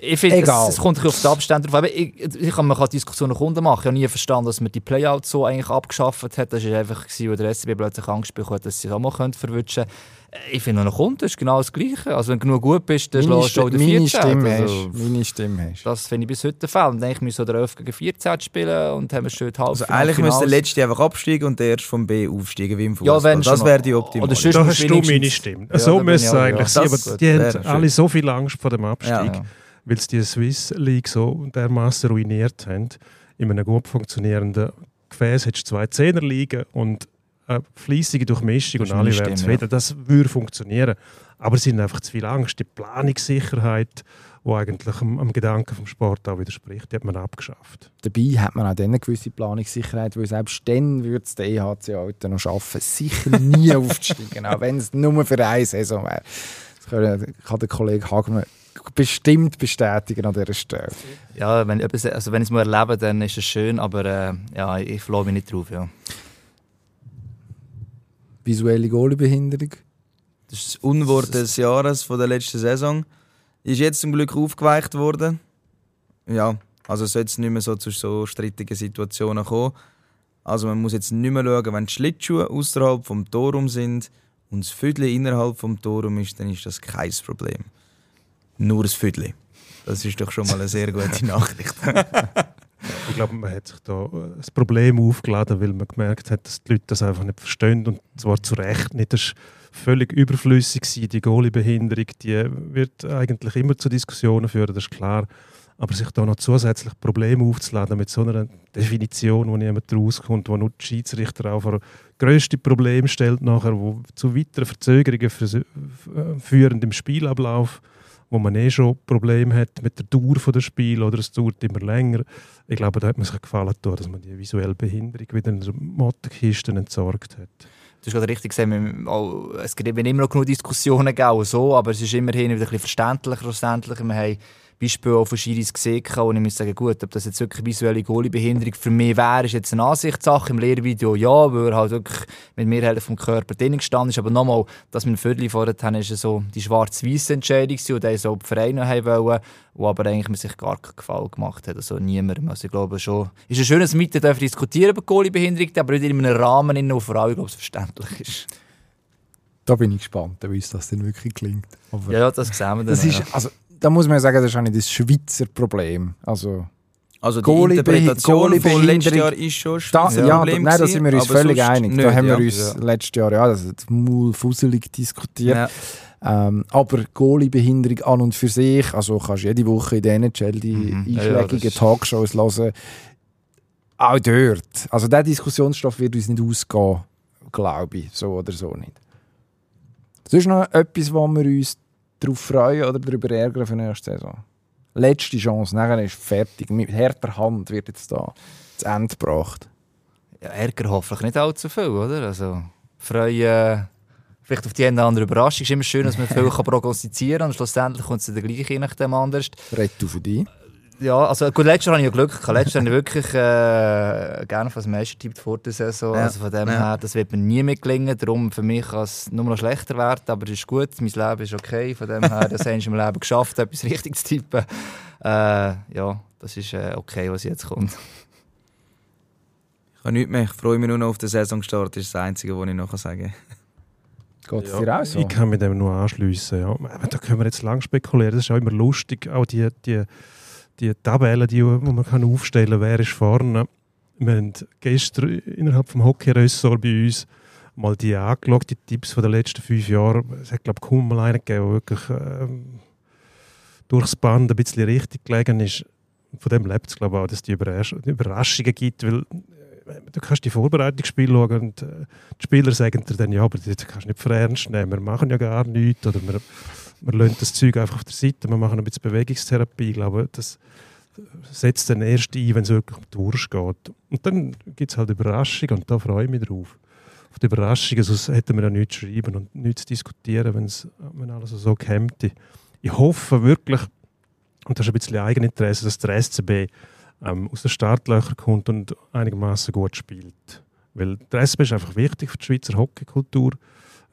Ich finde, es, Egal. es kommt auf die Abstände drauf. Aber ich, ich kann, man kann Diskussionen Kunden machen. Ich habe nie verstanden, dass man die Playouts so eigentlich abgeschafft hat. Das war einfach, gewesen, wo der SCB plötzlich Angst bekommen hat, dass sie es auch mal können verwutschen können. Ich finde, er kommt, ist genau das Gleiche. Also wenn du genug gut bist, dann Meine, schlägst du auch den meine 14. Stimme Also, hast. Meine Stimme hast. das finde ich bis heute der Fall. Und eigentlich müssen wir der 11 gegen 14 spielen und haben schön halb Also eigentlich müsste der Letzte einfach absteigen und der erst vom B aufsteigen, wie im Fußball. Ja, wenn das wäre die optimale. Oder Da hast du meine Stimme. Ja, so auch, eigentlich ja. sein. Aber die haben alle so viel Angst vor dem Abstieg, Ja. Ja. weil sie die Swiss League so dermaßen ruiniert haben. In einem gut funktionierenden Gefäß hättest du zwei Zehner liegen und eine fleissige Durchmischung und alle wären zufrieden. Das würde funktionieren. Aber sie haben einfach zu viel Angst. Die Planungssicherheit, die eigentlich am, am Gedanken vom Sport auch widerspricht, die hat man abgeschafft. Dabei hat man auch dann eine gewisse Planungssicherheit, weil selbst dann würde es der EHC heute noch schaffen, sicher nie aufzusteigen, auch wenn es nur für eine Saison wäre. Das kann, kann der Kollege Hagmann bestimmt bestätigen an dieser Stelle. Ja, wenn, etwas- also wenn ich es mal erlebe, dann ist es schön, aber äh, ja, ich freue mich nicht drauf. Ja. Visuelle Goalbehinderung. Das ist das Unwort des Jahres von der letzten Saison. Ist jetzt zum Glück aufgeweicht worden. Ja, also sollte es nicht mehr so zu so strittigen Situationen kommen. Also man muss jetzt nicht mehr schauen, wenn die Schlittschuhe außerhalb vom Torum sind und das Viertel innerhalb vom Torum ist, dann ist das kein Problem. Nur das Viertel. Das ist doch schon mal eine sehr gute Nachricht. Ich glaube, man hat sich da äh, das Problem aufgeladen, weil man gemerkt hat, dass die Leute das einfach nicht verstehen und zwar zu Recht nicht. Das ist völlig überflüssig gewesen. Die Goalie-Behinderung, die wird eigentlich immer zu Diskussionen führen, das ist klar. Aber sich da noch zusätzlich Probleme aufzuladen mit so einer Definition, wo niemand rauskommt, wo nur die Schiedsrichter auch vor grösste Probleme stellt nachher, wo zu weiteren Verzögerungen äh, führen im Spielablauf, wo man eh schon Probleme hat mit der Dauer des Spiels oder es dauert immer länger. Ich glaube, da hat man sich gefallen, dass man die visuelle Behinderung wieder in der Mottenkiste entsorgt hat. Du hast gerade richtig auch- es gibt immer noch genug Diskussionen, und so, aber es ist immerhin wieder ein bisschen verständlicher. Beispiele auch von Schiris gesehen, und ich muss sagen, gut, ob das jetzt wirklich visuelle Goalie-Behinderung für mich wäre, ist jetzt eine Ansichtssache. Im Lehrvideo ja, weil er halt wirklich mit mir Hälfte vom Körper drinnen gestanden ist. Aber nochmal, dass wir ein Viertel vorher haben, ist so die schwarz-weiße Entscheidung gewesen, und dann so die Vereine haben wollen, wo aber eigentlich man sich gar keinen Gefallen gemacht hat. Also niemandem. Also ich glaube schon, ist ein schönes Mitte dürfen diskutieren über Goalie-Behinderung, aber nicht in einem Rahmen, in dem vor allem, glaube ich, verständlich ist. Da bin ich gespannt, wie es das denn wirklich klingt. Aber Ja, das sehen wir dann. das ist, also, da muss man sagen, das ist auch nicht das Schweizer Problem. Also, Also die Goalie- Interpretation von letztes Jahr ist schon ein da, Spitzenproblem ja, da, nein, da sind wir uns völlig einig. nicht, da haben wir ja. uns letztes Jahr ja, das mal fusselig diskutiert. Ja. Ähm, aber Goalie-Behinderung an und für sich, also kannst jede Woche in der NHL die Mhm. Ja, ja, einschlägigen das ist- Talkshows hören. Auch dort. Also der Diskussionsstoff wird uns nicht ausgehen, glaube ich. So oder so nicht. Das ist noch etwas, wo wir uns darauf freuen oder darüber ärgern für nächste Saison. Letzte Chance, nachher ist fertig. Mit härter Hand wird jetzt da zu Ende gebracht. Ja, Ärger hoffentlich nicht allzu viel, oder? Also, freuen vielleicht auf die eine oder andere Überraschung. Es ist immer schön, dass man viel prognostizieren kann und schlussendlich kommt es dann gleich je nachdem anders. Red du für dich. Ja, also gut, letztes Jahr hatte ich ja Glück. gehabt. Letztes Jahr habe ich wirklich äh, gerne auf das Meister tippt vor der Saison. Ja. Also von dem Ja. her, das wird mir nie mehr gelingen. Darum für mich kann es nur noch schlechter werden, aber es ist gut. Mein Leben ist okay. Von dem her, das hast du im Leben geschafft, etwas richtig zu tippen. Äh, ja, das ist äh, okay, was jetzt kommt. Ich kann nichts mehr. Ich freue mich nur noch auf den Saisonstart. Das ist das Einzige, was ich noch sagen kann. Geht es dir auch so? Ich kann mit dem nur anschliessen. Ja. Da können wir jetzt lang spekulieren. Das ist auch immer lustig. Auch die, die, die Tabellen, die wo man kann aufstellen kann, wer ist vorne. Wir haben gestern innerhalb vom Hockey-Ressort bei uns mal die angeschaut, die Tipps den letzten fünf Jahren. Es hat, glaube ich, kaum mal einen gegeben, der wirklich ähm, durchs Band ein bisschen richtig gelegen ist. Von dem lebt es, glaube ich, auch, dass es die Überrasch Überraschungen gibt, weil äh, du kannst die Vorbereitungsspiele schauen und äh, die Spieler sagen dir dann, ja, aber das kannst du nicht für ernst nehmen, wir machen ja gar nichts oder wir, wir lassen das Zeug einfach auf der Seite, wir machen ein bisschen Bewegungstherapie. Ich glaube, das setzt dann erst ein, wenn es wirklich geht. Und dann gibt es halt Überraschungen und da freue ich mich drauf. Auf die Überraschungen, sonst hätten wir ja nichts schreiben und nichts diskutieren, wenn's, wenn alles so käme. Ich hoffe wirklich, und das ist ein bisschen Eigeninteresse, dass der SCB ähm, aus den Startlöchern kommt und einigermaßen gut spielt. Weil der SCB ist einfach wichtig für die Schweizer Hockeykultur.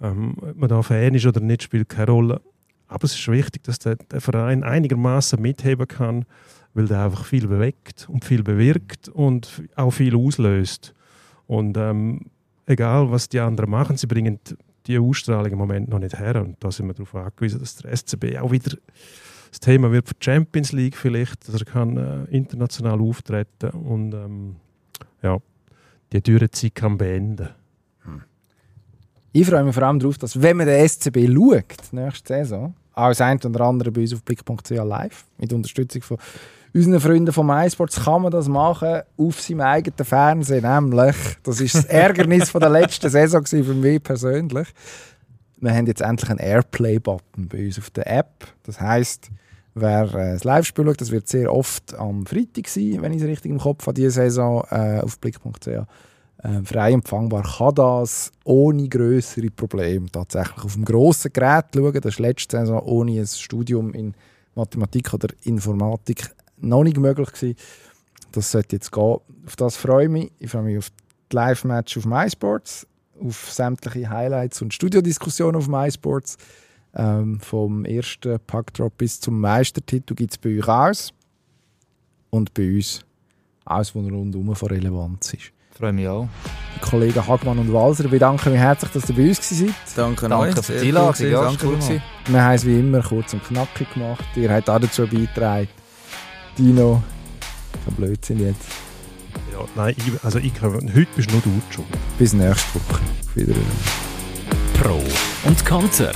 Ähm, ob man da Fan ist oder nicht, spielt keine Rolle. Aber es ist wichtig, dass der, der Verein einigermaßen mitheben kann, weil der einfach viel bewegt und viel bewirkt und auch viel auslöst. Und ähm, egal, was die anderen machen, sie bringen die Ausstrahlung im Moment noch nicht her. Und da sind wir darauf angewiesen, dass der SCB auch wieder das Thema wird für die Champions League vielleicht, dass er kann äh, international auftreten und ähm, ja, die dürre Zeit kann beenden. Ich freue mich vor allem darauf, dass wenn man den SCB schaut, nächste Saison, das ein oder andere bei uns auf blick.ch live, mit Unterstützung von unseren Freunden vom iSports, kann man das machen auf seinem eigenen Fernsehen. Nämlich, das ist das Ärgernis von der letzten Saison für mich persönlich. Wir haben jetzt endlich einen Airplay-Button bei uns auf der App. Das heisst, wer äh, das Live-Spiel schaut, das wird sehr oft am Freitag sein, wenn ich es richtig im Kopf habe, diese Saison äh, auf blick.ch äh, frei empfangbar, kann das ohne größere Probleme tatsächlich auf dem grossen Gerät schauen. Das war letzte Saison ohne ein Studium in Mathematik oder Informatik noch nicht möglich gewesen. Das sollte jetzt gehen. Auf das freue ich mich. Ich freue mich auf die Live-Match auf MySports, auf sämtliche Highlights und Studiodiskussionen auf MySports. Ähm, vom ersten Packdrop bis zum Meistertitel gibt es bei euch alles. Und bei uns alles, was rundum von Relevanz ist. Freue mich auch. Kollegen Hagmann und Walser, ich bedanke mich herzlich, dass ihr bei uns seid. Danke, Danke euch. für die Einladung. Ja, cool. Wir haben es wie immer kurz und knackig gemacht. Ihr habt auch dazu beigetragen. Dino, so Blödsinn jetzt. Ja, nein, ich, also ich, kann- heute bist nur du schuld. Bis nächste Woche. Auf Wiedersehen. Pro und Konter.